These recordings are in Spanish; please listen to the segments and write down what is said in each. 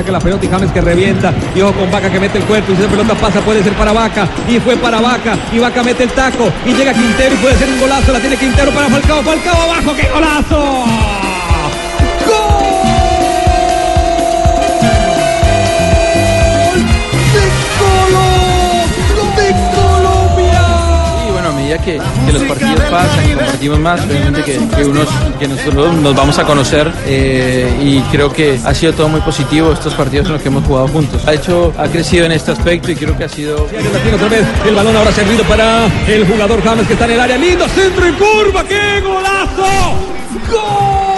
Saca la pelota y James que revienta. Y ojo con Vaca que mete el cuerpo. Y si esa pelota pasa, puede ser para Vaca. Y fue para Vaca. Y Vaca mete el taco. Y llega Quintero y puede ser un golazo. La tiene Quintero para Falcao. Falcao abajo. ¡Qué golazo! Que, que los partidos pasan y compartimos más, obviamente que, que unos, que nosotros nos vamos a conocer eh, y creo que ha sido todo muy positivo estos partidos en los que hemos jugado juntos. Ha hecho, ha crecido en este aspecto y creo que ha sido... El balón ahora servido para el jugador James que está en el área. Lindo centro y curva. ¡Qué golazo! ¡Gol!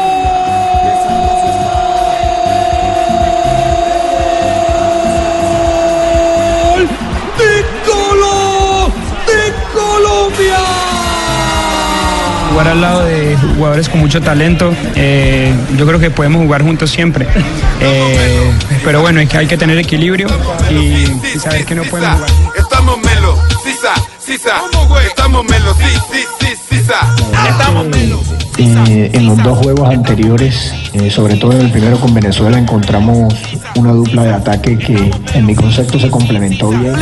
Jugar al lado de jugadores con mucho talento, eh, yo creo que podemos jugar juntos siempre. Eh, pero bueno, es que hay que tener equilibrio y, y saber que no podemos jugar. Estamos melo, sisa, sisa. Estamos melo, sisa. Estamos melo. Eh, en los dos juegos anteriores, eh, sobre todo en el primero con Venezuela, encontramos una dupla de ataque que en mi concepto se complementó bien,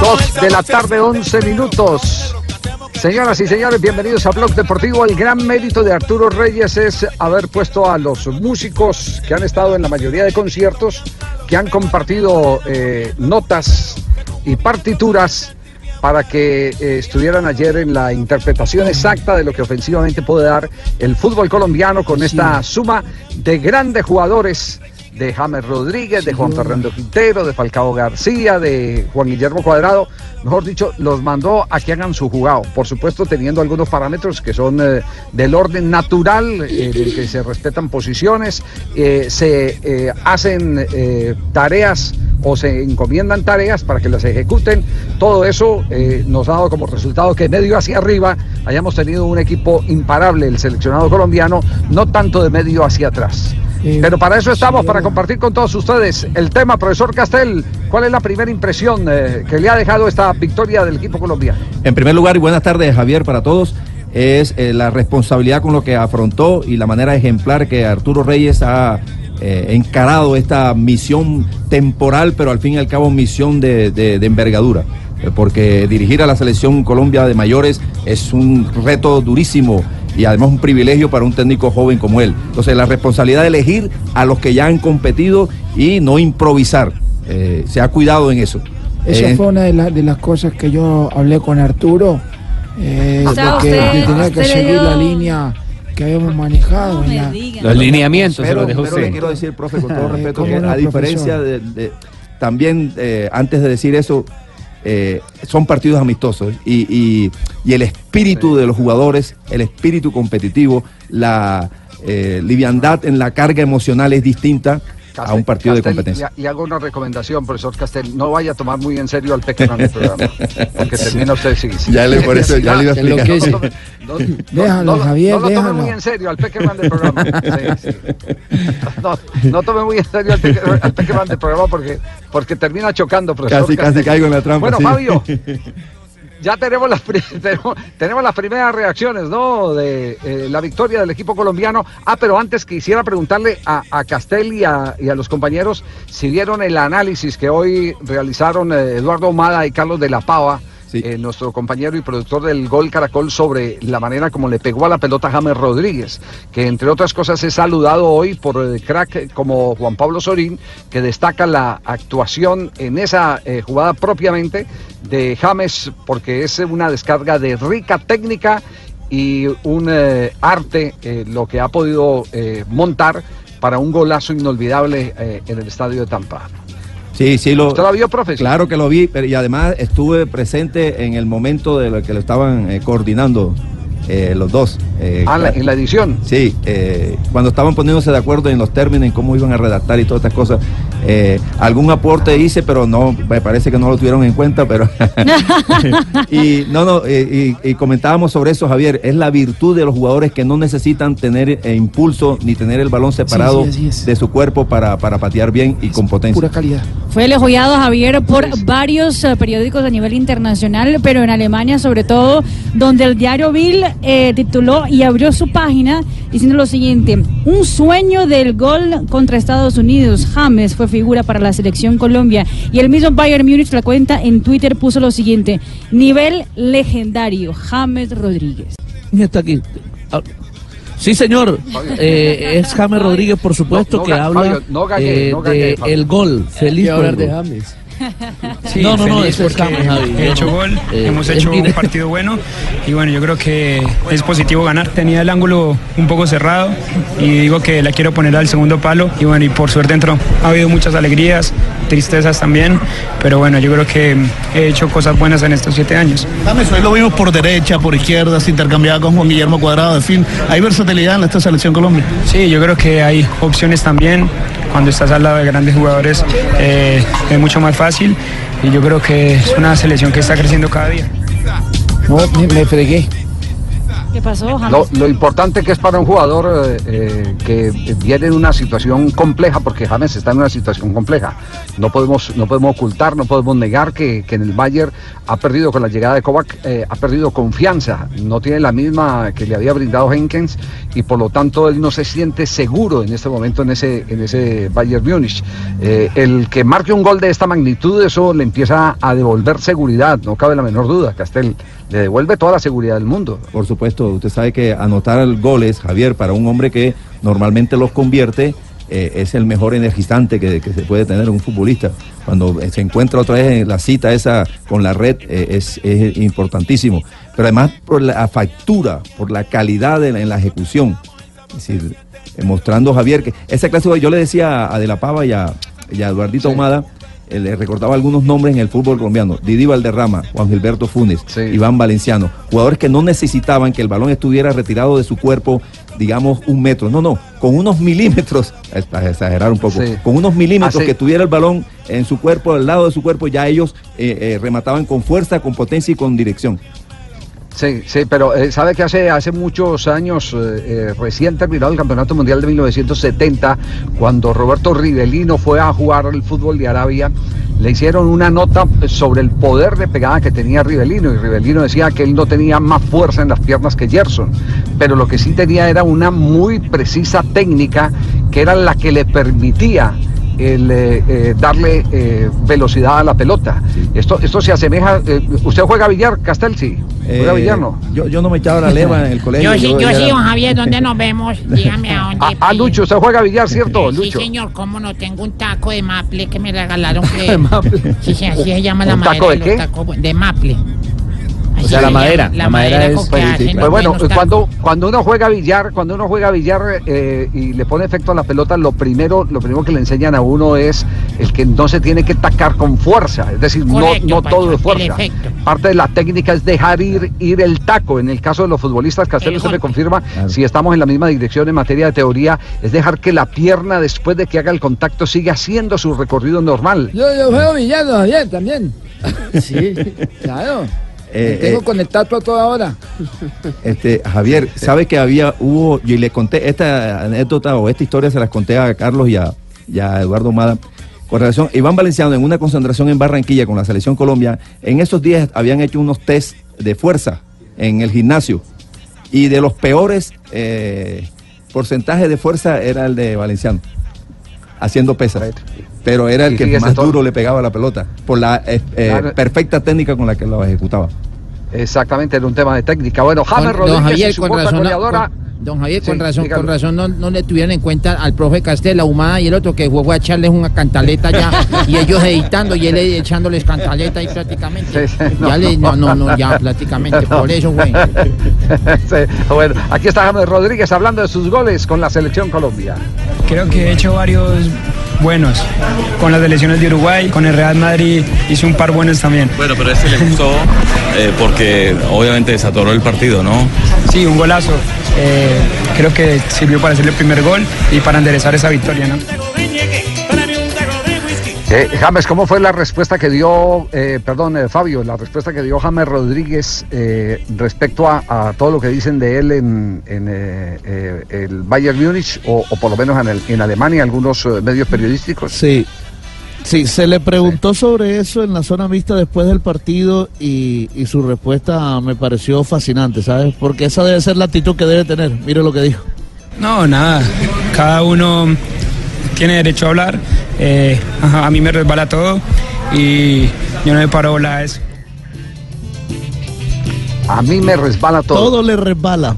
Dos de la tarde, 11 minutos. Señoras y señores, bienvenidos a Blog Deportivo. El gran mérito de Arturo Reyes es haber puesto a los músicos que han estado en la mayoría de conciertos, que han compartido eh, notas y partituras para que eh, estuvieran ayer en la interpretación exacta de lo que ofensivamente puede dar el fútbol colombiano con esta suma de grandes jugadores de James Rodríguez, de Juan Fernando Quintero, de Falcao García, de Juan Guillermo Cuadrado, mejor dicho, los mandó a que hagan su jugado, por supuesto teniendo algunos parámetros que son eh, del orden natural, eh, en el que se respetan posiciones, eh, se eh, hacen eh, tareas o se encomiendan tareas para que las ejecuten, todo eso eh, nos ha dado como resultado que medio hacia arriba hayamos tenido un equipo imparable, el seleccionado colombiano, no tanto de medio hacia atrás. Pero para eso estamos, para compartir con todos ustedes el tema, profesor Castel. ¿Cuál es la primera impresión eh, que le ha dejado esta victoria del equipo colombiano? En primer lugar, y buenas tardes, Javier, para todos, es eh, la responsabilidad con lo que afrontó y la manera ejemplar que Arturo Reyes ha eh, encarado esta misión temporal, pero al fin y al cabo misión de, de- de envergadura. Porque dirigir a la selección Colombia de mayores es un reto durísimo y además un privilegio para un técnico joven como él. Entonces, la responsabilidad de elegir a los que ya han competido y no improvisar. Eh, se ha cuidado en eso. Esa Eh, fue una de, la- de las cosas que yo hablé con Arturo, eh, O sea, de que, usted- que tenía que seguir dio- la línea que habíamos manejado. la- Los lineamientos se pero, los dejó pero usted. le quiero decir, profe, con todo Eh, respeto, que a diferencia de- también eh, antes de decir eso, eh, son partidos amistosos y, y- y el espíritu de los jugadores, el espíritu competitivo, la eh, liviandad en la carga emocional es distinta a un partido de competencia. Le hago una recomendación, profesor Castel. No vaya a tomar muy en serio al en el programa. Porque termina usted sí, sí. Ya le- por eso ya le iba a explicar. no, no, no, Déjalo, no, no, Javier, no lo tome déjalo. muy en serio al Peckerman del programa. Sí, sí. No, no tome muy en serio al, Peque- al Peckerman del programa porque, porque termina chocando, profesor. Casi, casi caigo en la trampa. Bueno, sí. Fabio, ya tenemos las, tenemos, tenemos las primeras reacciones, ¿no? De eh, la victoria del equipo colombiano. Ah, pero antes quisiera preguntarle a, a Castel y a, y a los compañeros si vieron el análisis que hoy realizaron eh, Eduardo Omada y Carlos de la Pava eh, nuestro compañero y productor del Gol Caracol, sobre la manera como le pegó a la pelota James Rodríguez, que entre otras cosas es saludado hoy por el crack como Juan Pablo Sorín, que destaca la actuación en esa eh, jugada propiamente de James, porque es una descarga de rica técnica y un eh, arte lo que ha podido montar para un golazo inolvidable en el estadio de Tampa. Sí, sí, lo, ¿Usted lo vio, profe? Claro que lo vi, pero, y además estuve presente en el momento de lo que lo estaban eh, coordinando eh, los dos. eh, Ah, la- en la edición. Sí, eh, cuando estaban poniéndose de acuerdo en los términos, en cómo iban a redactar y todas estas cosas, eh, algún aporte hice, pero no, me parece que no lo tuvieron en cuenta, pero... y no, no, y, y comentábamos sobre eso, Javier, es la virtud de los jugadores que no necesitan tener eh, impulso ni tener el balón separado sí, de su cuerpo para, para patear bien y con potencia. Pura calidad. Fue elogiado Javier por varios periódicos a nivel internacional, pero en Alemania sobre todo, donde el diario Bill eh, tituló y abrió su página diciendo lo siguiente, un sueño del gol contra Estados Unidos, James fue figura para la selección Colombia y el mismo Bayern Múnich, la cuenta en Twitter puso lo siguiente, nivel legendario, James Rodríguez. está aquí. Ah, Sí, señor. Eh, es James Rodríguez, por supuesto, No, no que habla Fabio, no eh, de el gol. Feliz Quiero por de. James. Sí, No, no, no, eso Javi, He hecho gol, Eh, hemos hecho mire. un partido bueno y bueno, yo creo que es positivo ganar. Tenía el ángulo un poco cerrado y digo que la quiero poner al segundo palo y bueno, y por suerte entró. Ha habido muchas alegrías, tristezas también, pero bueno, yo creo que he hecho cosas buenas en estos siete años. Hoy lo vimos por derecha, por izquierda, se intercambiaba con Juan Guillermo Cuadrado, en fin, hay versatilidad en esta selección Colombia. Sí, yo creo que hay opciones también. Cuando estás al lado de grandes jugadores eh, es mucho más fácil y yo creo que es una selección que está creciendo cada día. Lo, importante que es para un jugador eh, eh, que viene en una situación compleja, porque James está en una situación compleja. No podemos, no podemos ocultar, no podemos negar que, que en el Bayern ha perdido con la llegada de Kovac, eh, ha perdido confianza, no tiene la misma que le había brindado Henkens y por lo tanto él no se siente seguro en este momento en ese, en ese Bayern Múnich. El que marque un gol de esta magnitud, eso le empieza a devolver seguridad, no cabe la menor duda. Castel le devuelve toda la seguridad del mundo. Por supuesto, usted sabe que anotar goles, Javier, para un hombre que normalmente los convierte, eh, es el mejor energizante que, que se puede tener un futbolista. Cuando se encuentra otra vez en la cita esa con la red, eh, es, es importantísimo. Pero además por la factura, por la calidad de la- en la ejecución. Es decir, eh, mostrando Javier que esa clase, de- yo le decía a De la Pava y a, y a Eduardito Ahumada, le recordaba algunos nombres en el fútbol colombiano. Didi Valderrama, Juan Gilberto Funes, Iván Valenciano. Jugadores que no necesitaban que el balón estuviera retirado de su cuerpo, digamos, un metro. No, no, con unos milímetros, para exagerar un poco, Sí. con unos milímetros Hace- que tuviera el balón en su cuerpo, al lado de su cuerpo, ya ellos eh, eh, remataban con fuerza, con potencia y con dirección. Sí, sí, pero eh, sabe que hace, hace muchos años, eh, eh, recién terminado el Campeonato Mundial de 1970, cuando Roberto Rivelino fue a jugar al fútbol de Arabia, le hicieron una nota sobre el poder de pegada que tenía Rivelino y Rivelino decía que él no tenía más fuerza en las piernas que Gerson, pero lo que sí tenía era una muy precisa técnica que era la que le permitía el eh, eh, darle eh, velocidad a la pelota. Esto, esto se asemeja. eh, ¿Usted juega billar, Castel? Sí. ¿Juega Eh, billar no? Yo, yo no me echaba la leva en el colegio. Yo sí, yo sí, don Javier, ¿dónde nos vemos? Dígame a dónde. Ah, ah, Lucho, ¿usted juega billar, cierto, Sí, Lucho? señor, cómo no, tengo un taco de maple que me regalaron. Que... ¿De maple? Sí, sí, así se llama la ¿Un madera. taco de los qué? tacos de maple. Así sea, la madera, La, la madera madera, es- Pues, hacen Pues bueno, cuando, cuando uno juega billar, cuando uno juega billar eh, y le pone efecto a la pelota, lo primero, lo primero que le enseñan a uno es el que no se tiene que tacar con fuerza, es decir, no, Correcto, no todo de fuerza. Parte de la técnica es dejar ir, ir el taco. En el caso de los futbolistas, Castel, El usted me confirma si estamos en la misma dirección en materia de teoría, es dejar que la pierna después de que haga el contacto siga haciendo su recorrido normal. Yo, yo juego billar Javier también. Sí, claro. Eh, Tengo eh, conectado a toda hora. Este, Javier, ¿sabe que había, hubo, y le conté esta anécdota o esta historia se las conté a Carlos y a, y a Eduardo Mada, con relación, Iván Valenciano en una concentración en Barranquilla con la selección Colombia, en esos días habían hecho unos test de fuerza en el gimnasio y de los peores eh, porcentajes de fuerza era el de Valenciano, haciendo pesas. Pero era el Y que más todo. duro le pegaba la pelota, por la eh, eh, Claro. perfecta técnica con la que lo ejecutaba. Exactamente, era un tema de técnica. Bueno, James Rodríguez don Javier, y con razón, con- don Javier, con Sí, razón, dígalo. con razón no, no le tuvieron en cuenta al profe Castel, la humada y el otro que fue a echarles una cantaleta ya y ellos editando y él echándoles cantaleta ahí prácticamente. Sí, sí, ya le, no, no, no, ya prácticamente, por eso. Sí, bueno, aquí está James Rodríguez hablando de sus goles con la selección Colombia. Creo que he hecho varios buenos con las selecciones de Uruguay, con el Real Madrid hice un par buenos también. Bueno, pero ese le gustó eh, porque obviamente desatoró el partido, ¿no? Sí, un golazo. Eh, creo que sirvió para hacer el primer gol y para enderezar esa victoria, ¿no? Eh, James, ¿cómo fue la respuesta que dio, eh, perdón, eh, Fabio, la respuesta que dio James Rodríguez eh, respecto a, a todo lo que dicen de él en, en, eh, eh, el Bayern Múnich o, o por lo menos en, el- en Alemania, algunos eh, medios periodísticos? Sí. Sí, se le preguntó sobre eso en la zona mixta después del partido y, y su respuesta me pareció fascinante, ¿sabes? Porque esa debe ser la actitud que debe tener. Mire lo que dijo. No, nada. Cada uno tiene derecho a hablar. Eh, ajá, a mí me resbala todo y yo no me paro a eso. A mí me resbala todo. Todo le resbala.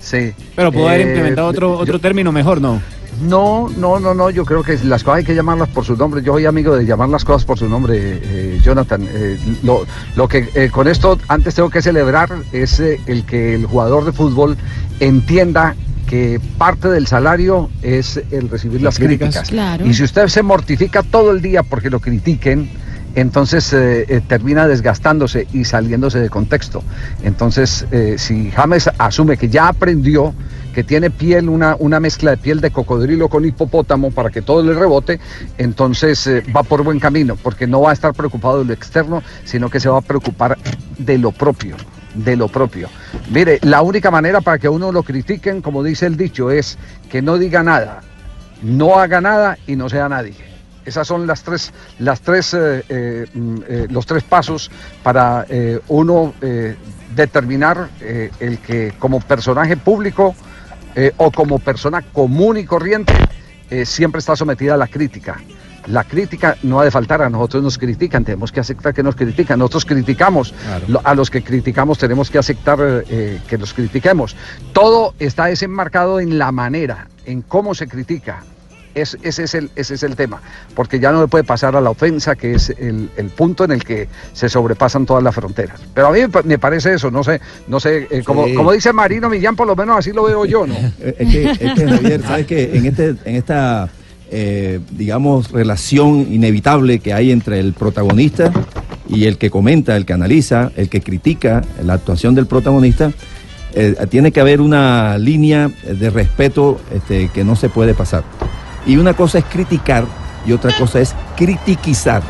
Sí. Pero haber Eh, implementado otro, otro yo- término mejor, ¿no? No, no, no, no, yo creo que las cosas hay que llamarlas por su nombre. Yo soy amigo de llamar las cosas por su nombre, eh, Jonathan. Eh, lo, lo que eh, con esto antes tengo que celebrar es eh, el que el jugador de fútbol entienda que parte del salario es el recibir las, Las críticas. críticas. Claro. Y si usted se mortifica todo el día porque lo critiquen, entonces eh, eh, termina desgastándose y saliéndose de contexto. Entonces, eh, si James asume que ya aprendió que tiene piel, una, una mezcla de piel de cocodrilo con hipopótamo para que todo le rebote, entonces eh, va por buen camino, porque no va a estar preocupado de lo externo, sino que se va a preocupar de lo propio, de lo propio. Mire, la única manera para que uno lo critiquen, como dice el dicho, es que no diga nada, no haga nada y no sea nadie. Esas son las tres, las tres, eh, eh, mm, eh, los tres pasos para uno determinar el que como personaje público o como persona común y corriente siempre está sometida a la crítica. La crítica no ha de faltar, a nosotros nos critican, tenemos que aceptar que nos critican, nosotros criticamos, Lo- a los que criticamos tenemos que aceptar eh, que los critiquemos. Todo está desenmarcado en la manera, en cómo se critica. Es- ese, es el, ese es el tema, porque ya no le puede pasar a la ofensa, que es el, el punto en el que se sobrepasan todas las fronteras. Pero a mí me pa- me parece eso, no sé, no sé, eh, como, Sí. como dice Marino Millán, por lo menos así lo veo yo, ¿no? Es que, es que, Javier, ¿sabes que En, este, en esta, eh, digamos, relación inevitable que hay entre el protagonista y el que comenta, el que analiza, el que critica la actuación del protagonista, eh, tiene que haber una línea de respeto este, que no se puede pasar. Y una cosa es criticar y otra cosa es critiquizar.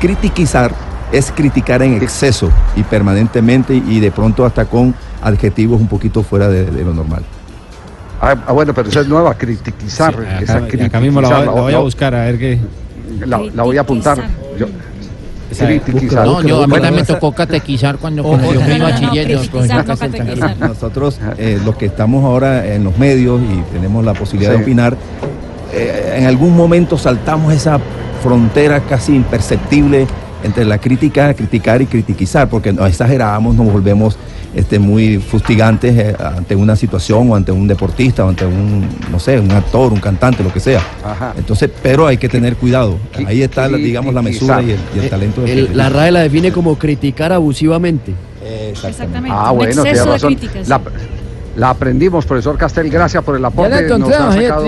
Critiquizar es criticar en exceso y permanentemente y de pronto hasta con adjetivos un poquito fuera de- de lo normal. Ah, ah, bueno, pero esa es nueva, critiquizar. Sí, esa acá, acá mismo la, voy- critiquizar, la voy a buscar a ver qué. La, la voy a apuntar. Yo- critiquizar. No, yo a mí también me tocó catequizar cuando, Oh, cuando oh, yo fui bachiller. critiquizar. Nosotros, eh, los que estamos ahora en los medios y tenemos la posibilidad Sí. de opinar, eh, en algún momento saltamos esa frontera casi imperceptible entre la crítica, criticar y critiquizar, porque nos exageramos, nos volvemos este, muy fustigantes eh, ante una situación o ante un deportista o ante un, no sé, un actor, un cantante, lo que sea. Ajá. Entonces, pero hay que tener cuidado. Ahí está, la- digamos, la mesura y el, y el talento del El- la. RAE la define como criticar abusivamente. Exactamente. Ah, un bueno, tiene exceso de razón. críticas. La, la aprendimos, profesor Castel, gracias por el aporte. Ya la nos, ha encontramos, ahí, sacado,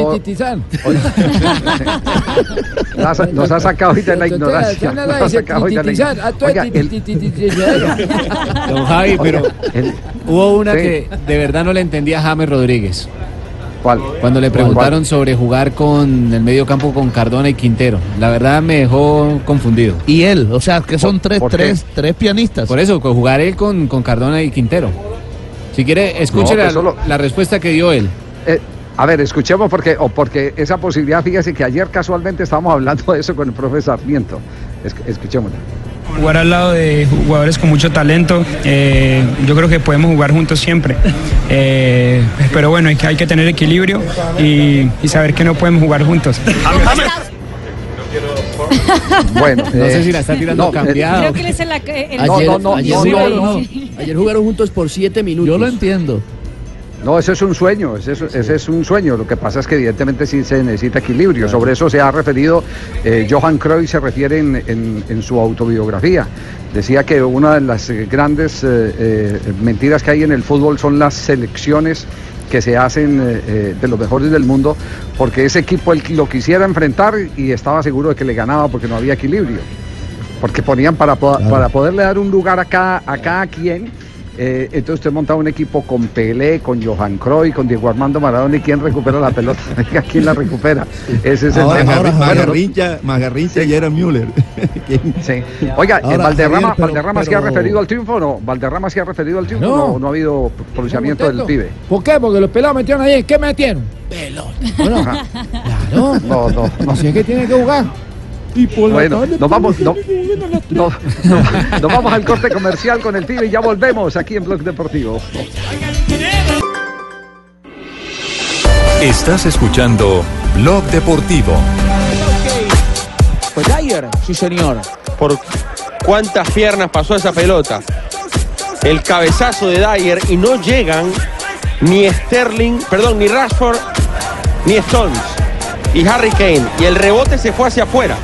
nos ha- sacado hoy de la ignorancia. Nos ha sacado la ah, Oiga, el-. Don Javi, pero el- hubo una Sí. que de verdad no le entendía a James Rodríguez. ¿Cuál? Cuando le preguntaron sobre jugar con el medio campo con Cardona y Quintero. La verdad me dejó confundido. Y él, o sea, que son tres, tres, tres pianistas. Por eso, con jugar él con, con Cardona y Quintero. Si quiere, escuche No, pues solo- la respuesta que dio él. Eh, a ver, escuchemos porque, o porque esa posibilidad, fíjese que ayer casualmente estábamos hablando de eso con el profesor Sarmiento. Es- escuchémosla. Jugar al lado de jugadores con mucho talento, eh, yo creo que podemos jugar juntos siempre. Eh, pero bueno, hay que, hay que tener equilibrio y, y saber que no podemos jugar juntos. Bueno, No sé eh, si la está tirando no, cambiada. Creo que él es el, el- No, no, no, ayer no, jugaron- no, no. Ayer jugaron juntos por siete minutos. Yo lo entiendo. No, ese es un sueño, ese es, ese es un sueño. Lo que pasa es que evidentemente sí se necesita equilibrio. Sobre eso se ha referido, eh, Johan Cruyff se refiere en, en- en su autobiografía. Decía que una de las grandes eh, eh, mentiras que hay en el fútbol son las selecciones que se hacen eh, eh, de los mejores del mundo, porque ese equipo él lo quisiera enfrentar y estaba seguro de que le ganaba porque no había equilibrio. Porque ponían para, para poderle dar un lugar a cada, a cada quien. Eh, entonces usted monta un equipo con Pelé, con Johan Cruyff, con Diego Armando Maradona y quién recupera la pelota. ¿Quién la recupera? Ese es el Ahora, tema. ahora, Magarrincha, Magarrincha y era Müller. Sí. Oiga, eh, Ahora, Valderrama, Javier, pero- Valderrama se ha referido al triunfo o no? ¿Valderrama se ha referido al triunfo No. o no, no ha habido pronunciamiento del pibe? ¿Por qué? Porque los pelados metieron ahí. ¿Qué metieron? Pelón. Bueno, claro. No, no, no. Así es que tiene que jugar. Y por Bueno, nos vamos, no- no- no- nos vamos al corte comercial con el pibe y ya volvemos aquí en Blog Deportivo. Estás escuchando Blog Deportivo. Pues Dyer, sí señor. Por cuántas piernas pasó esa pelota. El cabezazo de Dyer y no llegan ni Sterling, perdón, ni Rashford, ni Stones y Harry Kane. Y el rebote se fue hacia afuera.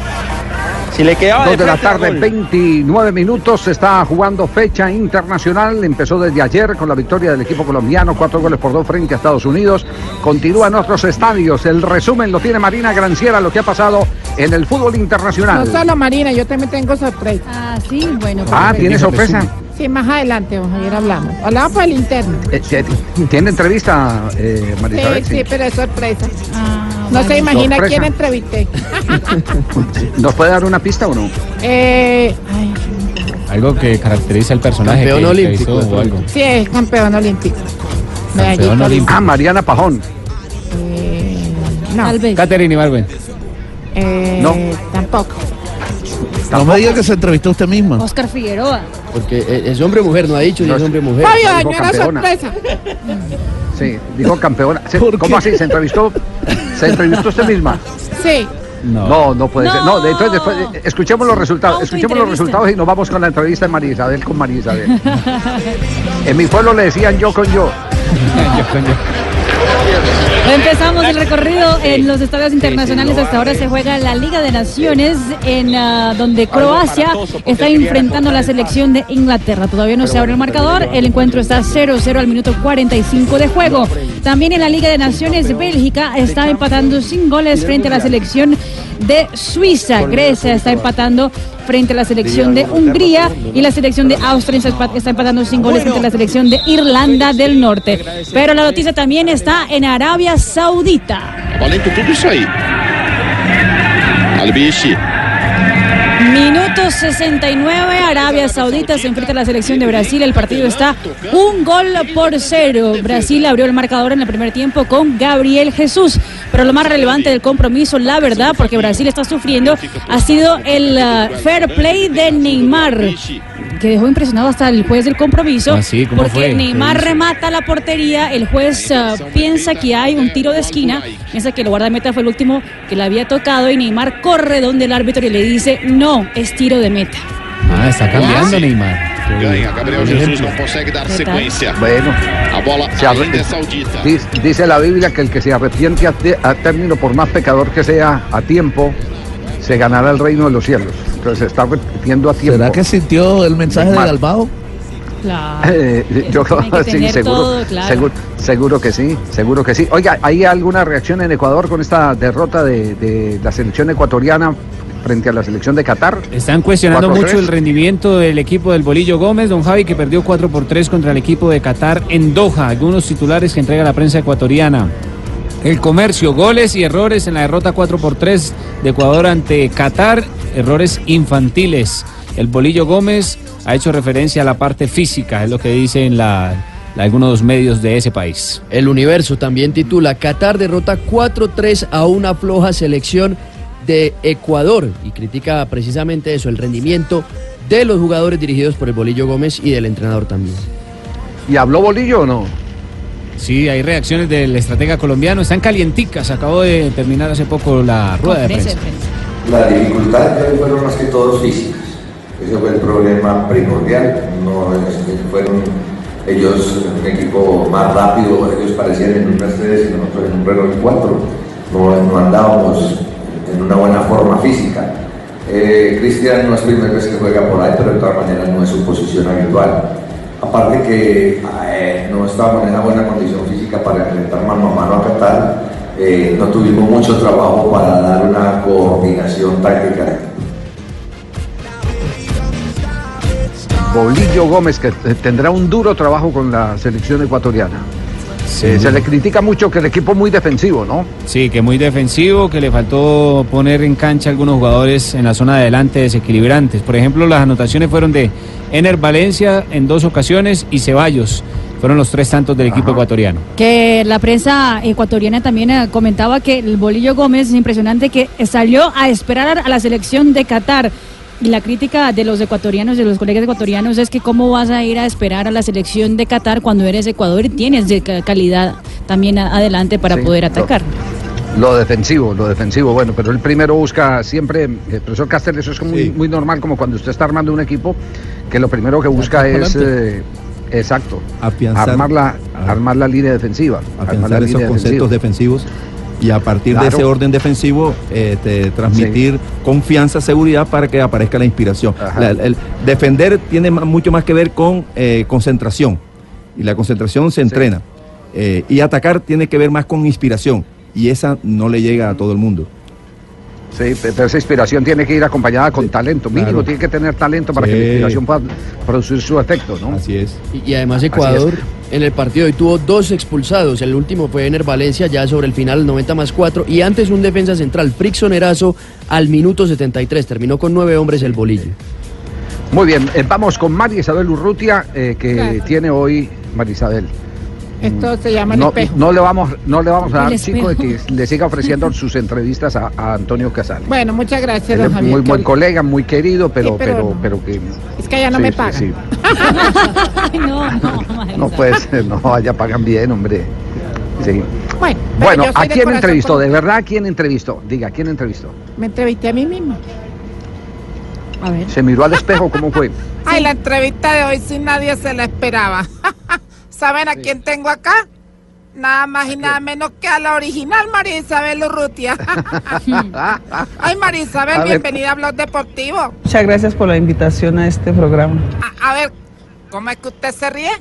Si le quedaba Dos de la tarde, gol. 29 minutos, se está jugando fecha internacional, empezó desde ayer con la victoria del equipo colombiano, cuatro goles por dos frente a Estados Unidos, continúan otros estadios, el resumen lo tiene Marina Granciera, lo que ha pasado en el fútbol internacional. No solo Marina, yo también tengo sorpresa. Ah, sí, bueno. Ah, perfecto. ¿tiene sorpresa? Sí, más adelante, vamos, ayer hablamos. Hablamos por el interno. Eh, eh, ¿Tiene entrevista, eh, María Sí, sí, pero es sorpresa. Ah, no se imagina Sorpresa. quién entrevisté. ¿Nos puede dar una pista o no? Eh, ay, Algo que caracteriza al personaje. Campeón que olímpico, o algo. sí, es campeón olímpico. Campeón. Ah, Mariana Pajón. Eh, no, Tal vez. Catherine Ibargüen. eh, No. tampoco. No me diga que se entrevistó usted misma. Oscar Figueroa. Porque eh, es hombre mujer, no ha dicho si es hombre mujer. Dañó la campeona. sorpresa. Sí, dijo campeona. Sí, ¿Por ¿Cómo qué? así? ¿Se entrevistó? ¿Se entrevistó usted misma? Sí. No. No, no puede ser. No, No. de- entonces después, eh, escuchemos los resultados. Escuchemos los resultados y nos vamos con la entrevista de María Isabel con María Isabel. en mi pueblo le decían yo con yo. Empezamos el recorrido en los estadios internacionales. Hasta ahora se juega la Liga de Naciones, en ah, donde Croacia está enfrentando a la selección de Inglaterra. Todavía no se abre el marcador. El encuentro está 0-0 al minuto 45 de juego. También en la Liga de Naciones, Bélgica está empatando sin goles frente a la selección de Suiza. Grecia está empatando frente a la selección de Hungría y la selección de Austria está empatando sin goles frente a la selección de Irlanda del Norte. Pero la noticia también está en Arabia Saudita. Valendo tudo isso aí. Albishi. Minuto 69, Arabia Saudita se enfrenta a la selección de Brasil. El partido está un gol por cero. Brasil abrió el marcador en el primer tiempo con Gabriel Jesús. Pero lo más relevante del compromiso, la verdad, porque Brasil está sufriendo, ha sido el ah, fair play de Neymar. Que dejó impresionado hasta el juez del compromiso. Ah, sí, ¿cómo porque Neymar remata la portería. El juez ah, piensa que hay un tiro de esquina. Piensa que el guardameta fue el último que le había tocado. Y Neymar corre donde el árbitro y le dice: No, es tiro de meta. Ah, está cambiando Neymar. Ganha. Gabriel Jesus não consegue dar sequência. Bueno, A bola ainda é saudita. dice, dice la Biblia que el que se arrepiente a, te- a término, por más pecador que sea, a tiempo, se ganará el reino de los cielos. Se está a tiempo. ¿Será que sintió el mensaje de. Galbao? Claro. Eh, yo que sí, seguro, todo claro. seguro, seguro que sí, seguro que sí. Oiga, ¿hay alguna reacción en Ecuador con esta derrota de, de la selección ecuatoriana frente a la selección de Qatar? Están cuestionando 4-3. mucho el rendimiento del equipo del Bolillo Gómez, don Javi, que perdió 4 por 3 contra el equipo de Qatar en Doha. Algunos titulares que entrega la prensa ecuatoriana. El comercio, goles y errores en la derrota 4 por 3 de Ecuador ante Qatar, errores infantiles. El Bolillo Gómez ha hecho referencia a la parte física, es lo que dicen la, la- algunos medios de ese país. El Universo también titula Qatar derrota 4-3 a una floja selección de Ecuador y critica precisamente eso, el rendimiento de los jugadores dirigidos por el Bolillo Gómez y del entrenador también. ¿Y habló Bolillo o no? Sí, hay reacciones del estratega colombiano, están calienticas, acabó de terminar hace poco la rueda de prensa. Las dificultades de hoy fueron más que todo físicas. Ese fue el problema primordial. No es- fueron ellos un equipo más rápido, ellos parecían en un Mercedes y nosotros en un Renault 4. No, no andábamos en una buena forma física. Eh, Cristian no es primera vez que juega por ahí, pero de todas maneras no es su posición habitual. Aparte que eh, no estábamos en una buena condición física para enfrentar mano a mano a Qatar, eh, no tuvimos mucho trabajo para dar una coordinación táctica. Bolillo Gómez, que tendrá un duro trabajo con la selección ecuatoriana. Eh, se le critica mucho que el equipo es muy defensivo, ¿no? Sí, que muy defensivo, que le faltó poner en cancha algunos jugadores en la zona de adelante desequilibrantes. Por ejemplo, las anotaciones fueron de Ener Valencia en dos ocasiones y Ceballos. Fueron los tres tantos del equipo ecuatoriano. Que la prensa ecuatoriana también eh, comentaba que el Bolillo Gómez es impresionante que salió a esperar a la selección de Qatar. Y la crítica de los ecuatorianos, de los colegas ecuatorianos, es que cómo vas a ir a esperar a la selección de Qatar cuando eres Ecuador y tienes de ca- calidad también adelante para Sí, poder lo- atacar. Lo defensivo, lo defensivo, bueno, pero el primero busca siempre, eh, profesor Castel, eso es muy, muy normal, como cuando usted está armando un equipo, que lo primero que busca es, eh, exacto, Afianzar- armar la, armar la línea defensiva. armar la esos línea conceptos defensiva. defensivos y a partir de ese orden defensivo este, transmitir confianza, seguridad para que aparezca la inspiración. La- el defender tiene mucho más que ver con eh, concentración y la concentración se entrena Eh, y atacar tiene que ver más con inspiración y esa no le llega a todo el mundo. Sí, pe- pero esa inspiración tiene que ir acompañada con talento, mínimo claro. tiene que tener talento para Sí. que la inspiración pueda producir su efecto, ¿no? Así es. Y, y además Ecuador en el partido hoy tuvo dos expulsados. El último fue Ener Valencia ya sobre el final, el 90 más 4. Y antes un defensa central, Frickson Erazo, al minuto 73. Terminó con nueve hombres el bolillo. Muy bien, eh, vamos con María Isabel Urrutia, eh, que Claro. tiene hoy, María Isabel. Esto se llama el No, espejo. no le vamos, no le vamos a dar chico de que le siga ofreciendo sus entrevistas a, a Antonio Casal. Bueno, muchas gracias, Él don es Javier. muy buen colega, muy querido, pero, Sí, pero pero, no. pero que Es que allá no Sí, me pagan. sí. Ay, no, no, no puede ser, no, allá pagan bien, hombre. Sí. Bueno, Bueno, ¿a quién entrevistó? ¿De verdad a quién entrevistó? Diga, ¿quién entrevistó? Me entrevisté a mí misma. A ver. ¿Se miró al espejo? ¿Cómo fue? Ay, la entrevista de hoy sí nadie se la esperaba. ¿Saben a quién tengo acá? Nada más y nada menos que a la original María Isabel Urrutia. Ay, María Isabel, A ver. bienvenida a Blog Deportivo. Muchas gracias por la invitación a este programa. A, a ver, ¿cómo es que usted se ríe?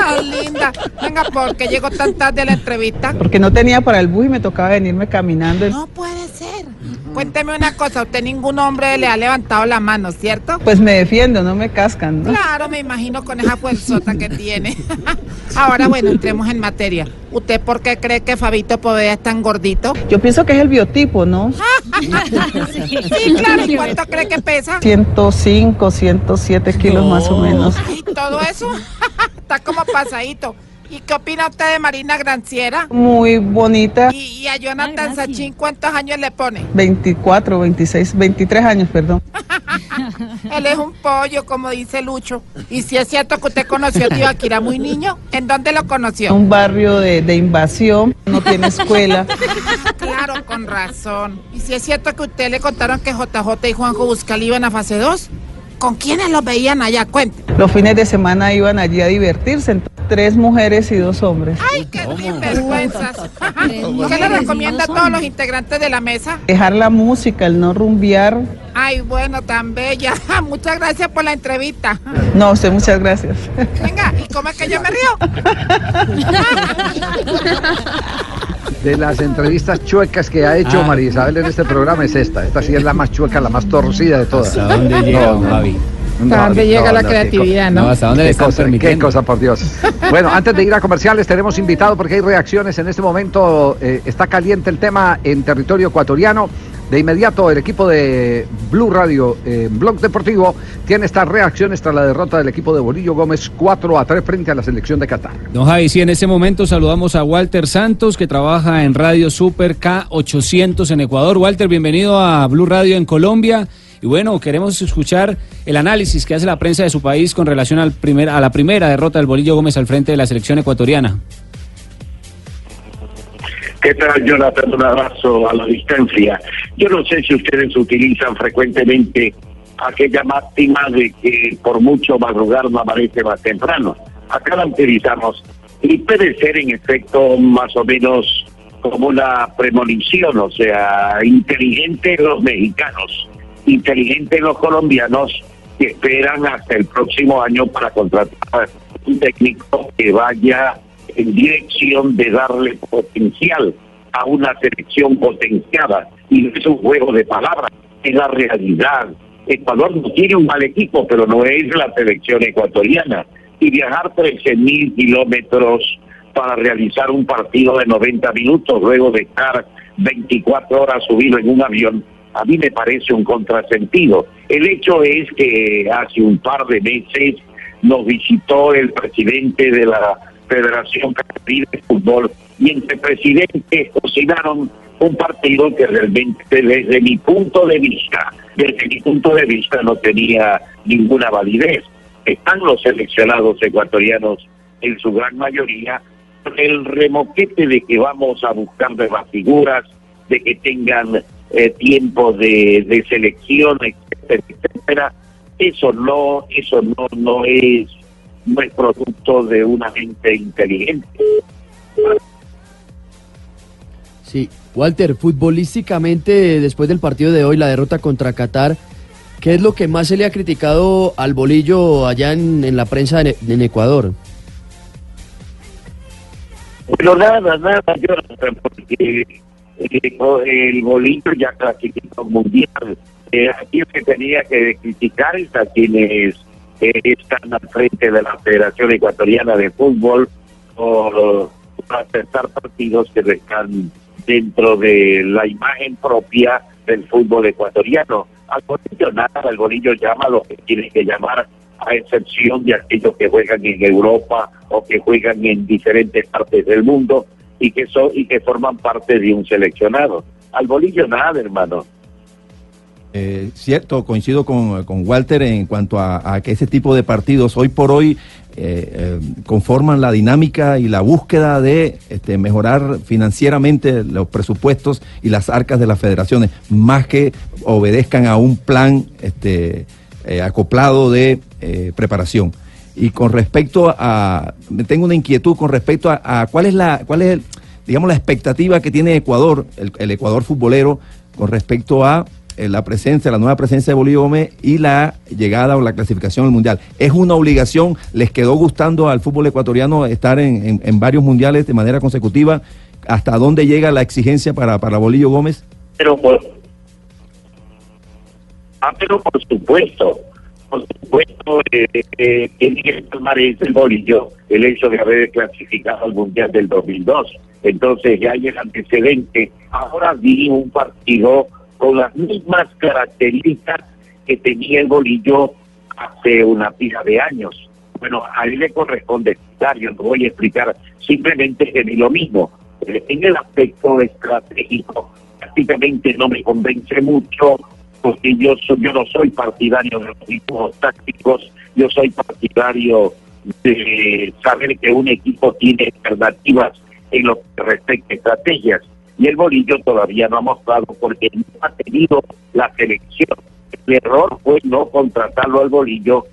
Tan linda. Venga, ¿por qué llegó tan tarde a la entrevista? Porque no tenía para el bus y me tocaba venirme caminando. No puede ser. Cuénteme una cosa, usted ningún hombre le ha levantado la mano, ¿cierto? Pues me defiendo, no me cascan, ¿no? Claro, me imagino con esa fuerzota que tiene. Ahora, bueno, entremos en materia. ¿Usted por qué cree que Fabito Poveda es tan gordito? Yo pienso que es el biotipo, ¿no? Sí, claro. ¿Y cuánto cree que pesa? 105, 107 kilos más o menos. Ay, todo eso está como pasadito. ¿Y qué opina usted de Marina Granciera? Muy bonita. ¿Y, y a Jonathan Sachin cuántos años le pone? 24, 26, 23 años, perdón. Él es un pollo, como dice Lucho. Y si es cierto que usted conoció a Tibaquira muy niño, ¿en dónde lo conoció? Un barrio de, de invasión, no tiene escuela. Claro, con razón. ¿Y si es cierto que usted le contaron que JJ y Juanjo Buscal iban a fase 2? ¿Con quiénes los veían allá? Cuente. Los fines de semana iban allí a divertirse, tres mujeres y dos hombres. ¡Ay, qué vergüenzas! ¿Qué le recomienda a todos los integrantes de la mesa? Dejar la música, el no rumbear. Ay, bueno, tan bella. Muchas gracias por la entrevista. No, usted muchas gracias. Venga, ¿y cómo es que yo me río? De las entrevistas chuecas que ha hecho Ah. María Isabel en este programa es esta. Esta sí es la más chueca, la más torcida de todas. ¿Hasta dónde llega, don Javi? ¿Hasta dónde llega la creatividad, no? ¿hasta dónde le qué están cosa, qué cosa, por Dios. Bueno, antes de ir a comerciales, tenemos invitado porque hay reacciones en este momento. eh, está caliente el tema en territorio ecuatoriano. De inmediato, el equipo de Blue Radio, eh, Blog Deportivo, tiene estas reacciones tras la derrota del equipo de Bolillo Gómez 4 a 3 frente a la selección de Qatar. Don Javi, sí, en este momento saludamos a Walter Santos, que trabaja en Radio Super K800 en Ecuador. Walter, bienvenido a Blue Radio en Colombia. Y bueno, queremos escuchar el análisis que hace la prensa de su país con relación al primer, a la primera derrota del Bolillo Gómez al frente de la selección ecuatoriana. ¿Qué tal, Jonathan? Un abrazo a la distancia. Yo no sé si ustedes utilizan frecuentemente aquella máxima de que por mucho madrugar no amanece más temprano. Acá la utilizamos y puede ser en efecto más o menos como una premonición, o sea, inteligente los mexicanos, inteligente los colombianos que esperan hasta el próximo año para contratar un técnico que vaya en dirección de darle potencial a una selección potenciada. Y no es un juego de palabras, es la realidad. Ecuador no tiene un mal equipo, pero no es la selección ecuatoriana. Y viajar 13 mil kilómetros para realizar un partido de 90 minutos luego de estar 24 horas subido en un avión, a mí me parece un contrasentido. El hecho es que hace un par de meses nos visitó el presidente de la Federación Catarí de Fútbol y entre presidentes cocinaron un partido que realmente desde mi punto de vista, desde mi punto de vista no tenía ninguna validez. Están los seleccionados ecuatorianos en su gran mayoría el remoquete de que vamos a buscar nuevas figuras, de que tengan eh, tiempo de, de selección, etcétera, etcétera. Eso no, eso no, no es, no es producto de una mente inteligente. Sí, Walter, futbolísticamente, después del partido de hoy, la derrota contra Qatar, ¿qué es lo que más se le ha criticado al bolillo allá en, en la prensa en, en Ecuador? Pero nada, nada, Jonathan, porque eh, el bolillo ya clasificó mundial. Eh, aquí el que tenía que criticar es a quienes eh, están al frente de la Federación Ecuatoriana de Fútbol por aceptar partidos que están dentro de la imagen propia del fútbol ecuatoriano. Al bolillo nada, el bolillo llama lo que tiene que llamar a excepción de aquellos que juegan en Europa o que juegan en diferentes partes del mundo y que son y que forman parte de un seleccionado. Al bolillo nada, hermano. Eh, cierto, coincido con, con, Walter en cuanto a, que ese tipo de partidos hoy por hoy eh, eh, conforman la dinámica y la búsqueda de este, mejorar financieramente los presupuestos y las arcas de las federaciones, más que obedezcan a un plan este, acoplado de preparación. Y con respecto a, tengo una inquietud con respecto a, cuál es la, cuál es, el, digamos, la expectativa que tiene Ecuador, el, Ecuador futbolero, con respecto a la presencia, la nueva presencia de Bolívar Gómez y la llegada o la clasificación al mundial. ¿Es una obligación? ¿Les quedó gustando al fútbol ecuatoriano estar en, en, en varios mundiales de manera consecutiva? ¿Hasta dónde llega la exigencia para, para Bolillo Gómez? Pero por, ah, pero por supuesto, por supuesto, eh, eh, tiene que tomar ese bolillo el hecho de haber clasificado al Mundial del 2002. Entonces ya hay el antecedente. Ahora vi un partido con las mismas características que tenía el bolillo hace una pila de años. Bueno, a él le corresponde explicar, yo no voy a explicar simplemente que lo mismo. En el aspecto estratégico, prácticamente no me convence mucho porque yo, soy, yo no soy partidario de los equipos tácticos, yo soy partidario de saber que un equipo tiene alternativas en lo que respecta a estrategias. Y el bolillo todavía no ha mostrado porque no ha tenido la selección. El error fue no contratarlo al bolillo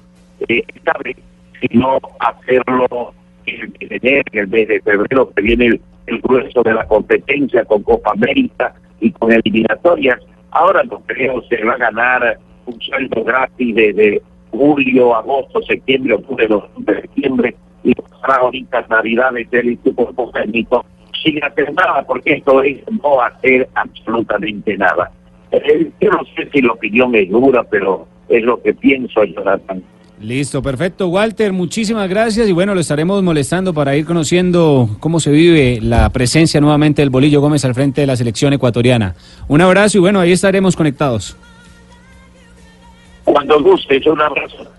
eh, esta vez, sino hacerlo en enero, en el mes de febrero, que viene el, grueso de la competencia con Copa América y con eliminatorias Ahora no creo se va a ganar un sueldo gratis de, de julio, agosto, septiembre, octubre, noviembre, septiembre y ahorita navidades del Instituto Técnico sin hacer nada, porque esto es no hacer absolutamente nada. Eh, yo no sé si la opinión es dura, pero es lo que pienso, Jonathan. Listo, perfecto. Walter, muchísimas gracias y bueno, lo estaremos molestando para ir conociendo cómo se vive la presencia nuevamente del Bolillo Gómez al frente de la selección ecuatoriana. Un abrazo y bueno, ahí estaremos conectados. Cuando guste, un abrazo.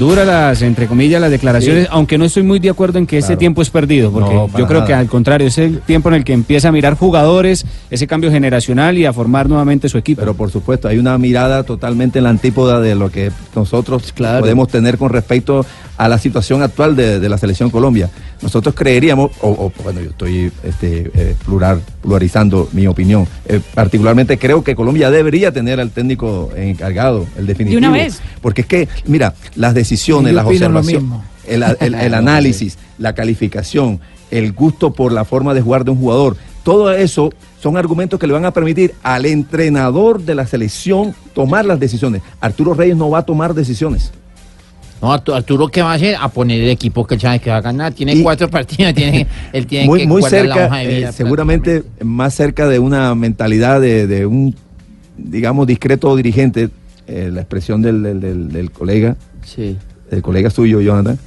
Dura las, entre comillas, las declaraciones, sí. aunque no estoy muy de acuerdo en que claro. ese tiempo es perdido, porque no, yo creo nada. que al contrario, es el tiempo en el que empieza a mirar jugadores, ese cambio generacional y a formar nuevamente su equipo. Pero por supuesto, hay una mirada totalmente en la antípoda de lo que nosotros claro. podemos tener con respecto a la situación actual de, de la selección Colombia. Nosotros creeríamos, o, o, bueno, yo estoy este, eh, plural, pluralizando mi opinión, eh, particularmente creo que Colombia debería tener al técnico encargado, el definitivo. una vez. Porque es que, mira, las decisiones, las observaciones, el, el- el análisis, la calificación, el gusto por la forma de jugar de un jugador, todo eso son argumentos que le van a permitir al entrenador de la selección tomar las decisiones. Arturo Reyes no va a tomar decisiones. No, Artu- Arturo, ¿qué va a hacer? A poner el equipo que él sabe que va a ganar. Tiene cuatro partidos, tiene, él tiene muy, que muy guardar la cerca, hoja de eh, vida. seguramente más cerca de una mentalidad de, de un, digamos, discreto dirigente, eh, la expresión del, del- del- del colega, el colega suyo, Jonathan,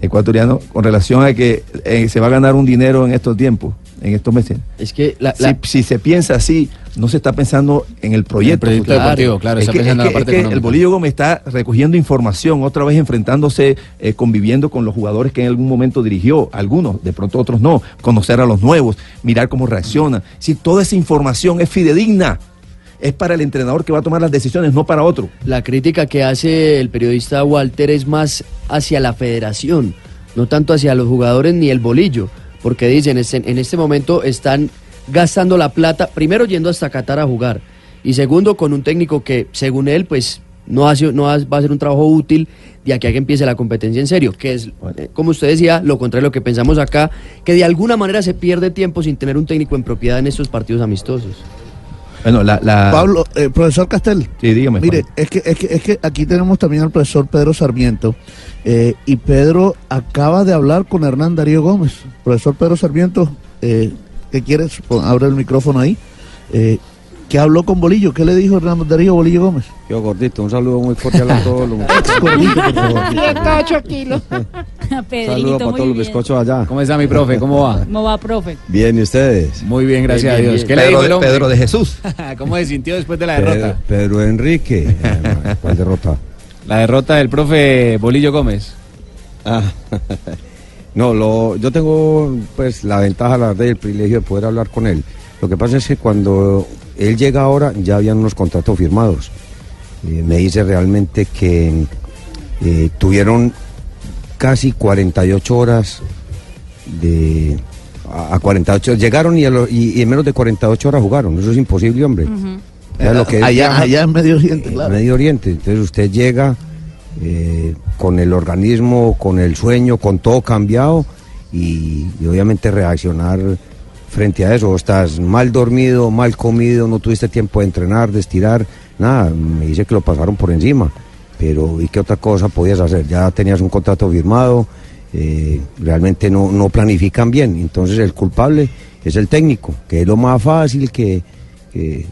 ecuatoriano, con relación a que eh, se va a ganar un dinero en estos tiempos, en estos meses. Es que la, Si- la- si, se piensa así, no se está pensando en el proyecto. proyecto futuro. deportivo, claro, Es está que, pensando es en la que- parte es que económica. el Bolillo Gómez está recogiendo información, otra vez enfrentándose, eh, conviviendo con los jugadores que en algún momento dirigió, algunos, de pronto otros no, conocer a los nuevos, mirar cómo reaccionan. Si toda esa información es fidedigna, es para el entrenador que va a tomar las decisiones, no para otro. La crítica que hace el periodista Walter es más hacia la federación, no tanto hacia los jugadores ni el bolillo, porque dicen, "Este- en este momento están gastando la plata, primero yendo hasta Qatar a jugar, y segundo con un técnico que, según él, pues no, hace, no ha- va a ser un trabajo útil de aquí a que empiece la competencia en serio, que es, eh, como usted decía, lo contrario de lo que pensamos acá, que de alguna manera se pierde tiempo sin tener un técnico en propiedad en estos partidos amistosos. Bueno, la, la- Pablo, eh, profesor Castel. Sí, dígame. Mire, Juan. es que, es, que, es que aquí tenemos también al profesor Pedro Sarmiento. eh, y Pedro acaba de hablar con Hernán Darío Gómez. Profesor Pedro Sarmiento, eh, ¿qué quieres? Pon- Abre el micrófono ahí. ¿Qué habló con Bolillo? ¿Qué le dijo Hernán Darío Bolillo Gómez? Yo gordito, un saludo muy cordial a todos los muchachos. Gordito, por favor. 108 kilos. Saludos Pedrito, para muy todos los bien. bizcochos allá. ¿Cómo está mi profe? ¿Cómo va? ¿Cómo va, profe? Bien, ¿y ustedes? Muy bien, gracias Bien, a Dios. ¿Qué le Pedro dijo el de- hombre? Pedro de Jesús. ¿Cómo se sintió después de la Pedro, derrota? Pedro Enrique. Eh, ¿Cuál derrota? La derrota del profe Bolillo Gómez. Ah, no, lo, yo tengo pues la ventaja, la verdad, y el privilegio de poder hablar con él. Lo que pasa es que cuando él llega ahora ya habían unos contratos firmados. Eh, me dice realmente que eh, tuvieron casi 48 horas de a, a 48 llegaron y, a lo- y- y en menos de 48 horas jugaron. Eso es imposible, hombre. O sea, lo que allá, allá en Medio Oriente, eh, claro. Medio Oriente. Entonces usted llega eh, con el organismo, con el sueño, con todo cambiado y, y obviamente reaccionar frente a eso. Estás mal dormido, mal comido, no tuviste tiempo de entrenar, de estirar, nada. Me dice que lo pasaron por encima. Pero ¿y qué otra cosa podías hacer? Ya tenías un contrato firmado, eh, realmente no, no planifican bien. Entonces el culpable es el técnico, que es lo más fácil que, eh,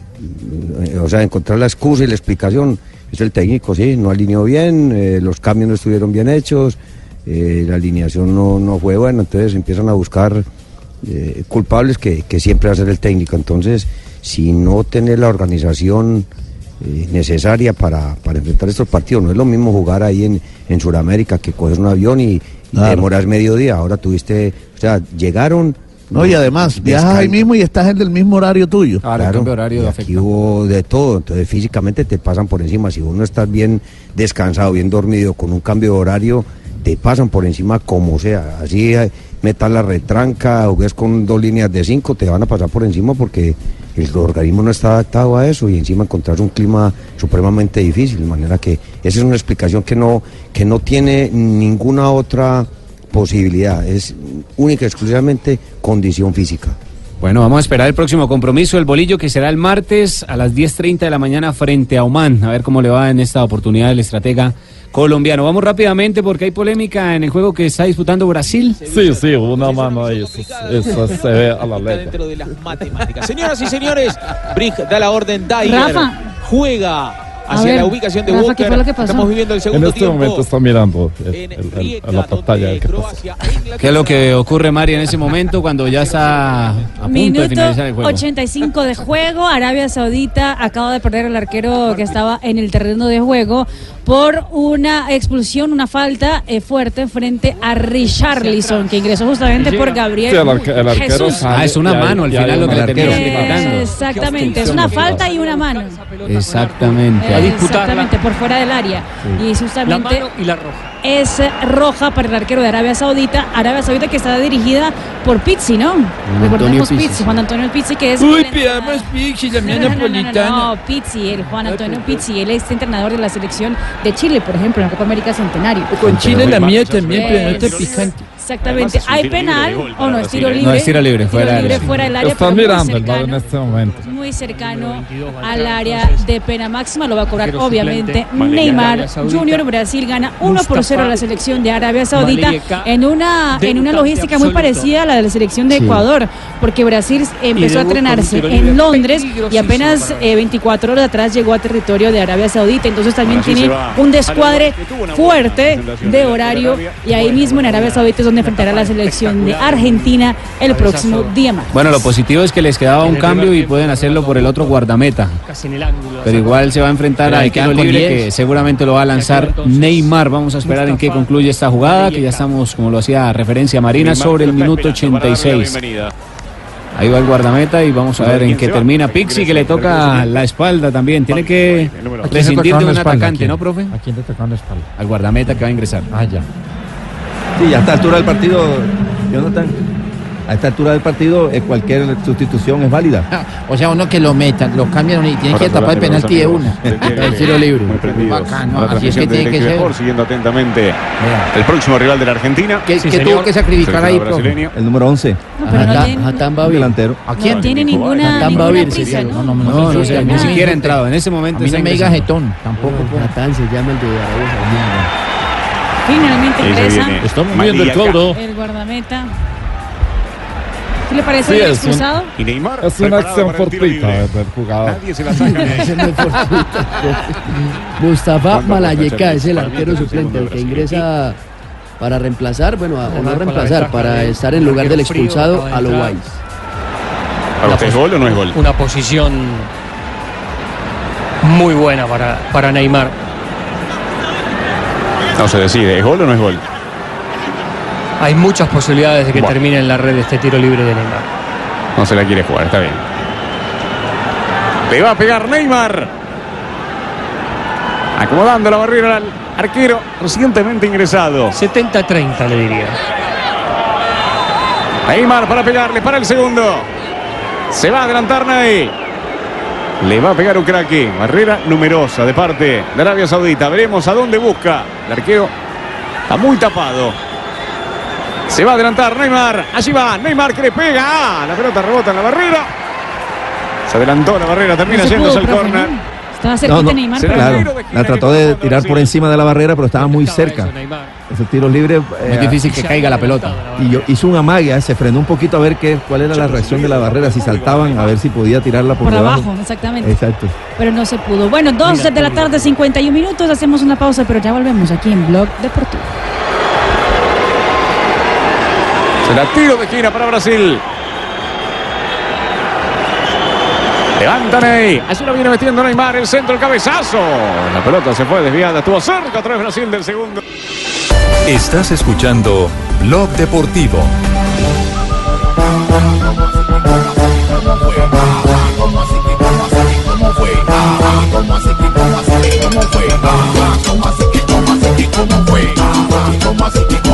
o sea, encontrar la excusa y la explicación es el técnico, sí, no alineó bien, eh, los cambios no estuvieron bien hechos, la alineación no, no fue buena, entonces empiezan a buscar eh, culpables que, que siempre va a ser el técnico. Entonces, si no tener la organización eh, necesaria para, para enfrentar estos partidos, no es lo mismo jugar ahí en, en Sudamérica que coges un avión y, y Claro. demoras medio día. Ahora tuviste, o sea, llegaron. No, y además, viajas ahí mismo y estás en el mismo horario tuyo. Claro, y aquí hubo de todo, entonces físicamente te pasan por encima. Si uno estás bien descansado, bien dormido, con un cambio de horario, te pasan por encima como sea. Así metas la retranca, jugues con dos líneas de cinco, te van a pasar por encima porque el organismo no está adaptado a eso y encima encontrás un clima supremamente difícil. De manera que esa es una explicación que no, que no tiene ninguna otra posibilidad. Es única y exclusivamente condición física. Bueno, vamos a esperar el próximo compromiso, el bolillo, que será el martes a las 10.30 de la mañana frente a Oman. A ver cómo le va en esta oportunidad el estratega colombiano. Vamos rápidamente porque hay polémica en el juego que está disputando Brasil. Sí, sí, una mano ahí, eso, eso se ve a la letra. dentro de las matemáticas. Señoras y señores, Brick da la orden, Dyer Rafa. juega hacia ver, la ubicación de Rafa, Walker. ¿qué fue lo que pasó? Estamos viviendo el En segundo este tiempo. momento está mirando el- el- el- a la pantalla. ¿qué pasa? ¿Qué es lo que ocurre, Mari, en ese momento cuando ya está a punto de Minuto finalizar el juego? 85 de juego. Arabia Saudita acaba de perder el arquero que estaba en el terreno de juego por una expulsión, una falta eh, fuerte frente a Richarlison, que ingresó justamente por Gabriel Sí, el arque- el arquero Jesús. sale Ah, es una mano al final lo que le arquero. Exactamente, es una falta y una mano. Exactamente. Exactamente, por fuera del área. Y es La justamente mano y la roja. Es roja para el arquero de Arabia Saudita. Arabia Saudita que está dirigida por Pizzi, ¿no? Recordemos Pizzi, Pizzi. Juan Antonio Pizzi, que es. Uy, el pidamos Pixi, la mía No, no, no, no, napolitana. No, Pizzi, el Juan Antonio Pizzi, él es entrenador de la selección de Chile, por ejemplo, en la Copa América Centenario. Con Chile la mía también, pero no te picante. Exactamente. ¿Hay penal o no? Es tiro libre. No, es tiro libre, fuera del libre área. fuera del área. Está pero muy mirando el balón en este momento. muy cercano al área de pena máxima. Lo va a cobrar, obviamente, suplente, Neymar. Junior. Brasil gana 1 por 0 a la selección de Arabia Saudita en una, en una logística muy parecida a la de la selección de Sí. Ecuador, porque Brasil empezó a entrenarse en Londres y apenas eh, 24 horas atrás llegó a territorio de Arabia Saudita. Entonces también tiene un descuadre fuerte de horario y ahí mismo en Arabia Saudita es donde enfrentará la selección de Argentina el próximo día más. Bueno, lo positivo es que les quedaba un cambio y pueden hacerlo por el otro guardameta. Casi en el ángulo. Pero igual se va a enfrentar quedan con libre 10. que seguramente lo va a lanzar Neymar. Vamos a esperar en qué concluye esta jugada, que ya estamos, como lo hacía referencia Marina, sobre el minuto esperando para darle la 86. bienvenida. Ahí va el guardameta y vamos a a ver en qué termina. Pixi que le toca la espalda también. Tiene que ¿A prescindir de un? ¿A atacante? ¿no, profe? ¿A quién le la espalda? Al guardameta que va a ingresar. Ah, ya. Sí, a esta altura del partido, Jonathan, a esta altura del partido eh, cualquier sustitución es válida. O sea, uno que lo metan, lo cambian y tienen que tapar el penalti de una. El tiro libre. Bacano, a así es que tiene que ser. Siguiendo atentamente el próximo rival de la Argentina. ¿Qué, Sí, qué señor. tuvo que sacrificar ahí, brasileño. El número 11, No, pero no Hatán- delantero. ¿A quién? no tiene ninguna, Hatán prisa, ¿no? No, no, No, no, no, sé, no, ni siquiera entrado. En ese A momento mí está no me diga jetón, tampoco. Hatán se llama el de Arabia Saudita. Finalmente ingresa viene Estamos viendo el cobro. el guardameta. ¿Qué le parece Sí, el es un- expulsado? Y Neymar. Es una acción fortuita del jugador. Nadie se la saca. Mustafa ¿Cuánto Malayeka aprovecha es el arquero suplente, el que ingresa para reemplazar, bueno, a- o no reemplazar, para estar en lugar del expulsado a lo. Wise. ¿Para usted es gol o no es gol? Una posición muy buena para, para Neymar. No se decide, ¿es gol o no es gol? Hay muchas posibilidades de que Bueno. termine en la red este tiro libre de Neymar. No se la quiere jugar, está bien. Le va a pegar Neymar. Acomodando la barrera al arquero recientemente ingresado. 70-30 le diría. Neymar para pegarle para el segundo. Se va a adelantar Ney. Le va a pegar Ucraki. Barrera numerosa de parte de Arabia Saudita. Veremos a dónde busca. El arquero está muy tapado. Se va a adelantar Neymar. Allí va. Neymar que le pega. Ah, la pelota rebota en la barrera. Se adelantó la barrera. Termina yéndose al córner. ¿No? Estaba cerquita No, no, Neymar, será pero el Claro, la trató de tirar por encima de la barrera, pero estaba muy cerca. Esos tiros libres. Muy eh, difícil que caiga la pelota. Y yo, hizo una magia, se frenó un poquito a ver qué, cuál era la reacción de la barrera, si saltaban, a ver si podía tirarla por, por debajo. abajo, exactamente. Exacto. Pero no se pudo. Bueno, 12 de la tarde, 51 minutos. Hacemos una pausa, pero ya volvemos aquí en Blog Deportivo. Será tiro de esquina para Brasil. Levanta Ney. Así lo viene metiendo Neymar. El centro, el cabezazo. La pelota se fue desviada. Estuvo cerca otra vez Brasil del segundo. Estás escuchando Blog Deportivo.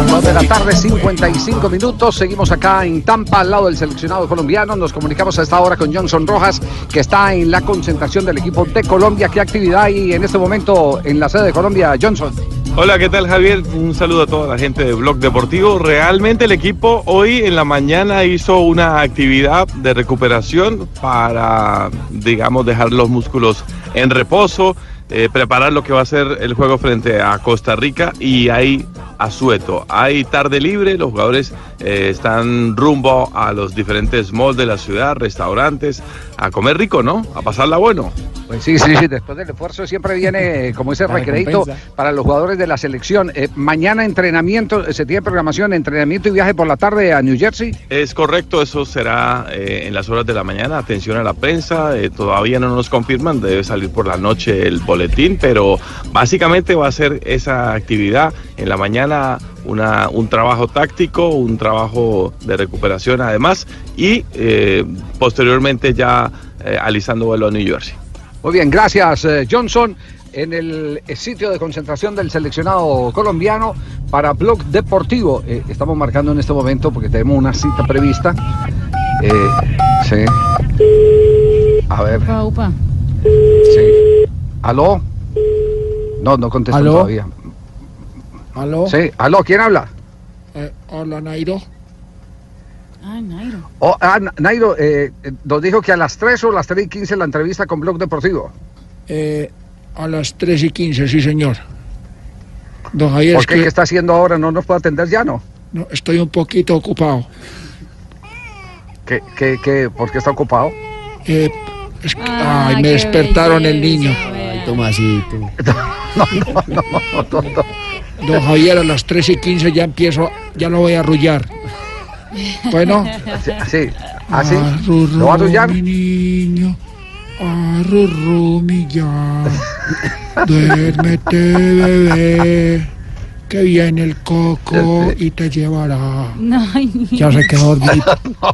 Dos de la tarde, 55 minutos. Seguimos acá en Tampa, al lado del seleccionado colombiano. Nos comunicamos a esta hora con Johnson Rojas, que está en la concentración del equipo de Colombia. ¿Qué actividad hay en este momento en la sede de Colombia, Johnson? Hola, ¿qué tal Javier? Un saludo a toda la gente de Blog Deportivo. Realmente el equipo hoy en la mañana hizo una actividad de recuperación para, digamos, dejar los músculos en reposo, eh, preparar lo que va a ser el juego frente a Costa Rica y hay asueto. Hay tarde libre, los jugadores eh, están rumbo a los diferentes malls de la ciudad, restaurantes, a comer rico, ¿no? A pasarla bueno. Pues sí, sí, sí. Después del esfuerzo siempre viene eh, como ese recrédito para los jugadores de la selección. Eh, mañana entrenamiento, se tiene programación, entrenamiento y viaje por la tarde a New Jersey. Es correcto, eso será eh, en las horas de la mañana. Atención a la prensa, eh, todavía no nos confirman, debe salir por la noche el boletín, pero básicamente va a ser esa actividad en la mañana. Una, un trabajo táctico, un trabajo de recuperación además y eh, posteriormente ya eh, alisando vuelo a New Jersey. Muy bien, gracias eh, Johnson. En el sitio de concentración del seleccionado colombiano para Blog Deportivo. Eh, estamos marcando en este momento porque tenemos una cita prevista. Eh, sí. A ver. Upa, upa. Sí. ¿Aló? No, no contestan ¿Aló? todavía. ¿Aló? Sí, aló, ¿quién habla? Eh, hola, Nairo. Ay, Nairo. Oh, ah, Na- Nairo, eh, eh, nos dijo que a las 3 o las 3 y 15 la entrevista con Blog Deportivo. Eh, a las 3 y 15, sí, señor. Don Javier, ¿Por es qué? que ¿Qué está haciendo ahora? ¿No nos puede atender ya, no? no, estoy un poquito ocupado. ¿Qué, qué, qué, ¿Por qué está ocupado? Eh, es que- Ay, ay, me despertaron el niño. Tomasito. No, no, no, no, no, no. Don Javier, a las 3 y 15 ya empiezo, ya lo voy a arrullar. Bueno. Sí, sí. ¿Ah? Arrurru, ¿Lo va a arrullar? mi niño, arrurru, mi ya. Duérmete, bebé, que viene el coco y te llevará. No, Ya se quedó dormido. A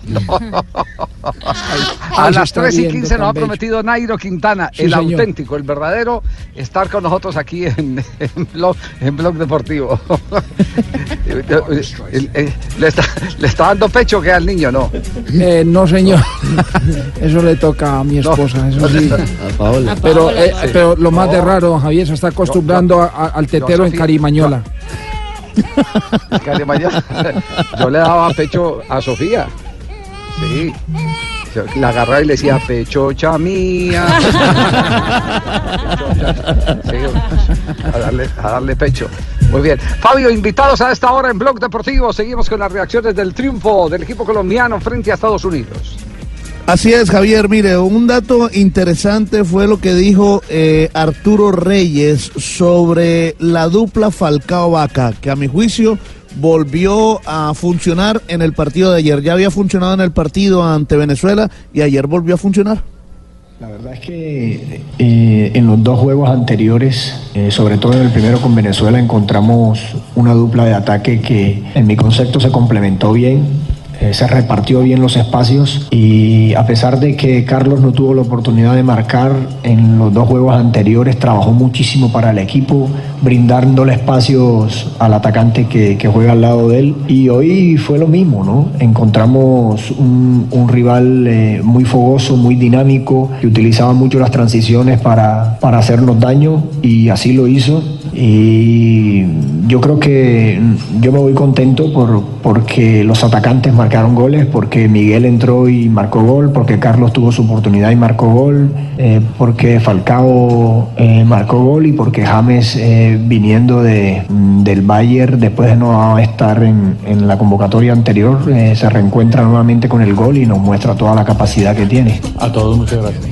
Ay, se las está 3 y viendo 15 nos ha prometido Nairo Quintana, Sí, el señor. auténtico, el verdadero, estar con nosotros aquí en, en, blog, en Blog Deportivo. ¿Le está, ¿Le está dando pecho que al niño? No. Eh, no, señor. Eso le toca a mi esposa, eso sí. A Paola. Pero, eh, Sí. pero lo más de raro, don Javier, se está acostumbrando a- a- al tetero en Carimañola. Cari Mañana. Yo le daba pecho a Sofía. Sí. La agarraba y le decía, pechocha mía. Sí, a, darle, a darle pecho. Muy bien. Fabio, invitados a esta hora en Blog Deportivo. Seguimos con las reacciones del triunfo del equipo colombiano frente a Estados Unidos. Así es, Javier. Mire, un dato interesante fue lo que dijo eh, Arturo Reyes sobre la dupla Falcao-Vaca, que a mi juicio volvió a funcionar en el partido de ayer. Ya había funcionado en el partido ante Venezuela y ayer volvió a funcionar. La verdad es que eh, en los dos juegos anteriores, eh, sobre todo en el primero con Venezuela, encontramos una dupla de ataque que en mi concepto se complementó bien, eh, se repartió bien los espacios y a pesar de que Carlos no tuvo la oportunidad de marcar en los dos juegos anteriores, trabajó muchísimo para el equipo, brindándole espacios al atacante que, que juega al lado de él y hoy fue lo mismo, ¿no? Encontramos un, un rival eh, muy fogoso, muy dinámico, que utilizaba mucho las transiciones para, para hacernos daño y así lo hizo. Y yo creo que yo me voy contento por, porque los atacantes marcaron goles, porque Miguel entró y marcó gol, porque Carlos tuvo su oportunidad y marcó gol, eh, porque Falcao eh, marcó gol y porque James eh, viniendo de, mm, del Bayern después de no estar en, en la convocatoria anterior eh, se reencuentra nuevamente con el gol y nos muestra toda la capacidad que tiene. A todos muchas gracias.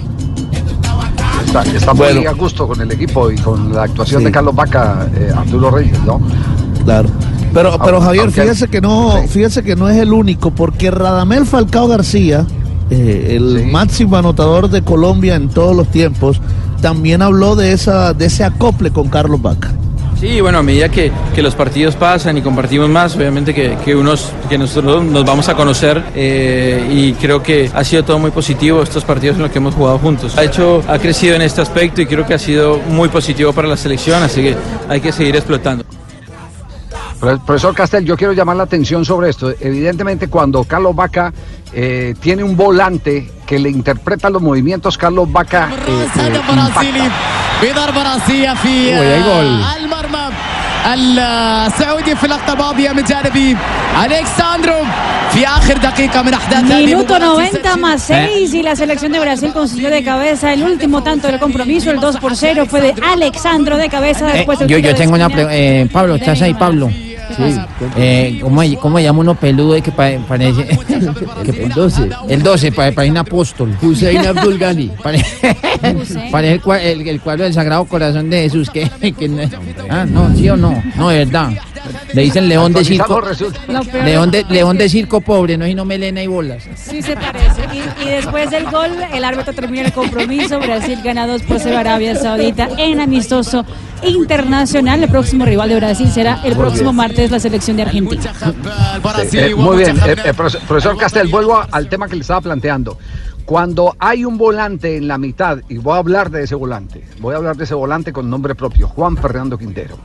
Está, está muy a gusto con el equipo y con la actuación de Carlos Vaca, eh, Arturo Reyes, ¿no? Claro. Pero, pero Aunque- Javier, aunque- fíjese que no, fíjese que no es el único, porque Radamel Falcao García, eh, el máximo anotador de Colombia en todos los tiempos, también habló de esa, de ese acople con Carlos Vaca. Sí, bueno, a medida que, que los partidos pasan y compartimos más, obviamente que, que, unos, que nosotros nos vamos a conocer eh, y creo que ha sido todo muy positivo estos partidos en los que hemos jugado juntos. Ha hecho, ha crecido en este aspecto y creo que ha sido muy positivo para la selección, así que hay que seguir explotando. Pro- Profesor Castel, yo quiero llamar la atención sobre esto. Evidentemente, cuando Carlos Vaca eh, tiene un volante que le interpreta los movimientos, Carlos Vaca eh, eh, impacta. بضربة راسية في وهي جول. آه، المرمى السعودي في اللقطة الماضية من جانب ألكساندرو في آخر دقيقة من أحداث هذه Minuto المباراة 90 más 6 y la selección de Brasil consiguió de cabeza el último tanto del compromiso, el 2 por 0 fue de Alexandro de cabeza Eh, después del yo, tiro yo de tengo una esquina. pregunta. Eh, Pablo, ¿estás ahí, Pablo? Sí. Eh, ¿cómo, ¿Cómo llama uno peludo y que pa- parece? El 12. El 12, pa- parece un apóstol. Hussein Abdul Ghani. Pare- Parece el, el, el cuadro del Sagrado Corazón de Jesús. Que, que no- ah, no, sí o no. No, de verdad. Le dicen león de circo. León de, león de circo pobre, no y no melena y bolas. Sí se parece. Y, y después del gol, el árbitro termina el compromiso. Brasil gana 2 por 0 a Arabia Saudita en amistoso internacional. El próximo rival de Brasil será el Muy próximo bien. martes la selección de Argentina. Eh, muy bien, Eh, eh, profe- profesor Castel, vuelvo al tema que le estaba planteando. Cuando hay un volante en la mitad, y voy a hablar de ese volante, voy a hablar de ese volante con nombre propio, Juan Fernando Quintero.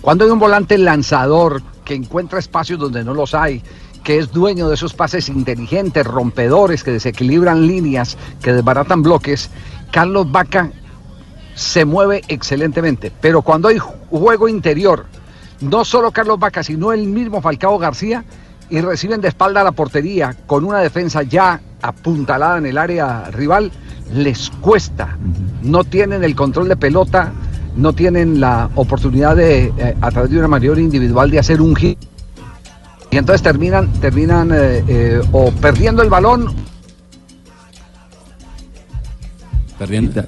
Cuando hay un volante lanzador que encuentra espacios donde no los hay, que es dueño de esos pases inteligentes, rompedores, que desequilibran líneas, que desbaratan bloques, Carlos Vaca se mueve excelentemente. Pero cuando hay juego interior, no solo Carlos Vaca, sino el mismo Falcao García, y reciben de espalda a la portería con una defensa ya apuntalada en el área rival, les cuesta. No tienen el control de pelota, no tienen la oportunidad de, eh, a través de una mayor individual, de hacer un hit. Y entonces terminan, terminan eh, eh, o perdiendo el balón Perdiendo.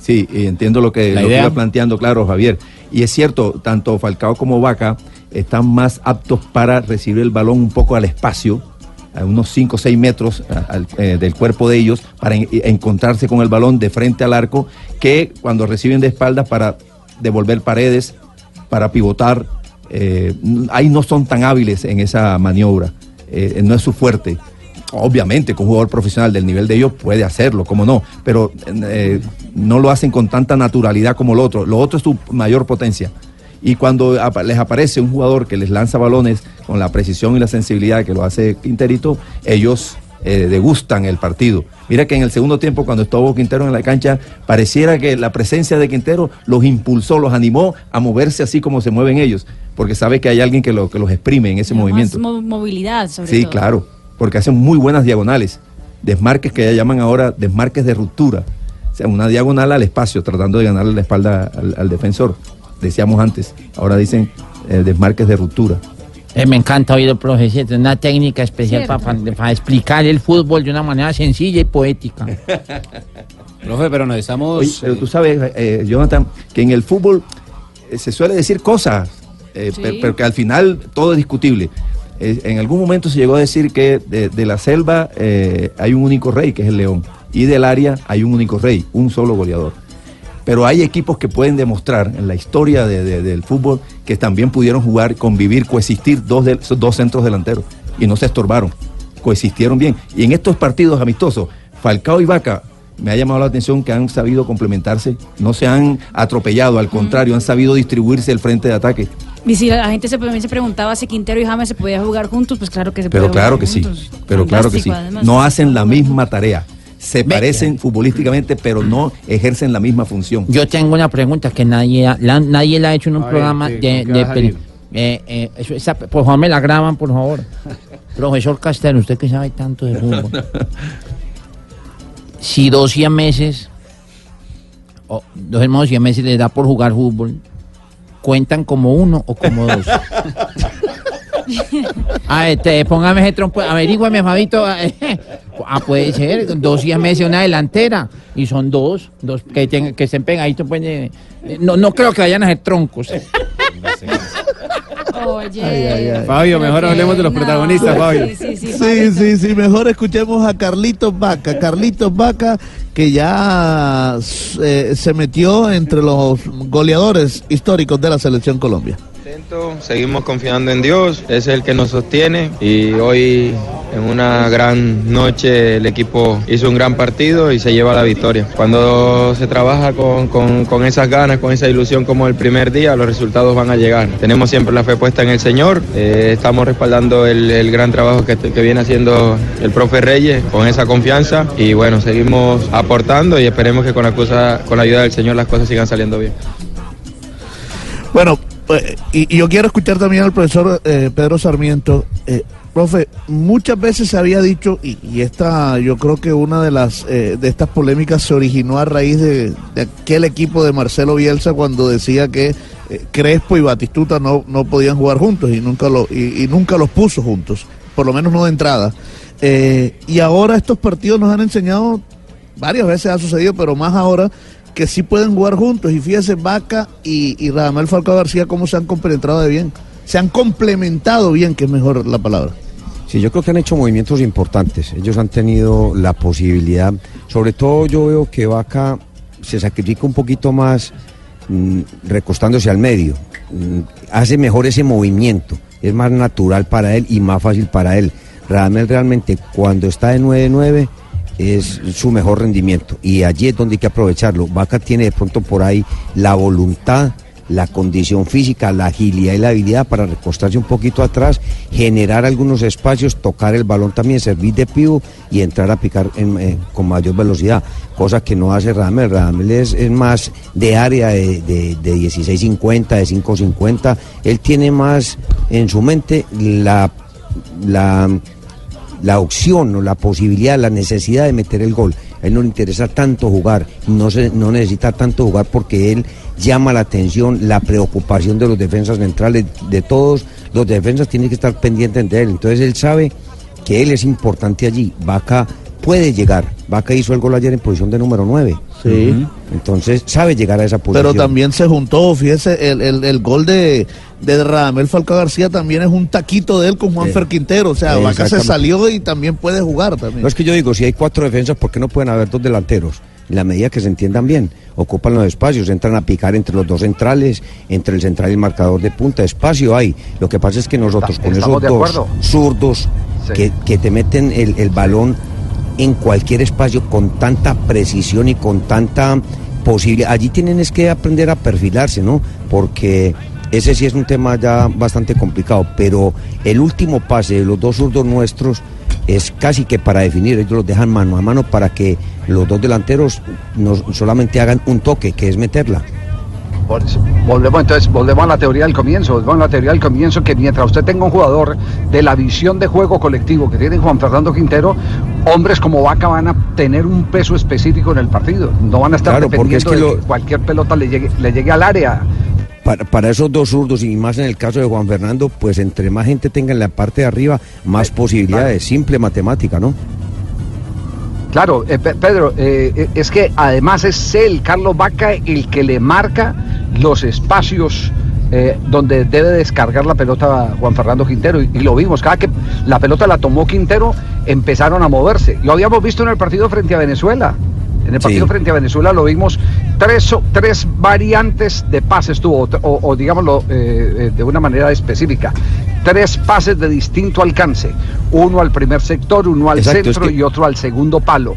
sí, eh, entiendo lo que, lo que iba planteando, claro, Javier. Y es cierto, tanto Falcao como Vaca están más aptos para recibir el balón un poco al espacio, a unos 5 o 6 metros eh, del cuerpo de ellos, para en- encontrarse con el balón de frente al arco, que cuando reciben de espaldas para devolver paredes, para pivotar. eh, ahí no son tan hábiles en esa maniobra, eh, no es su fuerte. Obviamente, que un jugador profesional del nivel de ellos puede hacerlo, como no, pero no lo hacen con tanta naturalidad como lo otro. Lo otro es su mayor potencia. Y cuando les aparece un jugador que les lanza balones con la precisión y la sensibilidad que lo hace Quinterito, ellos eh, degustan el partido. Mira que en el segundo tiempo, cuando estuvo Quintero en la cancha, pareciera que la presencia de Quintero los impulsó, los animó a moverse así como se mueven ellos, porque sabe que hay alguien que, lo, que los exprime en ese movimiento. Más movilidad, sobre Sí, todo. claro, porque hacen muy buenas diagonales. Desmarques que ya llaman ahora desmarques de ruptura. O sea, una diagonal al espacio, tratando de ganarle la espalda al, al defensor. Decíamos antes, ahora dicen eh, desmarques de ruptura. Eh, me encanta oír el profesor, es una técnica especial para explicar el fútbol de una manera sencilla y poética. Profe, pero nos estamos. Oye, pero tú sabes, eh, Jonathan, que en el fútbol eh, se suele decir cosas, eh, Sí. pero que al final todo es discutible. Eh, en algún momento se llegó a decir que de, de la selva eh, hay un único rey, que es el león, y del área hay un único rey, un solo goleador. Pero hay equipos que pueden demostrar en la historia de- de- del fútbol que también pudieron jugar, convivir, coexistir dos, de- dos centros delanteros y no se estorbaron, coexistieron bien. Y en estos partidos amistosos, Falcao y Vaca, me ha llamado la atención que han sabido complementarse, no se han atropellado, al contrario, han sabido distribuirse el frente de ataque. Y si la gente se, también se preguntaba si Quintero y James se podían jugar juntos, pues claro que se Pero puede claro jugar que sí, juntos. pero claro que sí. Además. No hacen la misma tarea. Se parecen futbolísticamente, pero no ejercen la misma función. Yo tengo una pregunta que nadie, ha- la, nadie la ha hecho en un A ver, programa ¿qué- de... de a eh, eh, eso- esa- por favor, me la graban, por favor. Profesor Castelo, usted que sabe tanto de fútbol. si dos meses, o dos hermanos meses les da por jugar fútbol, ¿cuentan como uno o como dos? Ah, este, póngame ese trompo, averígüeme, Fabito. Ah, puede ser, dos meses una delantera. Y son dos, dos que, tengan- que estén pegaditos. Pues, eh, eh, no, no creo que vayan a ser troncos. Oye. Fabio, mejor hablemos de los protagonistas, Fabio. Sí, sí, Sí, sí, sí, mejor escuchemos a Carlitos Vaca. Carlitos Vaca, que ya eh, se metió entre los goleadores históricos de la selección Colombia. Seguimos confiando en Dios, es el que nos sostiene y hoy en una gran noche el equipo hizo un gran partido y se lleva la victoria. Cuando se trabaja con, con- esas ganas, con esa ilusión como el primer día, los resultados van a llegar. Tenemos siempre la fe puesta en el Señor, eh, estamos respaldando el, el gran trabajo que, que viene haciendo el profe Reyes con esa confianza y bueno, seguimos aportando y esperemos que con la, cosa, con la ayuda del Señor las cosas sigan saliendo bien. Bueno, y, y yo quiero escuchar también al profesor eh, Pedro Sarmiento. Eh, profe, muchas veces se había dicho, y, y esta, yo creo que una de las eh, de estas polémicas se originó a raíz de, de aquel equipo de Marcelo Bielsa cuando decía que eh, Crespo y Batistuta no, no podían jugar juntos y nunca lo, y, y nunca los puso juntos, por lo menos no de entrada. Eh, y ahora estos partidos nos han enseñado, varias veces ha sucedido, pero más ahora, que sí pueden jugar juntos. Y fíjese, Vaca y, y Radamel Falcao García, cómo se han compenetrado de bien. Se han complementado bien, que es mejor la palabra. Sí, yo creo que han hecho movimientos importantes. Ellos han tenido la posibilidad, sobre todo yo veo que Vaca se sacrifica un poquito más mm, recostándose al medio. Mm, hace mejor ese movimiento. Es más natural para él y más fácil para él. Radamel realmente cuando está de 9-9 es su mejor rendimiento y allí es donde hay que aprovecharlo. Vaca tiene de pronto por ahí la voluntad, la condición física, la agilidad y la habilidad para recostarse un poquito atrás, generar algunos espacios, tocar el balón también, servir de pivo y entrar a picar eh, con mayor velocidad, cosa que no hace. Radamel es, es más de área de, de, de 16.50, de 5.50. Él tiene más en su mente la, la la opción o la posibilidad, la necesidad de meter el gol. A él no le interesa tanto jugar, no, se, no necesita tanto jugar porque él llama la atención, la preocupación de los defensas centrales, de todos los defensas tienen que estar pendientes de él. Entonces él sabe que él es importante allí. Vaca puede llegar. Vaca hizo el gol ayer en posición de número 9. Sí. Entonces sabe llegar a esa posición. Pero también se juntó, fíjese, el, el, el gol de, de Radamel Falcao García también es un taquito de él con Juanfer Quintero. O sea, Vaca se salió y también puede jugar también. No es que yo digo, si hay cuatro defensas, ¿por qué no pueden haber dos delanteros? En la medida que se entiendan bien, ocupan los espacios, entran a picar entre los dos centrales, entre el central y el marcador de punta, espacio hay. Lo que pasa es que nosotros con esos dos acuerdo. zurdos Sí. que, que te meten el, el balón en cualquier espacio con tanta precisión y con tanta posibilidad, allí tienen es que aprender a perfilarse, ¿no? Porque ese sí es un tema ya bastante complicado, pero el último pase de los dos zurdos nuestros es casi que para definir, ellos los dejan mano a mano para que los dos delanteros no solamente hagan un toque, que es meterla. Por eso, Volvemos entonces, volvemos a la teoría del comienzo, volvemos a la teoría del comienzo que mientras usted tenga un jugador de la visión de juego colectivo que tiene Juan Fernando Quintero, hombres como Vaca van a tener un peso específico en el partido, no van a estar Claro, es dependiendo que de lo- que cualquier pelota le llegue, le llegue al área. Para, para esos dos zurdos y más en el caso de Juan Fernando, pues entre más gente tenga en la parte de arriba, más posibilidades, simple matemática, ¿no? Claro, eh, Pe- Pedro, eh, eh, es que además es él, Carlos Vaca, el que le marca los espacios eh, donde debe descargar la pelota Juan Fernando Quintero. Y, y lo vimos, cada que la pelota la tomó Quintero, empezaron a moverse. Lo habíamos visto en el partido frente a Venezuela. En el partido Sí. frente a Venezuela lo vimos tres, tres variantes de pases tuvo, o, digámoslo eh, eh, de una manera específica. Tres pases de distinto alcance. Uno al primer sector, uno al Exacto, es centro que- y otro al segundo palo.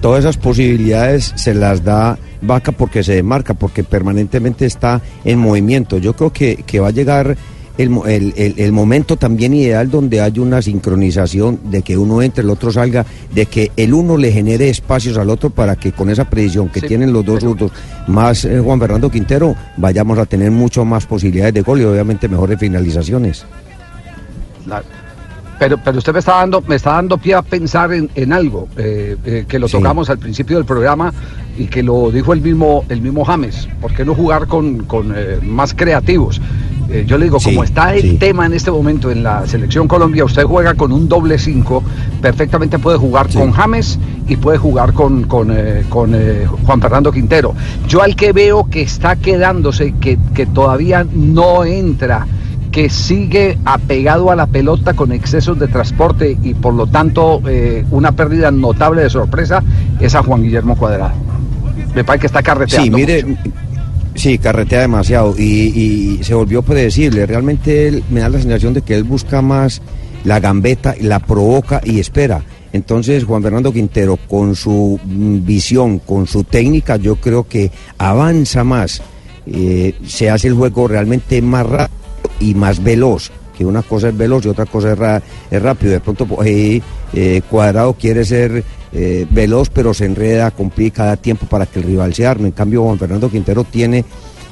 Todas esas posibilidades se las da Vaca porque se demarca, porque permanentemente está en movimiento. Yo creo que, que va a llegar el, el- el- el momento también ideal donde hay una sincronización de que uno entre, el otro salga, de que el uno le genere espacios al otro para que con esa precisión que Sí, tienen los dos zurdos, más eh, Juan Fernando Quintero, vayamos a tener mucho más posibilidades de gol y obviamente mejores finalizaciones. La- Pero, pero usted me está dando, me está dando pie a pensar en, en algo eh, eh, que lo Sí. tocamos al principio del programa y que lo dijo el mismo, el mismo James. ¿Por qué no jugar con, con, más creativos? Eh, yo le digo, Sí, como está el sí. tema en este momento en la selección Colombia, usted juega con un doble 5, perfectamente puede jugar con James y puede jugar con, con, eh, con, eh, Juan Fernando Quintero. Yo al que veo que está quedándose, que, que todavía no entra, que sigue apegado a la pelota con excesos de transporte y por lo tanto eh, una pérdida notable de sorpresa, es a Juan Guillermo Cuadrado. Me parece que está carreteando. Sí, mire, mucho. Sí, carretea demasiado y, se volvió predecible. Realmente él, me da la sensación de que él busca más la gambeta, la provoca y espera. Entonces Juan Fernando Quintero, con su mm, visión, con su técnica, yo creo que avanza más, eh, se hace el juego realmente más rápido y más veloz. Que una cosa es veloz y otra cosa es, rápido. De pronto ahí, eh, Cuadrado quiere ser eh, veloz, pero se enreda, complica, da tiempo para que el rival se arme. En cambio, Juan Fernando Quintero tiene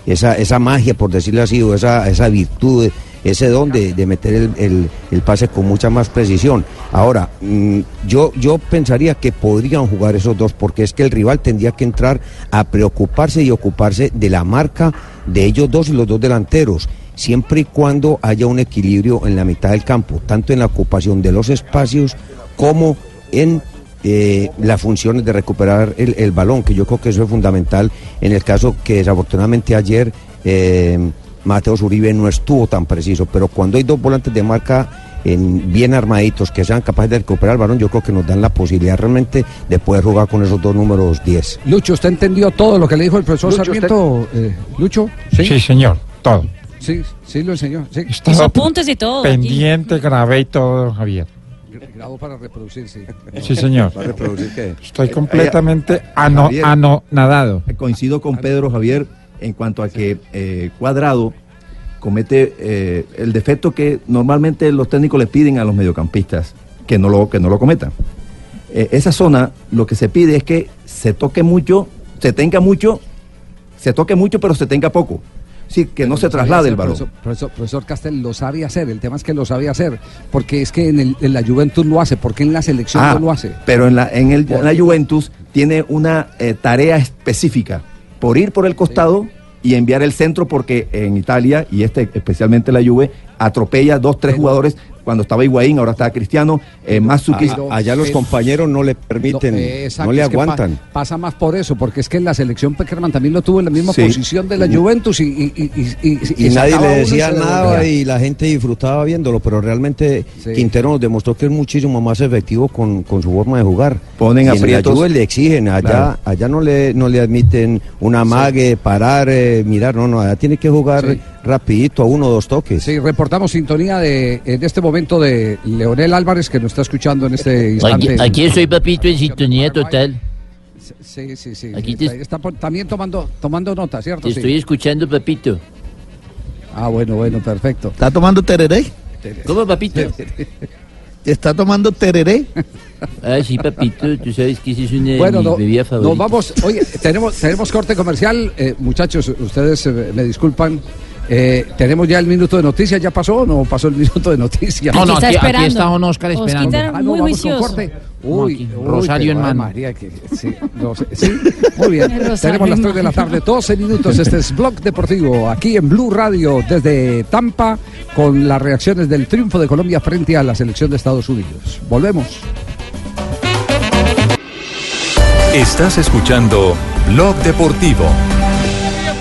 esa, esa magia, por decirlo así, o esa, esa virtud, ese don de, de meter el, el- pase con mucha más precisión. Ahora, mm, yo, yo pensaría que podrían jugar esos dos, porque es que el rival tendría que entrar a preocuparse y ocuparse de la marca de ellos dos y los dos delanteros, siempre y cuando haya un equilibrio en la mitad del campo, tanto en la ocupación de los espacios como en eh, las funciones de recuperar el, el balón, que yo creo que eso es fundamental en el caso que desafortunadamente ayer eh, Mateo Uribe no estuvo tan preciso, pero cuando hay dos volantes de marca en- bien armaditos que sean capaces de recuperar el balón, yo creo que nos dan la posibilidad realmente de poder jugar con esos dos números 10. Lucho, ¿usted entendió todo lo que le dijo el profesor Lucho, Sarmiento? eh, Lucho, Sí, señor, todo. Sí, sí lo enseñó. Sí. Apuntes y todo. pendiente, grabé y todo, Javier. Grabó para reproducir, sí. Sí, señor. ¿Va a reproducir qué? Estoy completamente ano, Javier. anonadado. Coincido con Pedro Javier en cuanto a que eh, Cuadrado comete eh, el defecto que normalmente los técnicos le piden a los mediocampistas que no lo, que no lo cometan. Eh, esa zona lo que se pide es que se toque mucho, se tenga mucho, se toque mucho pero se tenga poco. Sí, que no se traslade el balón. Profesor, profesor, profesor Castel lo sabe hacer, el tema es que lo sabe hacer, porque es que en, el- en la Juventus lo hace, porque en la selección Ah, no lo hace. Pero en la, en, el, en la Juventus tiene una eh, tarea específica por ir por el costado y enviar el centro porque en Italia, y este especialmente la Juve, atropella dos, tres jugadores. Cuando estaba Higuaín, ahora está Cristiano, eh. A- allá los compañeros no le permiten, No, eh, exacto, no le pa- aguantan. pasa más por eso, porque es que en la selección Peckerman también lo tuvo en la misma Sí. posición de la Juventus y, y, y, y- y- y nadie le decía nada y la gente disfrutaba viéndolo, pero realmente Quintero nos demostró que es muchísimo más efectivo con, con su forma de jugar. Ponen y en la aprietos. Le exigen, allá, Claro. allá no le no le admiten una mague, parar, eh, mirar, no, no, allá tiene que jugar rapidito, a uno o dos toques. Sí, reportamos sintonía de en este momento de Leonel Álvarez que nos está escuchando en este instante. Aquí, aquí estoy, papito, en sintonía total. Sí, sí, sí. Aquí está, te- está también tomando tomando nota, ¿cierto? Te Sí. estoy escuchando, papito. Ah, bueno, bueno, perfecto. ¿Está tomando tereré? ¿Cómo, papito? ¿Está tomando tereré? Ah, sí, papito, tú sabes que esa es una de Bueno, mis no- favoritas. nos vamos. Oye, tenemos, tenemos corte comercial. Eh, muchachos, ustedes eh, me disculpan. Eh, tenemos ya el minuto de noticias. ¿Ya pasó o no pasó el minuto de noticias? No, no, Aquí está aquí- está don Oscar esperando. Ah, no, muy. Como Uy, Rosario en mano. María, que- sí, no sí, muy bien. Tenemos las en 3 de la tarde, 12 minutos. Este es Blog Deportivo, aquí en Blue Radio, desde Tampa, con las reacciones del triunfo de Colombia frente a la selección de Estados Unidos. Volvemos. Estás escuchando Blog Deportivo.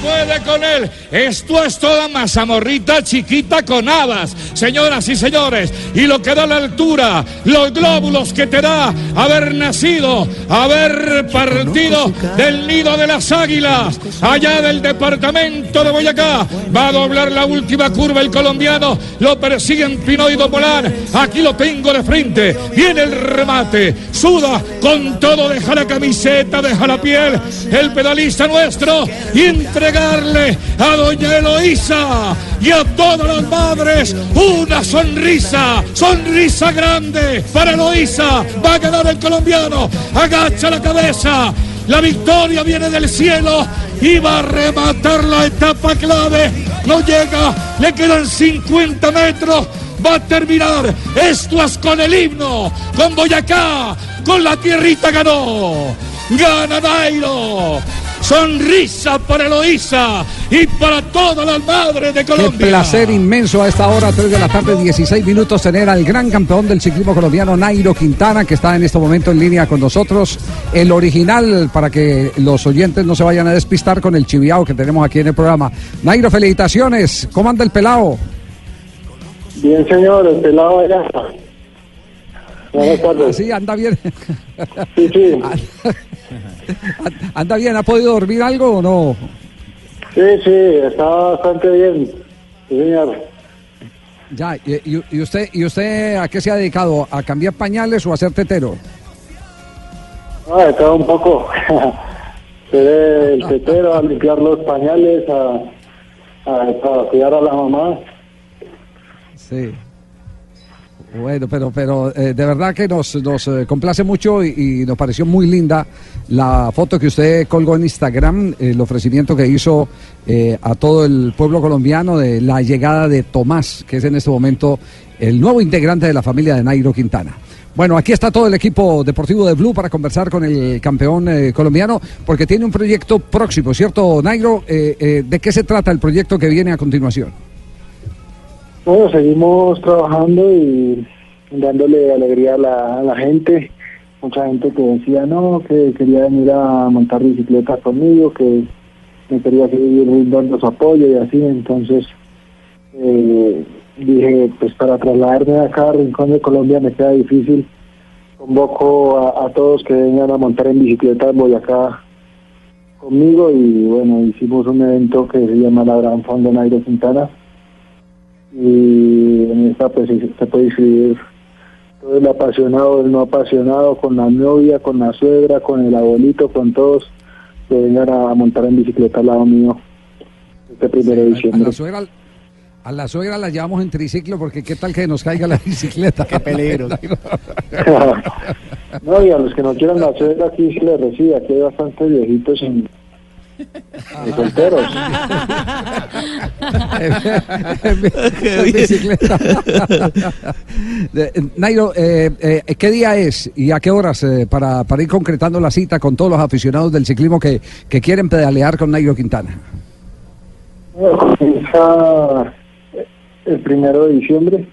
Puede con él. Esto es toda mazamorrita chiquita con habas, señoras y señores. Y lo que da la altura, los glóbulos que te da haber nacido, haber partido del nido de las águilas, allá del departamento de Boyacá. Va a doblar la última curva el colombiano, lo persiguen Pinoido Polán. Aquí lo tengo de frente. Viene el remate, suda con todo, deja la camiseta, deja la piel. El pedalista nuestro y entregarle a doña Eloísa y a todas las madres una sonrisa, sonrisa grande para Eloísa. Va a ganar el colombiano, agacha la cabeza. La victoria viene del cielo y va a rematar la etapa clave. No llega, le quedan 50 metros. Va a terminar. Esto es con el himno, con Boyacá, con la tierrita ganó. Gana Nairo. Sonrisa para Eloísa y para todas las madres de Qué Colombia. placer inmenso a esta hora, 3 de la tarde, 16 minutos, tener al gran campeón del ciclismo colombiano, Nairo Quintana, que está en este momento en línea con nosotros. El original, para que los oyentes no se vayan a despistar con el chiviao que tenemos aquí en el programa. Nairo, felicitaciones. ¿Cómo anda el pelado? Bien, señor, el pelado allá. Buenas tardes. Sí, anda bien. Sí, sí. ¿Anda bien? ¿Ha podido dormir algo o no? Sí, sí, está bastante bien. Señor. Ya, y, y- usted, ¿y usted a qué se ha dedicado? ¿A cambiar pañales o a ser tetero? Ah, todo un poco. Ser el tetero, a limpiar los pañales, a, a, para cuidar a la mamá. Sí. Bueno, pero, pero eh, de verdad que nos, nos eh, complace mucho y, nos pareció muy linda la foto que usted colgó en Instagram, el ofrecimiento que hizo eh, a todo el pueblo colombiano de la llegada de Tomás, que es en este momento el nuevo integrante de la familia de Nairo Quintana. Bueno, aquí está todo el equipo deportivo de Blue para conversar con el campeón eh, colombiano, porque tiene un proyecto próximo, ¿cierto, Nairo? ¿De qué se trata el proyecto que viene a continuación? Bueno, seguimos trabajando y dándole alegría a la, gente. Mucha gente que decía no, que quería venir a montar bicicleta conmigo, que me quería seguir brindando su apoyo y así. Entonces eh, dije, pues para trasladarme a Rincón de Colombia me queda difícil. Convoco a, a todos que vengan a montar en bicicleta en Boyacá conmigo y bueno, hicimos un evento que se llama la Gran Fondo Nairo Quintana y en esta pues se se puede inscribir todo el apasionado, el no apasionado, con la novia, con la suegra, con el abuelito, con todos, que vengan a montar en bicicleta al lado mío este primero de A la suegra, a la suegra la llevamos en triciclo porque qué tal que nos caiga la bicicleta. Qué peligro. No, y a los que no quieran la suegra aquí sí les recibe, aquí hay bastantes viejitos en, de solteros. En bicicleta. Nairo, eh, eh, ¿qué día es y a qué horas eh, para, para ir concretando la cita con todos los aficionados del ciclismo que, que quieren pedalear con Nairo Quintana? Bueno, comienza el primero de diciembre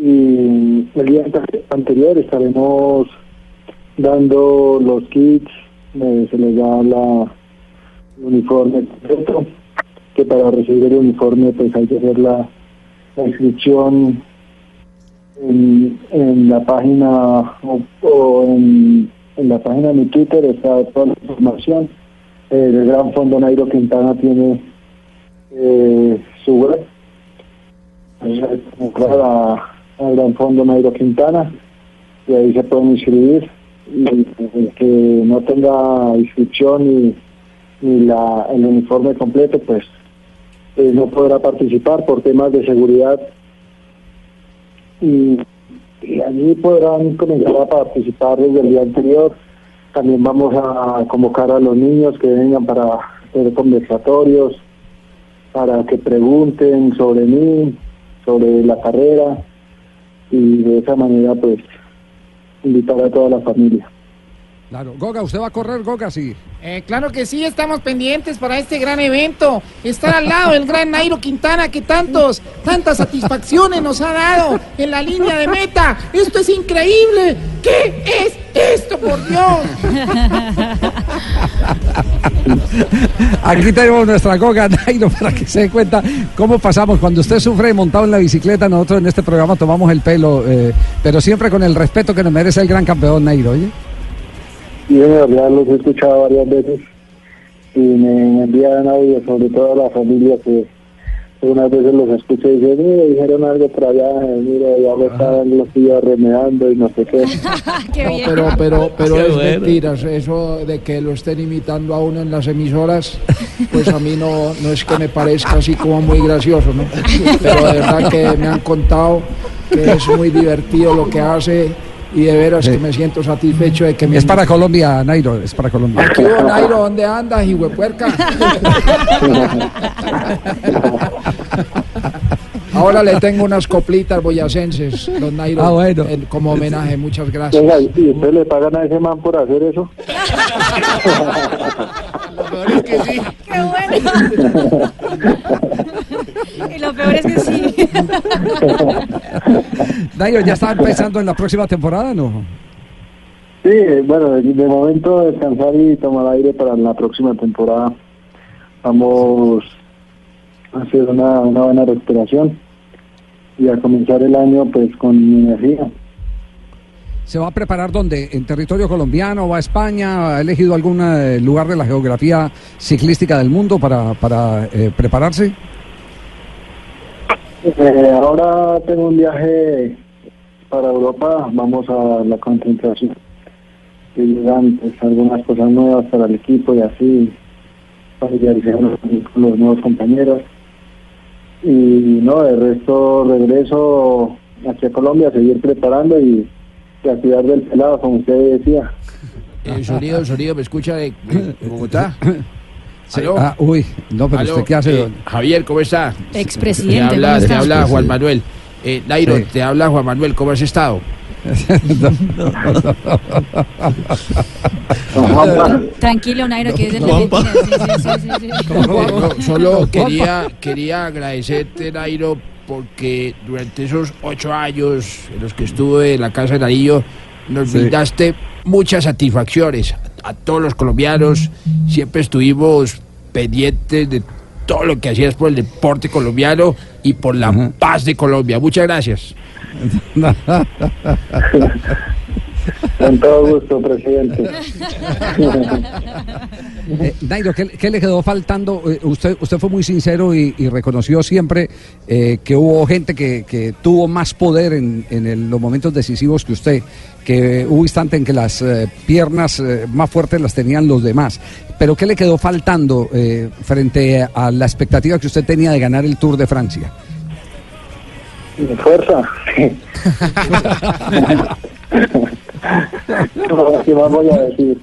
y el día ante- anterior estaremos dando los kits, eh, se les da la uniforme completo, que para recibir el uniforme pues hay que hacer la, inscripción en, en la página o, o en, la página de mi Twitter está toda la información. El Gran Fondo Nairo Quintana tiene eh, su web. Entrar a- al Gran Fondo Nairo Quintana y ahí se pueden inscribir. Y el que no tenga inscripción ni, ni la, el uniforme completo, pues eh, no podrá participar por temas de seguridad. Y, y allí podrán comenzar a participar desde el día anterior. También vamos a convocar a los niños que vengan para hacer conversatorios, para que pregunten sobre mí, sobre la carrera y de esa manera pues invitar a toda la familia. Claro. Goga, ¿usted va a correr, Goga? Sí. Eh, claro que sí, estamos pendientes para este gran evento. Estar al lado del gran Nairo Quintana que tantos, tantas satisfacciones nos ha dado en la línea de meta. Esto es increíble. ¿Qué es esto, por Dios? Aquí tenemos nuestra Goga Nairo para que se dé cuenta cómo pasamos. Cuando usted sufre montado en la bicicleta, nosotros en este programa tomamos el pelo, eh, pero siempre con el respeto que nos merece el gran campeón Nairo, ¿oye? Y de verdad los he escuchado varias veces y me envían audio, sobre todo a la familia que unas veces los escucho y dicen, mira, dijeron algo por allá, mira, ya me estaban los tíos remedando y no sé qué. Qué No, pero, pero, pero Qué es bueno. mentiras. Eso de que lo estén imitando a uno en las emisoras, pues a mí no, no es que me parezca así como muy gracioso, ¿no? Pero de verdad que me han contado que es muy divertido lo que hace y de veras Sí. que me siento satisfecho de que me Es para Colombia, Nairo, es para Colombia. Aquí, Nairo, ¿dónde andas, hijuepuerca? Ahora le tengo unas coplitas boyacenses, don Nairo, Ah, bueno. en- como homenaje. Muchas gracias. Venga, ¿y ustedes le pagan a ese man por hacer eso? Qué bueno. y lo peor es que sí. Nairo, ¿ya está empezando en la próxima temporada, no? Sí, bueno, de, de momento descansar y tomar aire para la próxima temporada. Vamos a hacer una, una buena respiración y a comenzar el año pues con energía. ¿Se va a preparar dónde? ¿En territorio colombiano? ¿Va a España? ¿Ha elegido algún eh, lugar de la geografía ciclística del mundo para, para eh, prepararse? Eh, ahora tengo un viaje para Europa, vamos a la concentración. Y llegan pues, algunas cosas nuevas para el equipo y así familiarizarnos con los nuevos compañeros. Y no, el resto regreso aquí a Colombia a seguir preparando y, y a cuidar del pelado, como usted decía. Eh, sonido, sonido, ¿me escucha de, de Bogotá? Sí. ¿Aló? Ah, uy, no, pero Aló, usted qué hace. eh, don? Javier, ¿cómo está? Expresidente, Te habla, ¿cómo te está? habla Juan Manuel. Eh, Nairo, Sí. te habla Juan Manuel, ¿cómo has estado? Tranquilo, Nairo, que es de Juanpa. Argentina. Sí, sí, sí, sí, sí. No, solo quería, quería agradecerte, Nairo, porque durante esos ocho años en los que estuve en la Casa de Narillo, nos Sí. brindaste muchas satisfacciones. A todos los colombianos siempre estuvimos pendientes de todo lo que hacías por el deporte colombiano y por la paz de Colombia. Muchas gracias. Con todo gusto, presidente. Eh, Nairo, ¿qué, le quedó faltando? Eh, usted, usted fue muy sincero y, reconoció siempre eh, que hubo gente que, que tuvo más poder en, en los momentos decisivos que usted, que hubo instantes en que las eh, piernas más fuertes las tenían los demás. Pero ¿qué le quedó faltando frente a la expectativa que usted tenía de ganar el Tour de Francia? Fuerza. No, ¿Qué más voy a decir?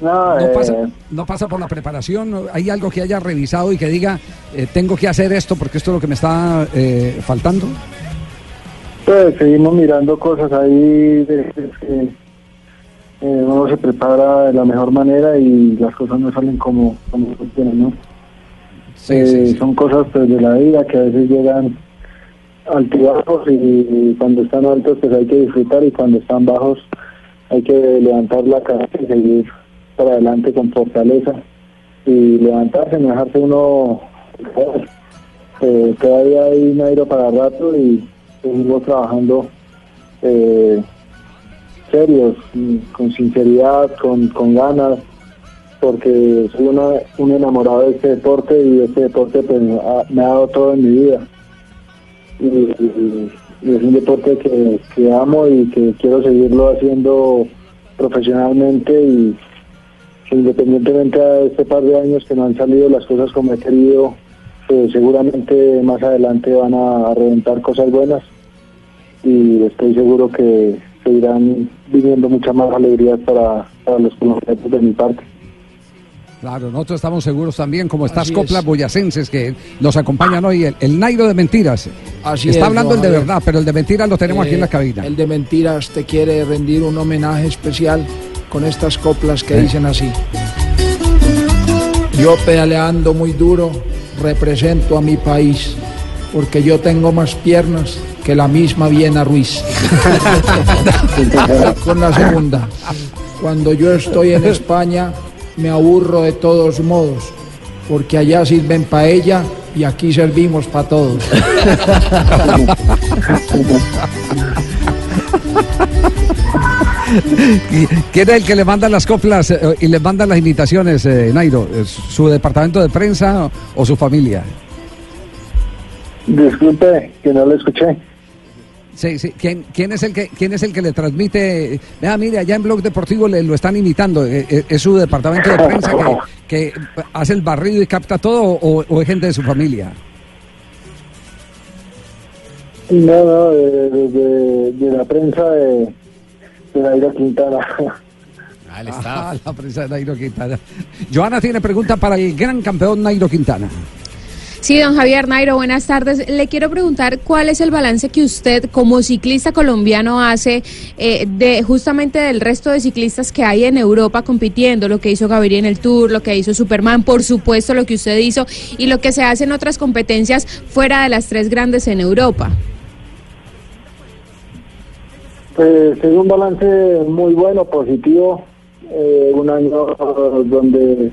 No, No eh, pasa, no pasa por la preparación, hay algo que haya revisado y que diga, eh, tengo que hacer esto porque esto es lo que me está eh, faltando. Pues seguimos mirando cosas ahí de, eh, uno se prepara de la mejor manera y las cosas no salen como, como funcionan, ¿no? Eh, Son cosas pues, de la vida que a veces llegan altibajos y cuando están altos pues hay que disfrutar y cuando están bajos hay que levantar la cabeza y seguir para adelante con fortaleza y levantarse, no dejarse uno. Eh, todavía hay Nairo para rato y seguimos trabajando eh, serios, con sinceridad, con, con ganas, porque soy una, un enamorado de este deporte y este deporte pues, me ha dado todo en mi vida. Y, es un deporte que, amo y que quiero seguirlo haciendo profesionalmente y independientemente de este par de años que no han salido las cosas como he querido, pues seguramente más adelante van a, reventar cosas buenas y estoy seguro que seguirán viniendo muchas más alegrías para, para los colombianos de mi parte. Claro, nosotros estamos seguros también, como estas Así coplas es. boyacenses que nos acompañan hoy, el, el Nairo de mentiras. Así Está es, hablando el de verdad, pero el de mentiras lo tenemos aquí en la Eh, cabina. El de mentiras te quiere rendir un homenaje especial con estas coplas que Eh. dicen así. Yo pedaleando muy duro represento a mi país porque yo tengo más piernas que la misma Viena Ruiz. con la segunda. Cuando yo estoy en España me aburro de todos modos porque allá sirven paella y aquí servimos para todos. ¿Y ¿Quién es el que le manda las coplas eh, y le manda las invitaciones, eh, Nairo? ¿Es ¿Su departamento de prensa o su familia? Disculpe que no lo escuché. Sí, sí. ¿Quién, quién es el que, ¿Quién es el que le transmite? Vea, mire, allá en Blog Deportivo le lo están imitando. Eh, eh, ¿Es su departamento de prensa que, que hace el barrido y capta todo o, o es gente de su familia? No, no, de, de- de- de la prensa de, de Nairo Quintana. Ajá, la prensa de Nairo Quintana. Joana tiene pregunta para el gran campeón Nairo Quintana. Sí, don Javier Nairo, buenas tardes. Le quiero preguntar cuál es el balance que usted como ciclista colombiano hace eh, de justamente del resto de ciclistas que hay en Europa compitiendo, lo que hizo Gaviria en el Tour, lo que hizo Superman, por supuesto lo que usted hizo y lo que se hace en otras competencias fuera de las tres grandes en Europa. Pues es un balance muy bueno, positivo. Eh, un año donde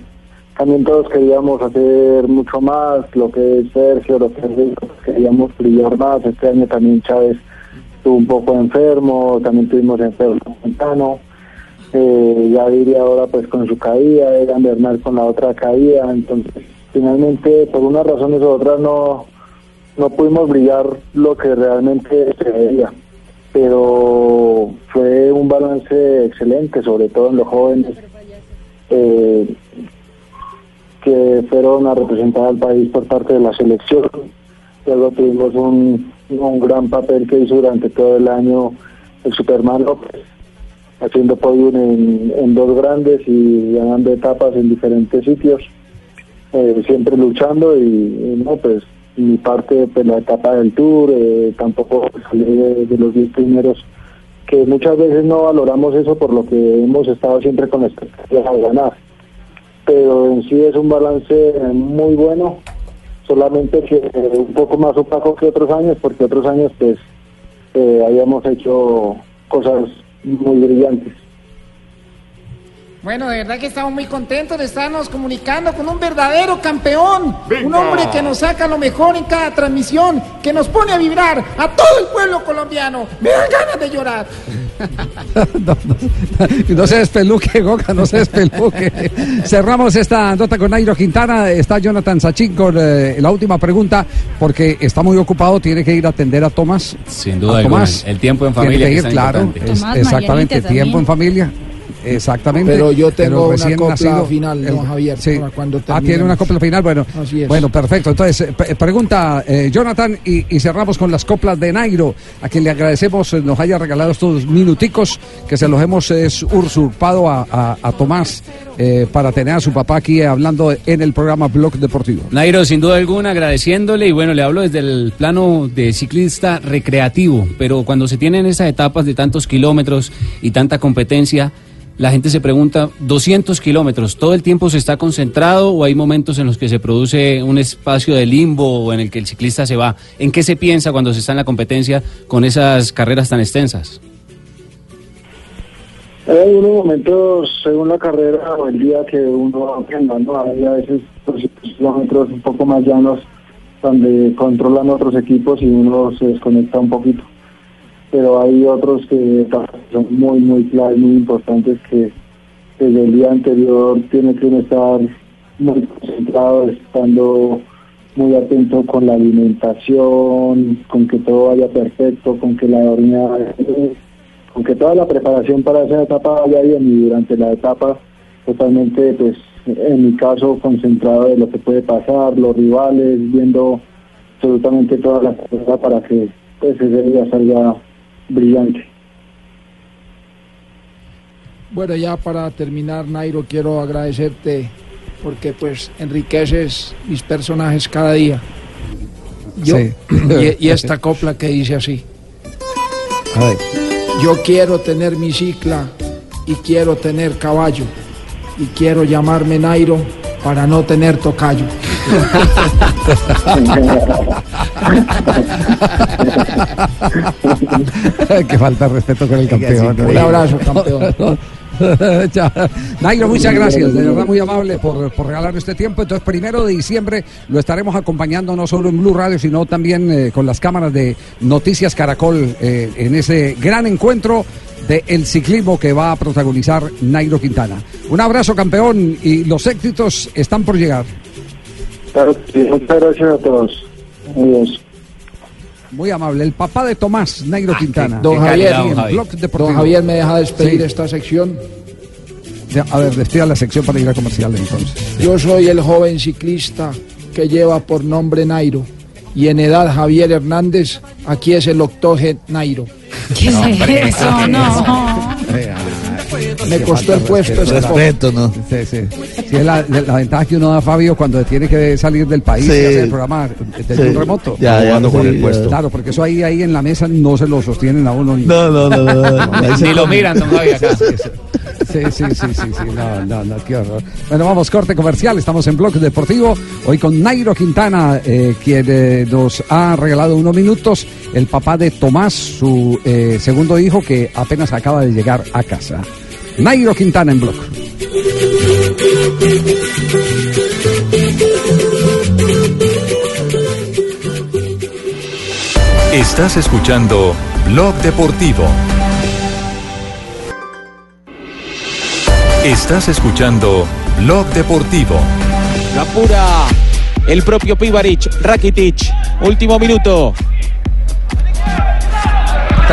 también todos queríamos hacer mucho más, lo que es Sergio, lo que es queríamos brillar más. Este año también Chávez estuvo un poco enfermo, también tuvimos enfermo Montano. Eh, ya diría ahora pues con su caída, Egan Bernal con la otra caída, entonces finalmente por unas razones u otras no, no pudimos brillar lo que realmente se veía pero fue un balance excelente, sobre todo en los jóvenes eh, que fueron a representar al país por parte de la selección. Luego tuvimos un, un gran papel que hizo durante todo el año el Superman López, haciendo podium en, dos grandes y ganando etapas en diferentes sitios, eh, siempre luchando y, y no, pues mi parte pues la etapa del tour eh, tampoco salí de, de los 10 primeros que muchas veces no valoramos eso por lo que hemos estado siempre con la expectativa de ganar pero en sí es un balance muy bueno solamente que un poco más opaco que otros años porque otros años pues eh, habíamos hecho cosas muy brillantes Bueno, de verdad que estamos muy contentos de estarnos comunicando con un verdadero campeón. Un hombre que nos saca lo mejor en cada transmisión, que nos pone a vibrar a todo el pueblo colombiano. Me dan ganas de llorar. no, no, no se despeluque, Goga, no se despeluque. Cerramos esta nota con Nairo Quintana. Está Jonathan Sachin con eh, la última pregunta, porque está muy ocupado, tiene que ir a atender a Tomás. Sin duda A alguna. Tomás. El tiempo en Tiene familia. que que ir, claro. importante. es- Tomás, exactamente, Marianita tiempo en familia. Exactamente. Pero yo tengo una recién copla final, don Javier, sí. para cuando Ah, tiene una copla final. Bueno, Así es. bueno, perfecto. Entonces, eh, pregunta eh, Jonathan y, y cerramos con las coplas de Nairo, a quien le agradecemos eh, nos haya regalado estos minuticos que se los hemos eh, usurpado a, a- a Tomás eh, para tener a su papá aquí eh, hablando en el programa Blog Deportivo. Nairo, sin duda alguna, agradeciéndole y bueno, le hablo desde el plano de ciclista recreativo, pero cuando se tienen esas etapas de tantos kilómetros y tanta competencia, la gente se pregunta, 200 kilómetros, ¿todo el tiempo se está concentrado o hay momentos en los que se produce un espacio de limbo o en el que el ciclista se va? ¿En qué se piensa cuando se está en la competencia con esas carreras tan extensas? Hay algunos momentos, según la carrera o el día que uno va aprendiendo, hay a veces kilómetros un poco más llanos donde controlan otros equipos y uno se desconecta un poquito. Pero hay otros que son muy, muy claves, muy importantes que desde el día anterior tiene que estar muy concentrado, estando muy atento con la alimentación, con que todo vaya perfecto, con que la dormida con que toda la preparación para esa etapa vaya bien. Y durante la etapa totalmente, pues en mi caso, concentrado de lo que puede pasar, los rivales, viendo absolutamente toda la carrera para que pues, ese día salga brillante. Bueno, ya para terminar, Nairo, quiero agradecerte porque pues enriqueces mis personajes cada día. Yo, Sí. y, y esta copla que dice así. A ver. Yo quiero tener mi cicla y quiero tener caballo y quiero llamarme Nairo para no tener tocayo. que falta de respeto con el campeón. Un abrazo, campeón. Nairo, muchas gracias, de verdad muy amable por, por regalar este tiempo. Entonces, primero de diciembre lo estaremos acompañando no solo en Blue Radio, sino también eh, con las cámaras de Noticias Caracol eh, en ese gran encuentro del ciclismo que va a protagonizar Nairo Quintana. Un abrazo, campeón, y los éxitos están por llegar. Claro que sí, muchas gracias a todos. Adiós. Muy amable, el papá de Tomás, Nairo Quintana. Don Javier, don Javier, ¿me deja despedir Sí. esta sección? Ya, A ver, despida la sección para ir a comercial entonces. Yo soy el joven ciclista que lleva por nombre Nairo. Y en edad Javier Hernández, aquí es el octogen Nairo. ¿Qué es eso? No. Me costó el puesto ese Respeto, ¿no? Sí, sí. Sí, es la, la ventaja que uno da, Fabio, cuando tiene que salir del país Sí. y hacer el programa desde Sí. un remoto. Ya, ya, con el puesto. Claro, porque eso ahí, ahí en la mesa no se lo sostienen a uno. Ni, No, no, no, Ni lo miran, don acá. Sí, sí, sí, sí, sí, no, no, no, qué horror. Bueno, vamos, corte comercial, estamos en Bloque Deportivo, hoy con Nairo Quintana, eh, quien eh, nos ha regalado unos minutos, el papá de Tomás, su eh, segundo hijo, que apenas acaba de llegar a casa. Nairo Quintana en Bloque. Estás escuchando Blog Deportivo. Estás escuchando Blog Deportivo. La pura. El propio Pivaric, Rakitic. Último minuto.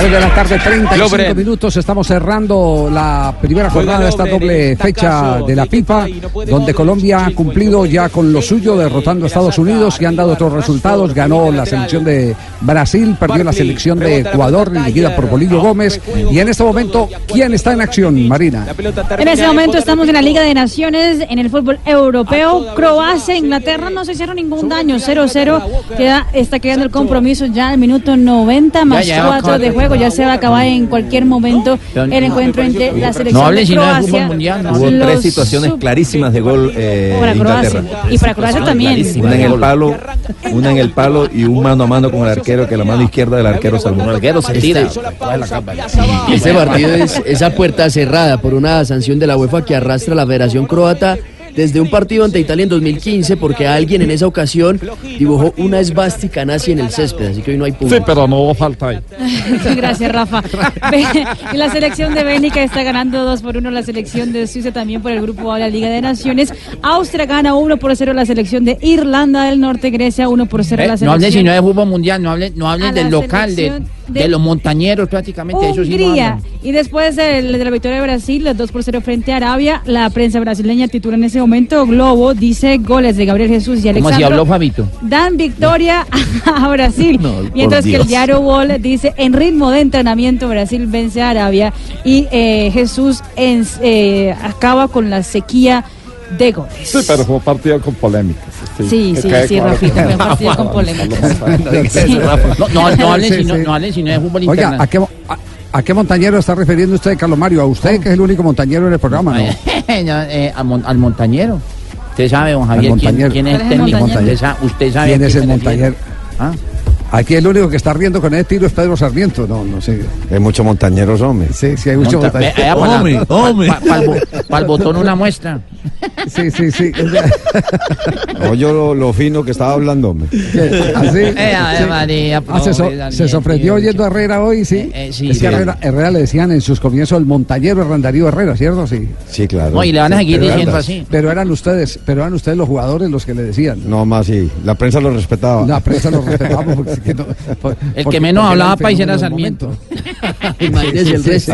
3 de la tarde, 35 Lovren. minutos. Estamos cerrando la primera jornada de esta doble fecha de la FIFA, donde Colombia ha cumplido ya con lo suyo, derrotando a Estados Unidos y han dado otros resultados. Ganó la selección de Brasil, perdió la selección de Ecuador, dirigida por Bolillo Gómez. Y en este momento, ¿quién está en acción, Marina? En ese momento estamos en la Liga de Naciones, en el fútbol europeo. Croacia, Inglaterra no se hicieron ningún daño. 0-0. Queda, está quedando el compromiso ya al minuto 90 más Ya, ya va a 4 acabar de el juego. Ya se va a acabar en cualquier momento el encuentro entre la selección No hablen de. Hubo tres situaciones clarísimas de gol eh, Para de Croacia. Inglaterra. Y para Croacia también. Una en el palo, una en el palo y un mano a mano con el arquero que la mano izquierda del arquero salvó. El arquero se tira. Este partido es esa puerta cerrada por una sanción de la UEFA que arrastra a la Federación Croata desde un partido ante Italia en 2015 porque alguien en esa ocasión dibujó una esvástica nazi en el césped, así que hoy no hay público. Sí, pero no falta ahí. Gracias, Rafa. La selección de Bélgica está ganando 2 por 1. La selección de Suiza también por el grupo A de la Liga de Naciones. Austria gana 1 por 0 la selección de Irlanda del Norte. Grecia 1 por 0 Eh, la no selección. hablen sino de fútbol mundial, no hablen, no hablen del local, de, selección de de los montañeros prácticamente, eso sí no Hungría. y después de, la victoria de Brasil, los 2 por 0 frente a Arabia, la prensa brasileña titula en ese momento Globo, dice goles de Gabriel Jesús y Como si Alexandro. habló Fabito. Dan victoria a Brasil. por Mientras que el diario Wall dice en ritmo de entrenamiento Brasil vence a Arabia y eh, Jesús en- eh, acaba con la sequía de goles. Sí, pero fue un partido con polémicas. Sí, sí, sí, quede Rafita, fue un partido con polémicas. Sí. No, no, no hablen, Sí, sí. no hablen de fútbol Oiga, internacional. ¿a qué, a, a qué montañero está refiriendo usted, Carlos Mario? A usted, que es el único montañero en el programa, ¿no? No, eh, al, mon- al montañero. Usted sabe, don Javier, quién, montañero. quién es el ¿Cuál es el técnico. montañero? Usted, sa- usted sabe ¿Quién es el se refiere. Aquí el único que está riendo con ese tiro es Pedro Sarmiento. No, no sé. Hay muchos montañeros, hombre. Sí, sí, hay muchos Monta- montañeros. Ve- vea, para pa- pa- botón una muestra. Sí, sí, sí. Oye, lo, lo fino que estaba hablando, hombre. ¿Así? Eh, Sí. María, Ah, se, so- pobre Daniel, se sorprendió tío. oyendo a Herrera hoy, sí. eh, sí, es que sí. Herrera, Herrera le decían en sus comienzos el montañero Hernandarío Herrera, ¿cierto? Sí. Sí, claro. No, y le van a seguir Pero diciendo eran- así. Pero eran ustedes, pero eran ustedes los jugadores los que le decían. No más, sí. La prensa lo respetaba. La prensa lo respetamos porque que no- por- El que menos hablaba país era Sarmiento. Imagínese el resto.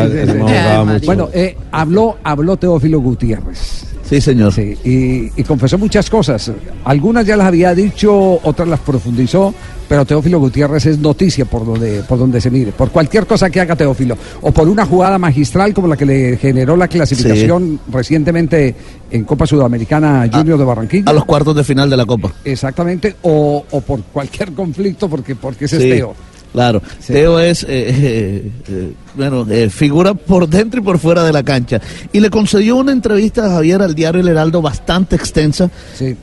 Bueno, eh, habló, habló Teófilo Gutiérrez. Sí, señor. Sí, y, y confesó muchas cosas. Algunas ya las había dicho, otras las profundizó, pero Teófilo Gutiérrez es noticia por donde, por donde se mire. Por cualquier cosa que haga Teófilo, o por una jugada magistral como la que le generó la clasificación recientemente en Copa Sudamericana Junior de Barranquilla. A los cuartos de final de la Copa. Exactamente, o, o por cualquier conflicto, porque, porque ese Sí, es Claro, Teo es, eh, eh, eh, bueno, eh, figura por dentro y por fuera de la cancha. Y le concedió una entrevista a Javier al diario El Heraldo bastante extensa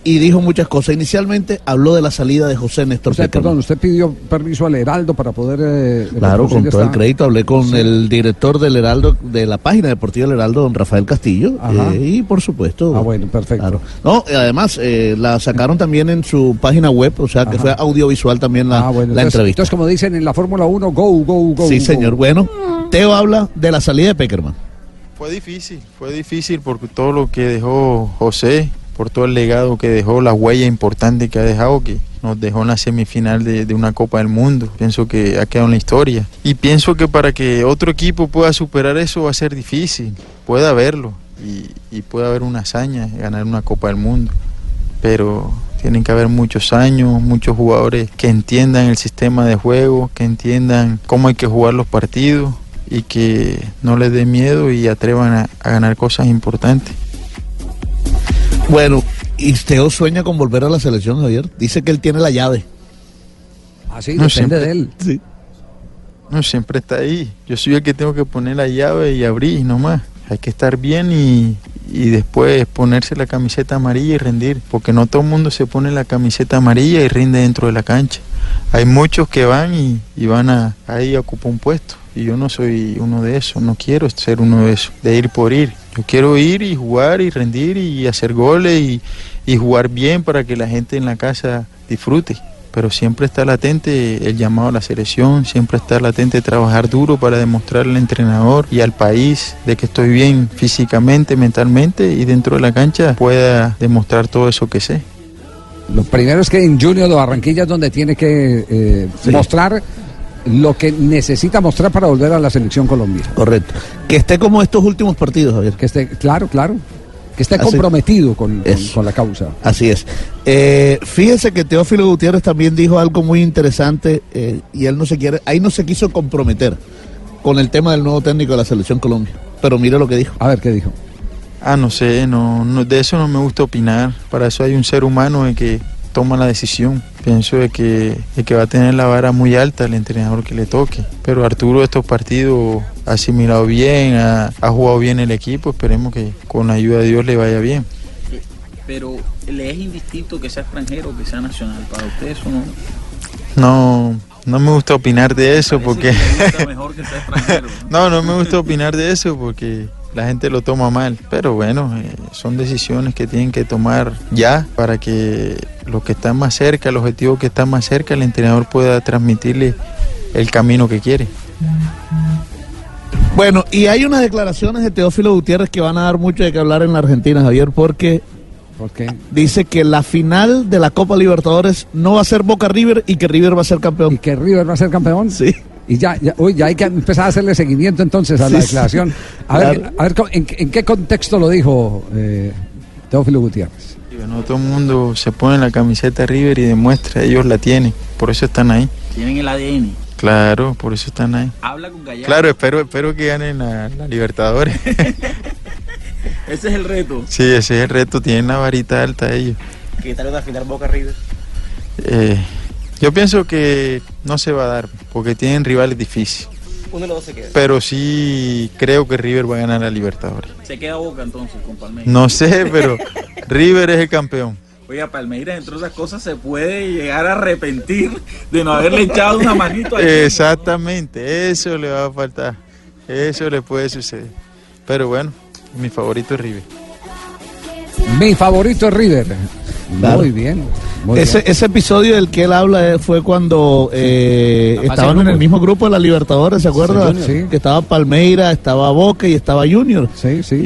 y dijo muchas cosas. Inicialmente habló de la salida de José Néstor Peckerman. perdón, usted pidió permiso al Heraldo para poder... eh, Claro, con todo el crédito. Hablé con Sí. el director del Heraldo, de la página deportiva del Heraldo, don Rafael Castillo. Eh, y por supuesto. Ah, bueno, perfecto. No, y además eh, la sacaron también en su página web, o sea que Ajá. fue audiovisual también la, Ah, bueno, la entonces, entrevista. entonces, como dicen en la Fórmula 1, go, go, go. sí, go. señor. Bueno, Teo habla de la salida de Peckerman. Fue difícil, fue difícil porque todo lo que dejó José, por todo el legado que dejó, la huella importante que ha dejado, que nos dejó en la semifinal de, de una Copa del Mundo. Pienso que ha quedado en la historia. Y pienso que para que otro equipo pueda superar eso va a ser difícil. Puede haberlo y, y puede haber una hazaña, ganar una Copa del Mundo. Pero tienen que haber muchos años, muchos jugadores que entiendan el sistema de juego, que entiendan cómo hay que jugar los partidos y que no les dé miedo y atrevan a, a ganar cosas importantes. Bueno, y Teo sueña con volver a la selección, Javier. Dice que él tiene la llave. Así No, depende siempre- de él. Sí. No, siempre está ahí. Yo soy el que tengo que poner la llave y abrir nomás. Hay que estar bien y, y después ponerse la camiseta amarilla y rendir. Porque no todo el mundo se pone la camiseta amarilla y rinde dentro de la cancha. Hay muchos que van y, van a ahí a ocupar un puesto. Y yo no soy uno de esos. No quiero ser uno de esos. De ir por ir. Yo quiero ir y jugar y rendir y hacer goles y jugar bien para que la gente en la casa disfrute pero siempre está latente el llamado a la selección, siempre está latente trabajar duro para demostrar al entrenador y al país de que estoy bien físicamente, mentalmente y dentro de la cancha pueda demostrar todo eso que sé. Lo primero es que en Junior de Barranquilla es donde tiene que eh, Sí. mostrar lo que necesita mostrar para volver a la selección Colombia. Correcto. Que esté como estos últimos partidos, Javier. Que esté, claro, claro. Que esté Así- comprometido con, con- la causa. Así es. Eh, fíjese que Teófilo Gutiérrez también dijo algo muy interesante eh, y él no se quiere, ahí no se quiso comprometer con el tema del nuevo técnico de la selección Colombia. Pero mire lo que dijo. A ver qué dijo. Ah, no sé, no, no- de eso no me gusta opinar. Para eso hay un ser humano de que toma la decisión. Pienso de que, de que va a tener la vara muy alta el entrenador que le toque. Pero Arturo estos partidos ha asimilado bien, ha, ha jugado bien el equipo. Esperemos que con la ayuda de Dios le vaya bien. Pero le es indistinto que sea extranjero o que sea nacional. Para usted eso no. No, no me gusta opinar de eso porque... Está mejor que sea extranjero. no, no me gusta opinar de eso porque la gente lo toma mal. Pero bueno, eh, son decisiones que tienen que tomar ya para que los que están más cerca, el objetivo que está más cerca, el entrenador pueda transmitirle el camino que quiere. Bueno, y hay unas declaraciones de Teófilo Gutiérrez que van a dar mucho de qué hablar en la Argentina, Javier, porque ¿Por qué? dice que la final de la Copa Libertadores no va a ser Boca River y que River va a ser campeón. ¿Y que River va a ser campeón? Sí. Y ya, ya, uy, ya hay que empezar a hacerle seguimiento entonces a la Sí, declaración. A ver, a ver, ¿cómo- ¿en, en qué contexto lo dijo eh, Teófilo Gutiérrez? Bueno, todo el mundo se pone la camiseta River y demuestra, ellos la tienen, por eso están ahí. Tienen el ADN. Claro, por eso están ahí. Habla con Gallardo. Claro, espero, espero que ganen la, la Libertadores. Ese es el reto. sí, ese es el reto, tienen la varita alta ellos. ¿Qué tal una final Boca River? Eh, yo pienso que no se va a dar, porque tienen rivales difíciles. Uno de los dos se queda. Pero sí creo que River va a ganar la Libertadores. Se queda Boca entonces con Palmeiras. No sé, pero River es el campeón. Oiga, Palmeiras, entre otras cosas, se puede llegar a arrepentir de no haberle echado una manito a Exactamente, eso le va a faltar. Eso le puede suceder. Pero bueno, mi favorito es River. Mi favorito es River. Claro. Muy bien. muy Ese, bien. ese episodio del que él habla eh, fue cuando eh, estaban en el mismo grupo de la Libertadores, ¿se acuerda? Sí. Que estaba Palmeira, estaba Boca y estaba Junior. Sí, sí.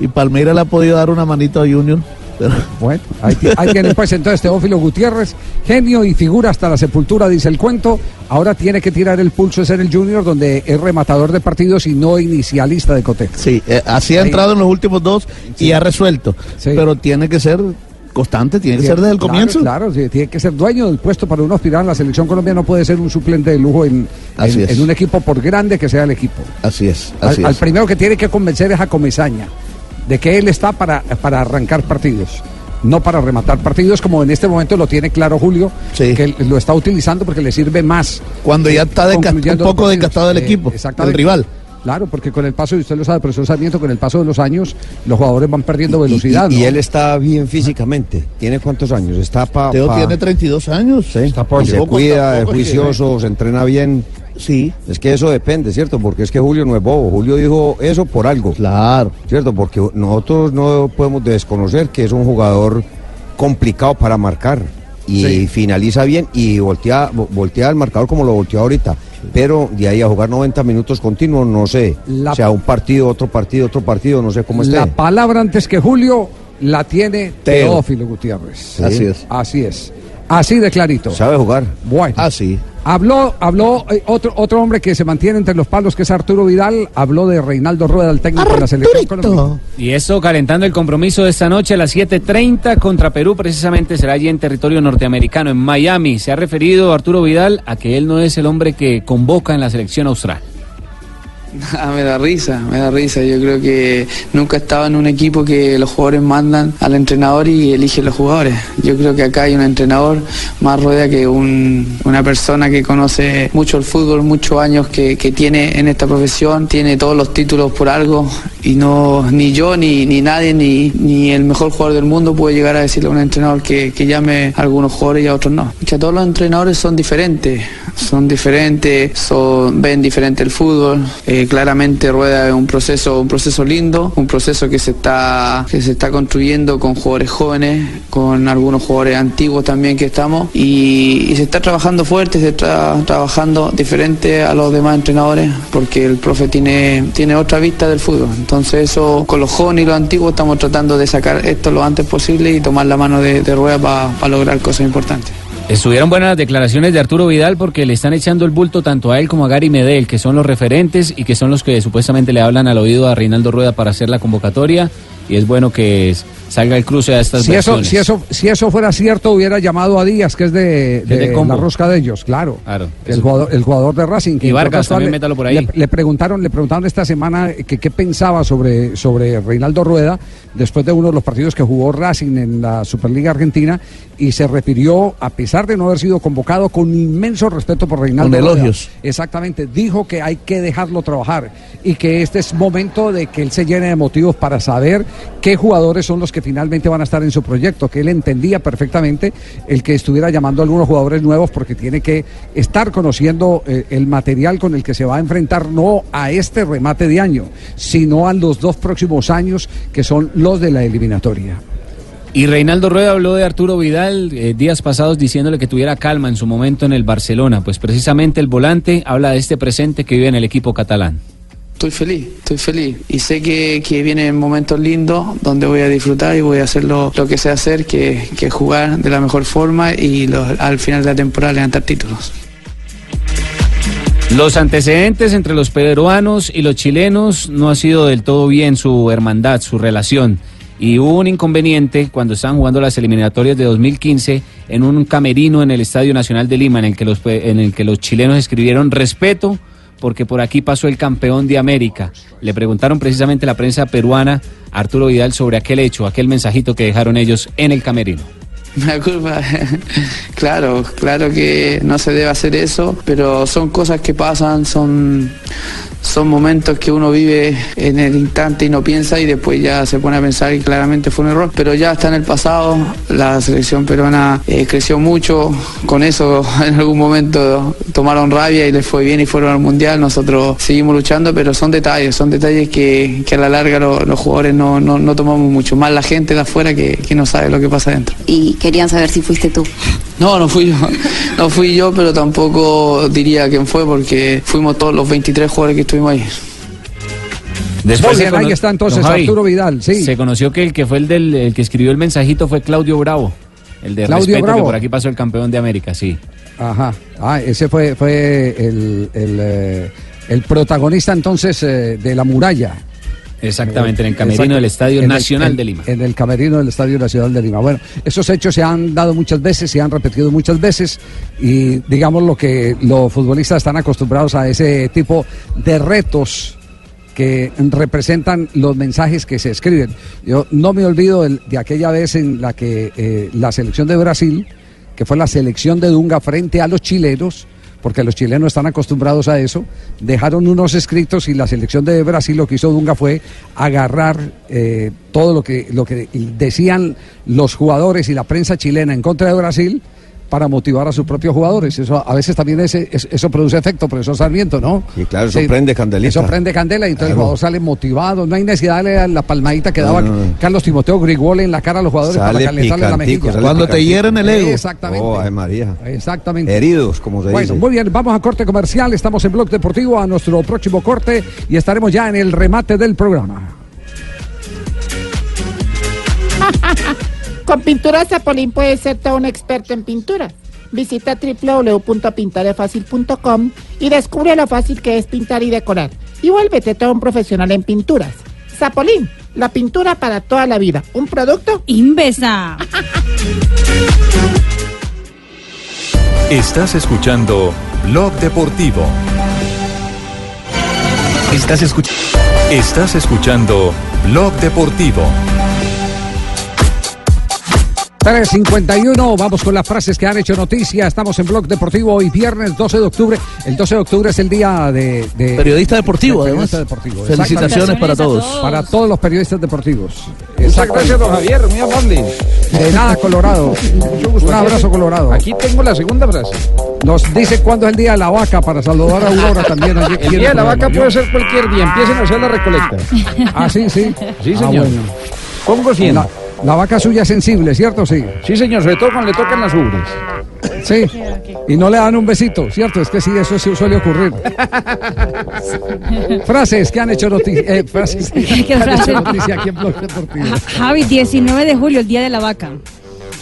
Y, y Palmeira le ha podido dar una manito a Junior. Bueno, ahí, ahí tienen pues entonces Teófilo Gutiérrez, genio y figura hasta la sepultura, dice el cuento. Ahora tiene que tirar el pulso de ser el Junior, donde es rematador de partidos y no inicialista de Cote. Sí, eh, así ha entrado en los últimos dos y ha resuelto. Pero tiene que ser constante, tiene que ser desde el Claro, comienzo. Claro, sí, tiene que ser dueño del puesto para uno aspirar a la selección colombiana, no puede ser un suplente de lujo en, en- un equipo por grande que sea el equipo. Así es, Al, así al es. primero que tiene que convencer es a Comesaña de que él está para, para arrancar partidos. No para rematar partidos, como en este momento lo tiene claro Julio, que él lo está utilizando porque le sirve más. Cuando ya eh, está un poco desgastado el equipo, exactamente. el rival. Claro, porque con el paso, y usted lo sabe, profesor Sarmiento, con el paso de los años, los jugadores van perdiendo velocidad. Y, y ¿no? él está bien físicamente. ¿Tiene cuántos años? Está para. Teo tiene 32 años. Sí, Tampoco, y se cuida, es juicioso, se entrena bien. Sí. Es que eso depende, ¿cierto? Porque es que Julio no es bobo. Julio dijo eso por algo. Claro. ¿Cierto? Porque nosotros no podemos desconocer que es un jugador complicado para marcar. Y Sí. finaliza bien y voltea, vo- voltea el marcador como lo volteó ahorita. Pero de ahí a jugar 90 minutos continuos, no sé. La- O sea, un partido, otro partido, otro partido, no sé cómo esté. La palabra antes que Julio la tiene Teo. Teófilo Gutiérrez. Sí. Así es. Así es. Así de clarito. Sabe jugar. Bueno. Así. Habló, habló eh, otro, otro hombre que se mantiene entre los palos, que es Arturo Vidal. Habló de Reinaldo Rueda, el técnico de la selección colombiana. Y eso calentando el compromiso de esta noche a las 7.30 contra Perú, precisamente será allí en territorio norteamericano, en Miami. Se ha referido Arturo Vidal a que él no es el hombre que convoca en la selección austral. Ah, me da risa, me da risa. Yo creo que nunca he estado en un equipo que los jugadores mandan al entrenador y eligen los jugadores. Yo creo que acá hay un entrenador más rueda que un- una persona que conoce mucho el fútbol, muchos años que, que tiene en esta profesión, tiene todos los títulos por algo y no ni yo ni, ni nadie ni, ni el mejor jugador del mundo puede llegar a decirle a un entrenador que, que llame a algunos jugadores y a otros no. Que todos los entrenadores son diferentes, son diferentes, ven diferente el fútbol. Eh, claramente Rueda es un proceso, un proceso lindo, un proceso que se está, que se está construyendo con jugadores jóvenes, con algunos jugadores antiguos también que estamos y, se está trabajando fuerte, se está trabajando diferente a los demás entrenadores porque el profe tiene, tiene otra vista del fútbol. Entonces eso con los jóvenes y los antiguos estamos tratando de sacar esto lo antes posible y tomar la mano de Rueda para lograr cosas importantes. Estuvieron buenas las declaraciones de Arturo Vidal porque le están echando el bulto tanto a él como a Gary Medel, que son los referentes y que son los que supuestamente le hablan al oído a Reinaldo Rueda para hacer la convocatoria. Y es bueno que salga el cruce a estas Si eso, si, eso, si eso fuera cierto, hubiera llamado a Díaz, que es de, de de la rosca de ellos, claro. Claro. El jugador, el jugador de Racing. que Y Vargas también métalo por le- ahí. Le, preguntaron, le preguntaron esta semana que qué pensaba sobre, sobre Reinaldo Rueda después de uno de los partidos que jugó Racing en la Superliga Argentina y se refirió, a pesar de no haber sido convocado, con inmenso respeto por Reinaldo Con Rueda. elogios. Exactamente, dijo que hay que dejarlo trabajar y que este es momento de que él se llene de motivos para saber qué jugadores son los que finalmente van a estar en su proyecto, que él entendía perfectamente el que estuviera llamando a algunos jugadores nuevos porque tiene que estar conociendo eh, el material con el que se va a enfrentar no a este remate de año, sino a los dos próximos años que son los de la eliminatoria. Y Reinaldo Rueda habló de Arturo Vidal eh, días pasados diciéndole que tuviera calma en su momento en el Barcelona. Pues precisamente el volante habla de este presente que vive en el equipo catalán. Estoy feliz, estoy feliz. Y sé que, que vienen momentos lindos donde voy a disfrutar y voy a hacer lo, lo que sé hacer, que, que jugar de la mejor forma y lo- al final de la temporada levantar títulos. Los antecedentes entre los peruanos y los chilenos no ha sido del todo bien su hermandad, su relación. Y hubo un inconveniente cuando estaban jugando las eliminatorias de 2015 en un camerino en el Estadio Nacional de Lima, en el que los, en el que los chilenos escribieron respeto porque por aquí pasó el campeón de América. Le preguntaron precisamente la prensa peruana Arturo Vidal sobre aquel hecho, aquel mensajito que dejaron ellos en el camerino. La culpa, claro, claro que no se debe hacer eso, pero son cosas que pasan, son, son momentos que uno vive en el instante y no piensa y después ya se pone a pensar y claramente fue un error, pero ya está en el pasado, la selección peruana eh, creció mucho, con eso en algún momento tomaron rabia y les fue bien y fueron al mundial, nosotros seguimos luchando, pero son detalles, son detalles que, que a la larga lo- los jugadores no, no, no tomamos mucho, más la gente de afuera que, que no sabe lo que pasa dentro. y querían saber si fuiste tú. No, no fui yo. No fui yo, pero tampoco diría quién fue porque fuimos todos los 23 jugadores que estuvimos ahí. Bien, ahí está entonces Javi, Arturo Vidal, sí. Se conoció que el que fue el, del, el que escribió el mensajito fue Claudio Bravo. El de Claudio respeto Bravo. que por aquí pasó el campeón de América, sí. Ajá. Ah, ese fue, fue el, el, eh, el protagonista entonces eh, de la muralla. Exactamente, en el camerino del Estadio En Nacional de Lima. En el camerino del Estadio Nacional de Lima. Bueno, esos hechos se han dado muchas veces, se han repetido muchas veces y digamos lo que los futbolistas están acostumbrados a ese tipo de retos que representan los mensajes que se escriben. Yo no me olvido de, aquella vez en la que eh, la selección de Brasil, que fue la selección de Dunga frente a los chilenos, porque los chilenos están acostumbrados a eso, dejaron unos escritos y la selección de Brasil lo que hizo Dunga fue agarrar eh, todo lo que, lo que decían los jugadores y la prensa chilena en contra de Brasil para motivar a sus propios jugadores. Eso a veces también ese, es- eso produce efecto, profesor Sarmiento, ¿no? Y claro, eso Sí, prende candelita. Eso prende candela y entonces el Claro. jugador sale motivado. No hay necesidad de darle la palmadita que daba no, no. Carlos Timoteo Grigol en la cara a los jugadores Sale para calentarle la mejilla. Cuando te hieren el ego. Exactamente. Oh, ay, María. Exactamente. Heridos, como se Bueno, dice. muy bien, vamos a corte comercial. Estamos en Blog Deportivo a nuestro próximo corte y estaremos ya en el remate del programa. Con Pinturas Zapolín puedes ser todo un experto en pinturas. Visita www.pintarefacil.com y descubre lo fácil que es pintar y decorar. Y vuélvete todo un profesional en pinturas. Zapolín, la pintura para toda la vida. Un producto Invesa. Estás escuchando Blog Deportivo. Estás, escuch- Estás escuchando Blog Deportivo. 351, vamos con las frases que han hecho noticia. Estamos en Blog Deportivo hoy viernes 12 de octubre. El 12 de octubre es el día de... de- Periodista deportivo, de periodista además. deportivo. Felicitaciones para todos. Para todos los periodistas deportivos. Muchas gracias, don Javier, muy amable. De nada, Colorado. Un abrazo, Colorado. Aquí tengo la segunda frase. Nos dice cuándo es el día de la vaca para saludar a Aurora también. allí El día de la programa. vaca puede ser cualquier día. Empiecen a hacer la recolecta. Ah, sí, sí. Sí, Ah, señor. bueno. Pongo 100. La, vaca suya es sensible, ¿cierto? Sí. Sí, señor, sobre todo cuando le tocan las ubres. Sí. Y no le dan un besito, ¿cierto? Es que sí, eso sí suele ocurrir. frases que han hecho noticia. Eh, frases que ¿Qué han hecho noticia aquí en Blog Deportivo. Ja- Javi, 19 de julio, el día de la vaca.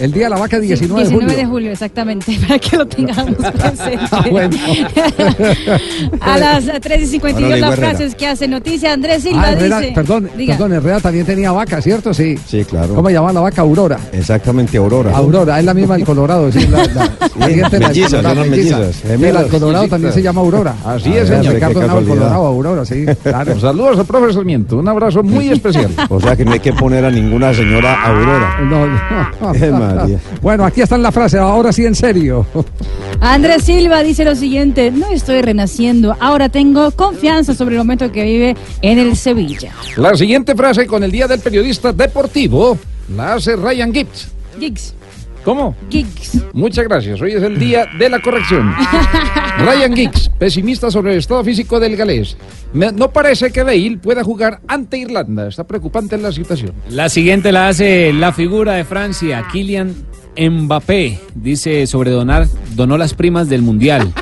El día de la vaca, 19 de 19 julio. de julio, exactamente, para que lo tengamos presente. Ah, bueno. A las 3 y 52 Ahora le las Herrera. frases que hace noticia, Andrés Silva Ah, Herrera, dice. perdón, Diga. perdón, Herrera también tenía vaca, ¿cierto? Sí. Sí, claro. ¿Cómo llama la vaca? Aurora. Exactamente, Aurora. Aurora, es la misma del Colorado, sí, la, de mellizas, son las mellizas, Sí, gemelas. del Colorado también se llama Aurora. Así Ah, es, señor. Ricardo Nava, el. Colorado, Aurora, sí, claro. Saludos al profe Sarmiento. Un abrazo muy especial. O sea que no hay que poner a ninguna señora Aurora. No, no. María. Bueno, aquí está la frase, ahora sí en serio. Andrés Silva dice lo siguiente: No estoy renaciendo, ahora tengo confianza sobre el momento que vive en el Sevilla. La siguiente frase con el Día del Periodista Deportivo La hace Ryan Gibbs. Giggs. ¿Cómo? Giggs. Muchas gracias. Hoy es el día de la corrección. Ryan Giggs, pesimista sobre el estado físico del galés. Me- no parece que Bale pueda jugar ante Irlanda. Está preocupante la situación. La siguiente la hace la figura de Francia, Kylian Mbappé. Dice sobre donar, donó las primas del Mundial.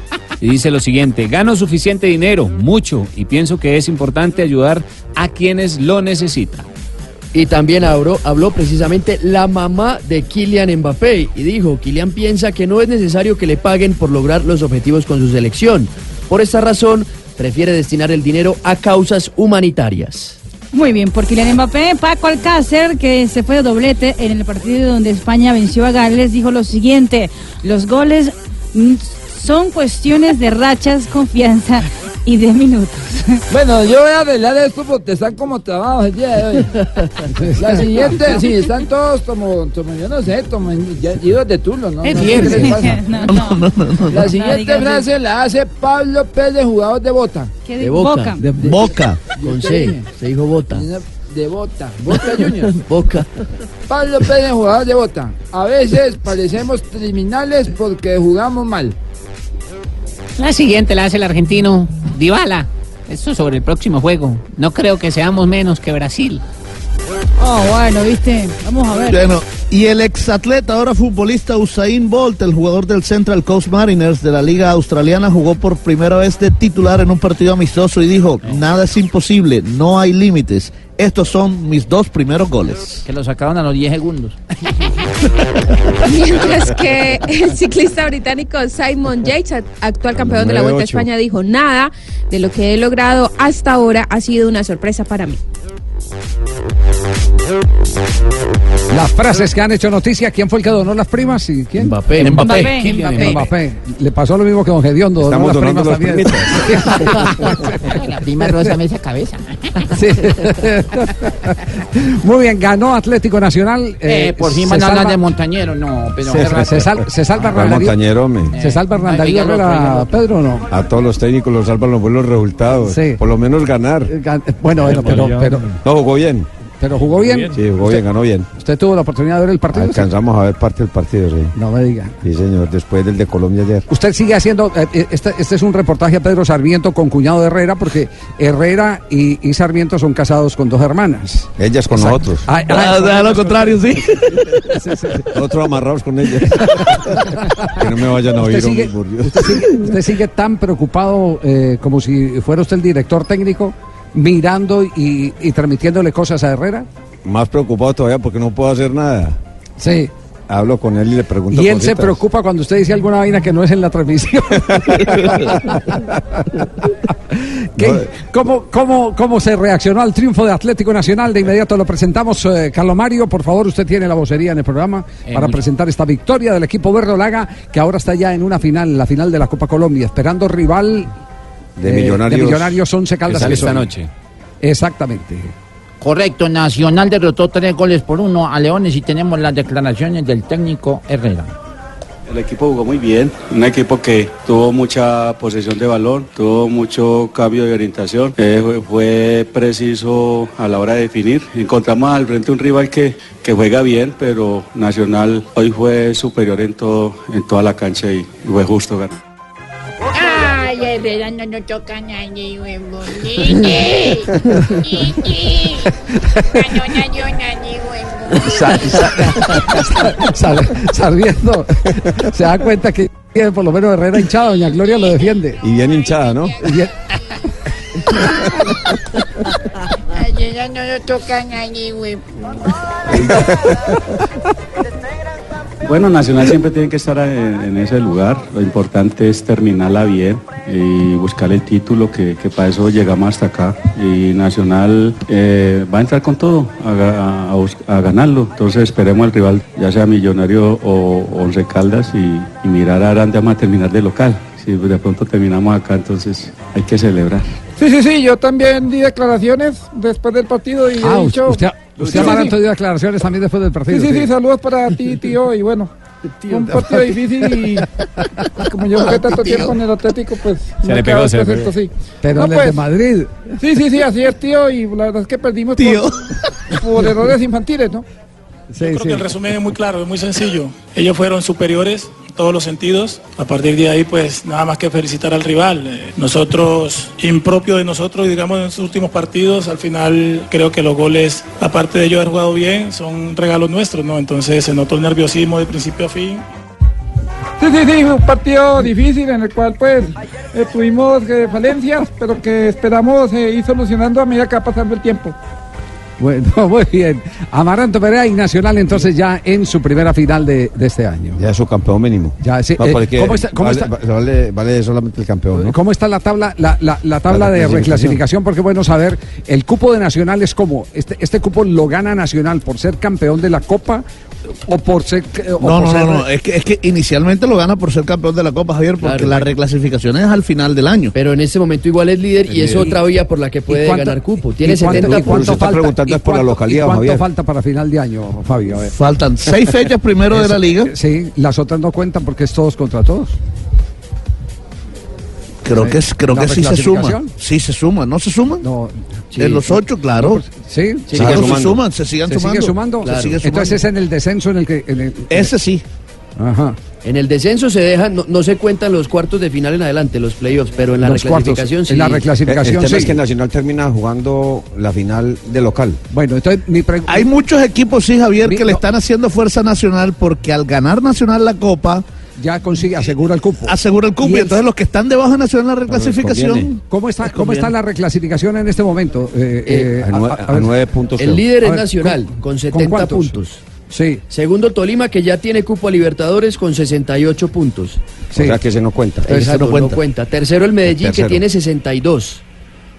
Y dice lo siguiente, gano suficiente dinero, mucho, y pienso que es importante ayudar a quienes lo necesitan. Y también habló, habló precisamente la mamá de Kylian Mbappé y dijo, Kylian piensa que no es necesario que le paguen por lograr los objetivos con su selección. Por esta razón, prefiere destinar el dinero a causas humanitarias. Muy bien, por Kylian Mbappé, Paco Alcácer, que se fue de doblete en el partido donde España venció a Gales, dijo lo siguiente, los goles mm, son cuestiones de rachas, confianza y de minutos. Bueno, yo voy a arreglar esto porque están como trabados el día de hoy. La siguiente, sí, están todos como, como yo no sé, como idos de Tulo, ¿no? La siguiente frase la hace Pablo Pérez, jugador de Bota. ¿Qué De dijo? Boca. De Boca. Con C, se dijo Bota. De Bota. Bota Juniors. Boca. Pablo Pérez, jugador de Bota. A veces parecemos criminales porque jugamos mal. La siguiente la hace el argentino Dybala. Esto sobre el próximo juego. No creo que seamos menos que Brasil. Oh, bueno, viste, vamos a ver. Bueno, y el exatleta, ahora futbolista Usain Bolt, el jugador del Central Coast Mariners de la Liga Australiana, jugó por primera vez de titular en un partido amistoso y dijo, nada es imposible, no hay límites. Estos son mis dos primeros goles. Que lo sacaron a los 10 segundos. Mientras que el ciclista británico Simon Yates, act- actual campeón de la Vuelta a 9-8. España, dijo, nada de lo que he logrado hasta ahora ha sido una sorpresa para mí. Las frases que han hecho noticia, ¿quién fue el que donó las primas? ¿Y quién? Mbappé. Mbappé. Mbappé. Mbappé. Mbappé. Le pasó lo mismo que don Gediondo. donó Estamos las donando primas las también. La prima rosa me esa cabeza. Sí. Muy bien, ganó Atlético Nacional. Eh, por fin se van a hablar de Montañero, no, pero Se, se sal- se salva ¿Cuál Hernán Darío- montañero, hombre? Se salva Ay, Herrera, Pedro, ¿o no? A todos los técnicos los salvan los buenos resultados. Sí. Por lo menos ganar. Gan- Bueno, bueno, pero, pero, No, jugó bien. Pero jugó bien. Sí, jugó bien, ganó bien. ¿Usted tuvo la oportunidad de ver el partido? Alcanzamos a ver parte del partido, sí. No me diga. Sí, señor, después del de Colombia ayer. Usted sigue haciendo, eh, eh, este, este es un reportaje a Pedro Sarmiento con cuñado de Herrera, porque Herrera y, y Sarmiento son casados con dos hermanas. Ellas con Exacto. nosotros. Ah, ah, lo contrario, sí. Nosotros amarrados con ellas. que no me vayan a oír, sigue, hombre, por Dios. usted sigue- usted sigue tan preocupado eh, como si fuera usted el director técnico, mirando y, y transmitiéndole cosas a Herrera. Más preocupado todavía porque no puedo hacer nada. Sí. Hablo con él y le pregunto Y él se preocupa cuando usted dice alguna vaina que no es en la transmisión. ¿Qué- cómo, cómo, ¿Cómo se reaccionó al triunfo de Atlético Nacional? De inmediato lo presentamos. Eh, Carlos Mario, por favor, usted tiene la vocería en el programa Eh, para mucho- presentar esta victoria del equipo verdolaga, que ahora está ya en una final, la final de la Copa Colombia, esperando rival De eh, Millonarios. de Millonarios 11 Caldas. que esta noche. Exactamente. Correcto, Nacional derrotó tres goles por uno a Leones y tenemos las declaraciones del técnico Herrera. El equipo jugó muy bien, un equipo que tuvo mucha posesión de balón, tuvo mucho cambio de orientación, eh, fue, fue preciso a la hora de definir. Encontramos al frente un rival que, que juega bien, pero Nacional hoy fue superior en, todo, en toda la cancha y fue justo ganar. Ay, Herrera no nos toca nadie, huevón. Sa- sa- Sar- Sarmiento se da cuenta que tiene por lo menos Herrera hinchado, doña Gloria lo defiende. Y bien hinchada, ¿no? Y bien- Herrera no toca nadie. Bueno, Nacional siempre tiene que estar en, en ese lugar. Lo importante es terminarla bien y buscar el título, que, que para eso llegamos hasta acá. Y Nacional eh, va a entrar con todo a, ganarlo. Entonces esperemos al rival, ya sea Millonario o Once Caldas, y, y mirar a vamos a terminar de local. Si de pronto terminamos acá, entonces hay que celebrar. Sí, sí, sí, yo también di declaraciones después del partido y Ah, he dicho... usted, usted sí, Amaranto sí. dio declaraciones también después del partido. Sí, sí, sí, saludos para ti, tío, y bueno, un partido difícil y como yo jugué tanto Tío. tiempo en el Atlético, pues Se le pegó, se le pegó. esto, sí. Pero No, el de pues, Madrid. Sí, sí, sí, así es, tío, y la verdad es que perdimos por- Tío. Por, errores infantiles, ¿no? Sí, Yo creo sí. que el resumen es muy claro, es muy sencillo. Ellos fueron superiores todos los sentidos. A partir de ahí, pues nada más que felicitar al rival. Eh, Nosotros, impropio de nosotros, digamos, en los últimos partidos, al final creo que los goles, aparte de ellos haber jugado bien, son regalos nuestros, ¿no? Entonces se notó el nerviosismo de principio a fin. Sí, sí, sí, un partido difícil en el cual pues eh, tuvimos eh, falencias, pero que esperamos eh, ir solucionando a medida que va pasando el tiempo. Bueno, muy bien. Amaranto Perea y Nacional entonces ya en su primera final de, de este año. Ya es su campeón mínimo. Ya, sí, No, eh, ¿cómo está- cómo vale, está? Vale, vale solamente el campeón, ¿no? ¿Cómo está la tabla, la, la- la tabla La de clasificación. reclasificación? Porque bueno saber, el cupo de Nacional es como, este, este cupo lo gana Nacional por ser campeón de la Copa o por ser... o No, por no, ser- no, no, es que, es que inicialmente lo gana por ser campeón de la Copa, Javier, porque Claro. la reclasificación es al final del año. Pero en este momento igual es líder y es otra vía por la que puede cuánto- ganar cupo. Tiene y cuánto- 70 y cuánto puntos. falta- y cuánto- ¿Y cuánto falta para final de año, Fabio? A ver. Faltan seis fechas primero de la liga. Sí, las otras no cuentan porque es todos contra todos. Creo que, es- creo ¿La que sí se suma. reclasificación? Sí se suma, ¿no se suman? No. En los ocho, claro. Sí, Sí, claro, se suman, se siguen ¿Se sumando. sigue sumando? Se sigue sumando. Entonces es en el descenso en el que... en el- Ese sí. Ajá. En el descenso se dejan, no, no se cuentan los cuartos de final en adelante, los playoffs, pero en la Los cuartos, reclasificación sí. en la El, reclasificación tema sí. es que Nacional termina jugando la final de local. Bueno, entonces mi pregunta... Hay muchos equipos, sí, Javier, que le están haciendo fuerza nacional porque al ganar Nacional la Copa. Ya consigue, asegura el cupo. Asegura el cupo. Y Y, el- entonces los que están debajo de Nacional en la reclasificación. ¿Cómo está, ¿Cómo está la reclasificación en este momento? Eh, eh, a nue- a nueve puntos El líder es Nacional, ¿con- con con 70 cuántos? puntos. Sí. Segundo Tolima, que ya tiene cupo a Libertadores con 68 puntos. O sea que ese no cuenta. Exacto, no cuenta. Tercero el Medellín, Tercero. que tiene 62.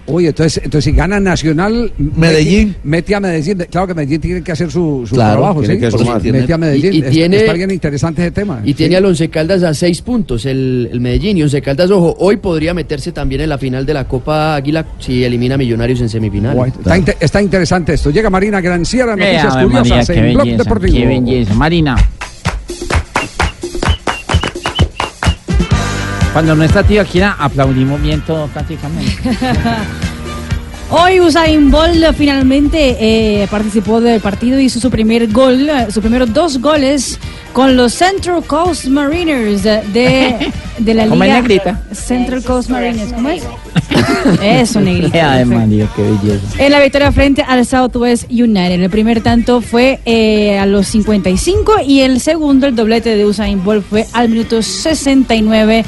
Uy, entonces, entonces si gana Nacional, Medellín. Mete, mete a Medellín. Claro que Medellín tiene que hacer su, su Claro, trabajo, tiene ¿sí? que sumar. Mete a Medellín. Y- y Es- tiene- está bien interesante ese tema. Y tiene al Once Caldas a 6 puntos, el, el Medellín. Y Once Caldas, ojo, hoy podría meterse también en la final de la Copa Águila si elimina a Millonarios en semifinal. Guay, Está, inte- está interesante esto. Llega Marina Granciera, noticias Ave María, curiosas qué en Blog belleza, Deportivo. qué belleza. Marina. Cuando no está tío Akira, aplaudimos bien todo prácticamente. Hoy Usain Bolt finalmente eh, participó del partido y hizo su primer gol, eh, sus primeros dos goles con los Central Coast Mariners de, de, la ¿Cómo es, liga negrita? Central Coast Mariners. ¿Cómo es? Eso, negrita. Ay, perfecto. María, qué belleza. En la victoria frente al Southwest United. El primer tanto fue eh, a los 55 y el segundo, el doblete de Usain Bolt, fue al minuto 69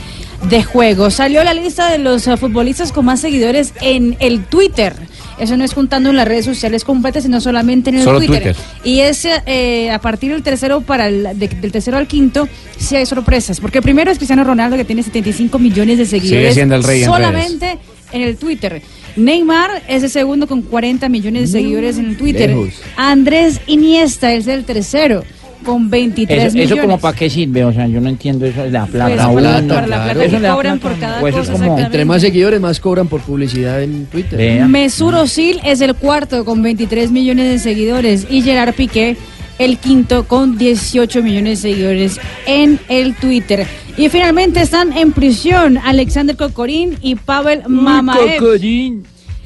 de juego. Salió la lista de los eh, futbolistas con más seguidores en el Twitter. Eso no es contando en las redes sociales completas, sino solamente en el Solo Twitter. Twitter. Y es eh, a partir del tercero para el, de- del tercero al quinto, sí hay sorpresas. Porque el primero es Cristiano Ronaldo, que tiene 75 millones de seguidores. siendo el rey en solamente en el Twitter. Neymar es el segundo con 40 millones de seguidores en el Twitter. lejos. Andrés Iniesta es el tercero con 23 Eso, eso millones. como para qué sirve, o sea, yo no entiendo eso la plata. Pues, la- uno. para la plata Eso cobran plata. por cada O eso es cosa, como-. Entre más seguidores, más cobran por publicidad en Twitter. Vea. Mesut Özil es el cuarto con 23 millones de seguidores y Gerard Piqué el quinto con 18 millones de seguidores en el Twitter. Y finalmente están en prisión Alexander Kokorin y Pavel Mamaev.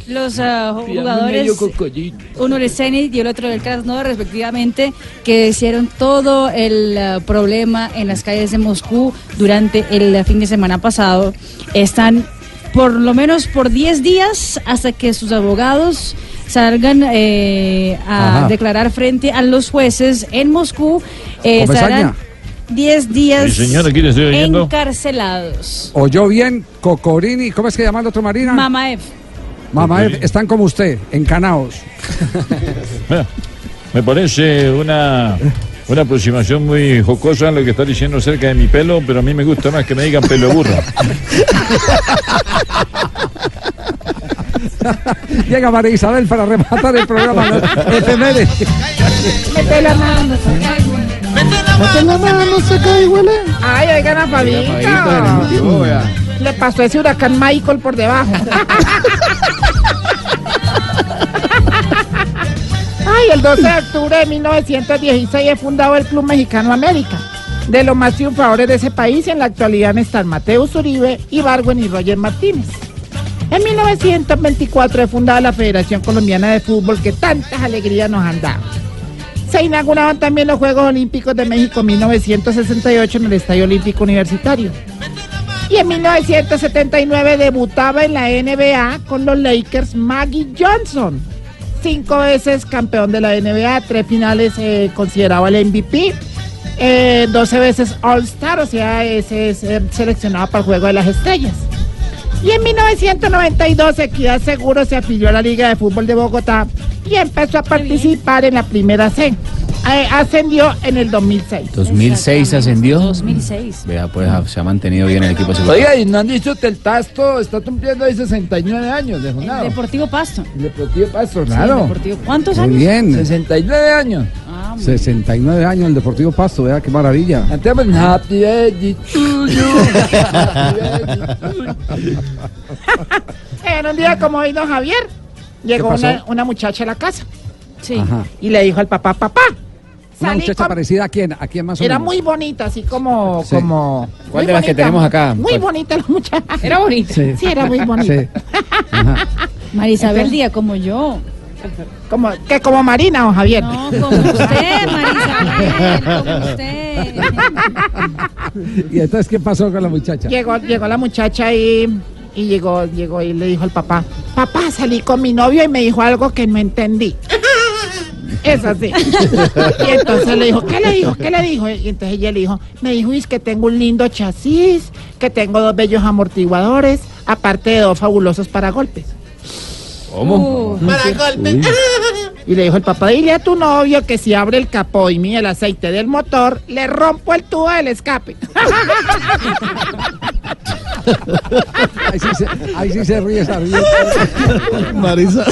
Los ah, jugadores, uno del Zenit y el otro del Krasnodar respectivamente, que hicieron todo el ah, problema en las calles de Moscú durante el fin de semana pasado. Están por lo menos por 10 días hasta que sus abogados salgan eh, a Ajá. declarar frente a los jueces en Moscú. Eh, estarán 10 días encarcelados. Oyó bien, Cocorini, ¿cómo es que llama el otro Marina? Mamaev. Mamá, están como usted, encanados. Me parece una, una aproximación muy jocosa a lo que está diciendo acerca de mi pelo, pero a mí me gusta más que me digan pelo burra. Llega María Isabel para rematar el programa efeméride. Mete la mano, Mete la mano, se cae, huele. Ay, oigan a Fabito. Le pasó ese huracán Michael por debajo. Ay, el 12 de octubre de 1916 es fundado el Club Mexicano América. De los más triunfadores de ese país en la actualidad están Mateus Uribe, Ibargüen y Roger Martínez. En 1924 es fundada la Federación Colombiana de Fútbol que tantas alegrías nos han dado. Se inauguraron también los Juegos Olímpicos de México 1968 en el Estadio Olímpico Universitario. Y en 1979 debutaba en la NBA con los Lakers Maggie Johnson. Cinco veces campeón de la NBA, tres finales eh, considerado el MVP, eh, 12 veces All-Star, o sea, es eh, seleccionado para el Juego de las Estrellas. Y en 1992 Equidad Seguro se afilió a la Liga de Fútbol de Bogotá y empezó a participar en la primera C. Eh, ascendió en el 2006. 2006 ascendió. 2006. Vea, pues ah, se ha mantenido bien el equipo. Oiga, y no han dicho que el Tasto está cumpliendo ahí 69 años de El. Deportivo Pasto. El Deportivo Pasto, claro. Deportivo. ¿Cuántos Muy años? bien. 69 años. 69 años el Deportivo Pasto, vea qué maravilla. Entonces, happy birthday to you. En un día como hoy, don Javier, llegó una, una muchacha a la casa Ajá. y le dijo al papá, papá, Una salí muchacha con- parecida a quién, a quién más o Era menos? muy bonita, así como... Sí. como ¿Cuál muy de las que bonita, tenemos acá? Muy ¿Cuál? bonita la muchacha. Era bonita. Sí, era muy bonita. Sí. Marisabel Díaz, como yo. Como, que como Marina, don Javier. No, como usted, Marisabel, como usted. ¿Y entonces qué pasó con la muchacha? Llegó, llegó la muchacha y, y llegó, llegó y le dijo al papá, papá, salí con mi novio y me dijo algo que no entendí. Es así. Y entonces le dijo, ¿qué le dijo? ¿Qué le dijo? Y entonces ella le dijo, me dijo, es que tengo un lindo chasis, que tengo dos bellos amortiguadores, aparte de dos fabulosos paragolpes. ¿Cómo? Para golpes. Y le dijo el papá, dile a tu novio que si abre el capó y mide el aceite del motor, le rompo el tubo del escape. Ahí sí se, ahí sí se ríe esa ría. Marisa.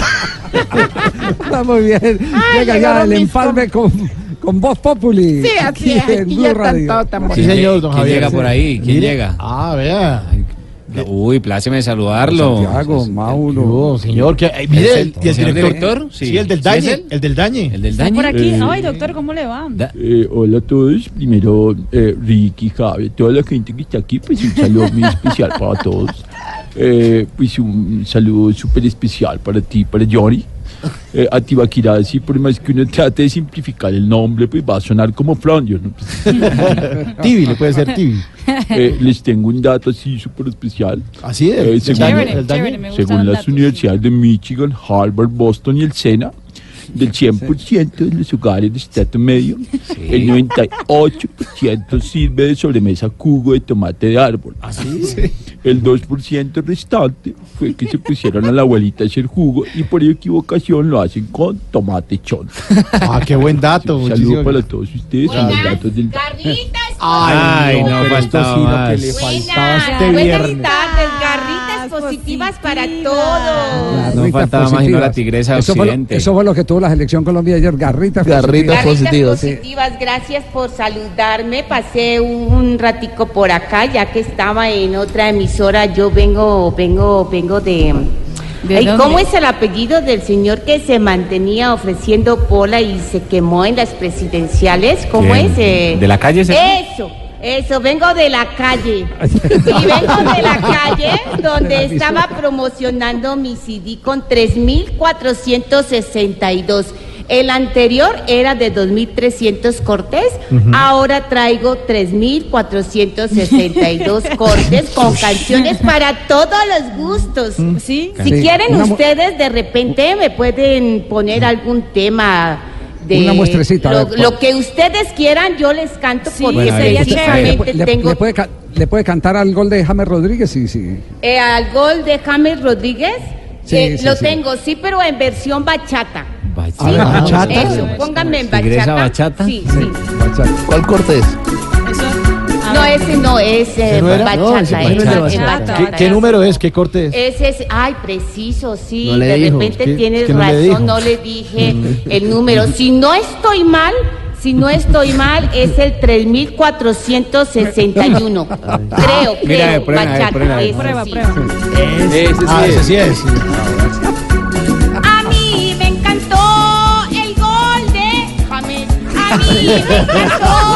Está muy bien. Ay, Llega ya el empalme con, con Voz Populi. Sí, así aquí es. Blue ya están todos tan Sí, señor, don ¿Quién Javier. llega por ahí? ¿Quién Mire. llega? Ah, vea. Uy, pláceme saludarlo. Santiago, Mauro. Oh, señor, que, eh, mire, ¿Es el, el- y el director. director? Sí. Sí. el del ¿Sí dañe. él? el del dañe. ¿El del Está daño? por aquí. Eh, Ay, doctor, ¿cómo le va? Eh, hola a todos, primero eh, Ricky, Javi, toda la gente que está aquí, pues un saludo muy especial para todos. Eh, pues un saludo súper especial para ti, para Johnny. Eh, a Tibaquirá, sí, por más que uno trate de simplificar el nombre, pues va a sonar como Frondio. ¿no? Pues, Tibi, le puede ser Tibi. Eh, les tengo un dato así súper especial. Así es. Eh, según, Chévere, el chévere, las datos. universidades de Michigan, Harvard, Boston y el SENA, del 100% de los hogares de estrato medio, el 98% sirve de sobremesa jugo de tomate de árbol. El 2% restante fue que se pusieron a la abuelita a hacer jugo y por equivocación lo hacen con tomate chon. Ah, qué buen dato. Un muchísimas saludo para todos ustedes y los datos del Ay, no, esto faltaba sí lo que más. le faltaba este Buenas viernes. tardes, garritas positivas para todos. No Garritas faltaba más la tigresa eso fue, lo, Occidente. eso fue lo que tuvo la selección Colombia ayer, garritas, Garritas positivas. positivas. positivas, gracias por saludarme. Pasé un ratico por acá, ya que estaba en otra emisora. Yo vengo, vengo, vengo de. ¿De Ay, dónde? ¿Cómo es el apellido del señor que se mantenía ofreciendo pola y se quemó en las presidenciales? ¿Cómo ¿Quién? es? eh? ¿De la calle ese? Eso, eso, vengo de la calle. Y vengo de la calle donde estaba promocionando mi CD con 3.462. El anterior era de 2.300 cortes, ahora traigo 3.462 cortes con canciones para todos los gustos. ¿Sí? Si quieren ustedes, de repente me pueden poner algún tema de Una muestrecita, lo, ver, lo que ustedes quieran, yo les canto Sí, porque Bueno, sería Le, precisamente le- tengo le puede, le puede cantar al gol de James Rodríguez, sí, sí. eh, al gol de James Rodríguez. Sí, eh, sí, lo sí. tengo, sí, pero en versión bachata. A ver, bachata. Eso, pónganme en ¿Tigresa bachata. bachata? Sí, sí. ¿Cuál corte es? No, ese no es eh, ¿Ese no era? bachata. No, ese es bachata. ¿Qué, qué número es? ¿Qué corte es? Ese es, ay, preciso, sí, No le de dijo, repente es que- tienes es que no le razón, no le dije el número. Si no estoy mal, si no estoy mal, es el 3461. creo, creo, bachata. prueben, a ver. ese Prueba, sí. prueba. Ese sí Ah, es. ese sí es. A mí me encantó el gol de James. A mí me encantó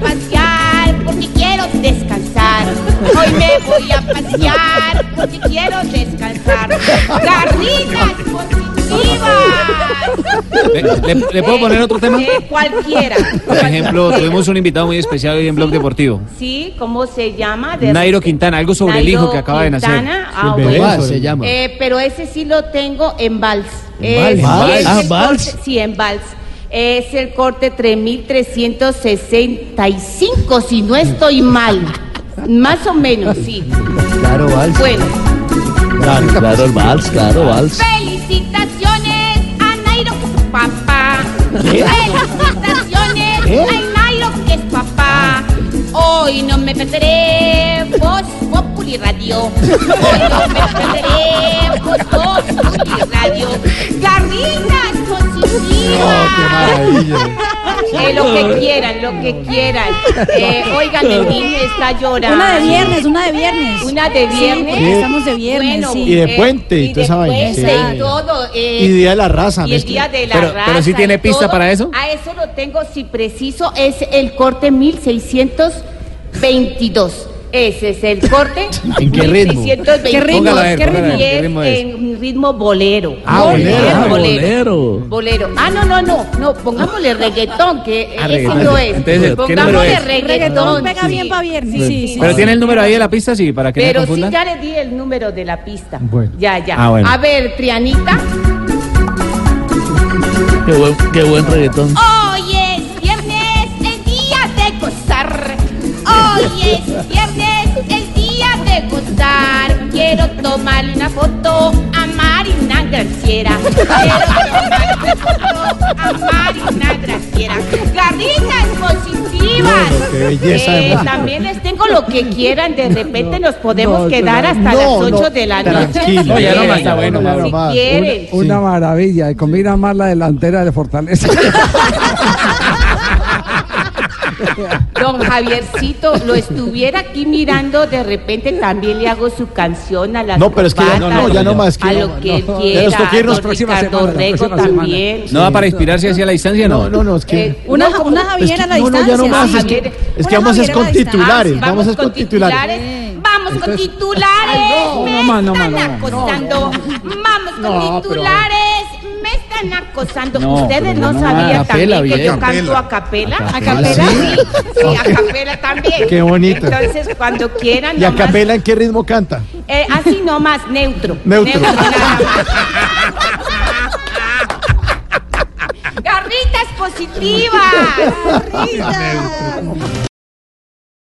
pasear porque quiero descansar. Hoy me voy a pasear porque quiero descansar. Garritas positivas. ¿Le, le- le puedo poner otro tema? Eh, cualquiera. Por ejemplo, tuvimos un invitado muy especial hoy en Blog Deportivo. Sí, ¿cómo se llama? De- Nairo Quintana, algo sobre el hijo que acaba de nacer. Quintana, ah, El bebé bueno. se llama. Eh, pero ese sí lo tengo en vals. ¿En Es- vals? es Ah, vals. sí, en vals. Es el corte 3365, si no estoy mal. Más o menos, sí. Claro, vals. Bueno, Claro, claro, vals, claro, vals. felicitaciones a Nairo que es papá. ¿Qué? Felicitaciones ¿Qué? a Nairo que es papá. Hoy no me perderé Voz Populi Radio. Hoy no me perderé Voz Populi Radio. Garritas positivas. Eh, lo que quieran, lo que quieran. Eh, oigan, mi niña está llorando. Una de viernes, una de viernes. Una de viernes. estamos de viernes, Bueno, sí. Y de eh, puente y toda esa vaina, puente sí. y todo. eh, Y Día de la Raza, Y el día de la Pero- raza. pero sí tiene pista todo. para eso. A eso lo tengo, si preciso, es el corte 1622. Ese es el corte. ¿En qué ritmo? 1622. ¿Qué ritmo? Póngala ¿Qué a ver, ritmo? ¿qué ritmo es? en ritmo bolero. Ah, bolero. Ah, bolero. Bolero. Ah, no, no, no. No, pongámosle reggaetón, que Ah, ese reggaetón. no es. Entonces, ¿qué número pongámosle es? reggaetón. Reggaetón pega sí. bien para viernes. Sí, sí, sí. Pero tiene el número ahí de la pista, sí, para que Pero no sí, ya le di el número de la pista. Bueno. Ya, ya. Ah, bueno. A ver, Trianita. Qué buen, qué buen reggaetón. Hoy es viernes, el día de gozar. Hoy es viernes, Quiero tomarle una foto a Marina Graciera. Quiero tomarle una foto a Marina Graciera. Garritas positivas. Bueno, qué belleza de Eh, también les tengo lo que quieran. De repente nos podemos no, quedar no, hasta no, las 8 no, de la noche. tranquilo. Si No, ya no quieren. más, está bueno, Si ya no más. quieren. Una, una maravilla. Y combina más la delantera de Fortaleza. Don Javiercito lo estuviera aquí mirando, de repente también le hago su canción a las No, pero es que ya- corbatas, no, ya no más, que a no, lo que no. quiera. Ya nos toca irnos don próxima Ricardo semana, la Rego próxima semana. también. No va para inspirarse hacia la distancia, ¿no? No, no, es que. Eh, Una, no, una Javier a la no, no, distancia. ya no más. Es que, es que vamos es con la distancia. titulares. Vamos es con titulares. Vamos con titulares. no, no más, no no. Vamos con No, titulares. Están acosando. No, Ustedes no no, sabían a capela, también que yo canto a capela. A capela, sí. sí. Sí, a capela también. Qué bonito. Entonces, cuando quieran. ¿Y a capela en qué ritmo canta? eh, así nomás, neutro. Neutro. nada más. Garritas positivas. Garritas.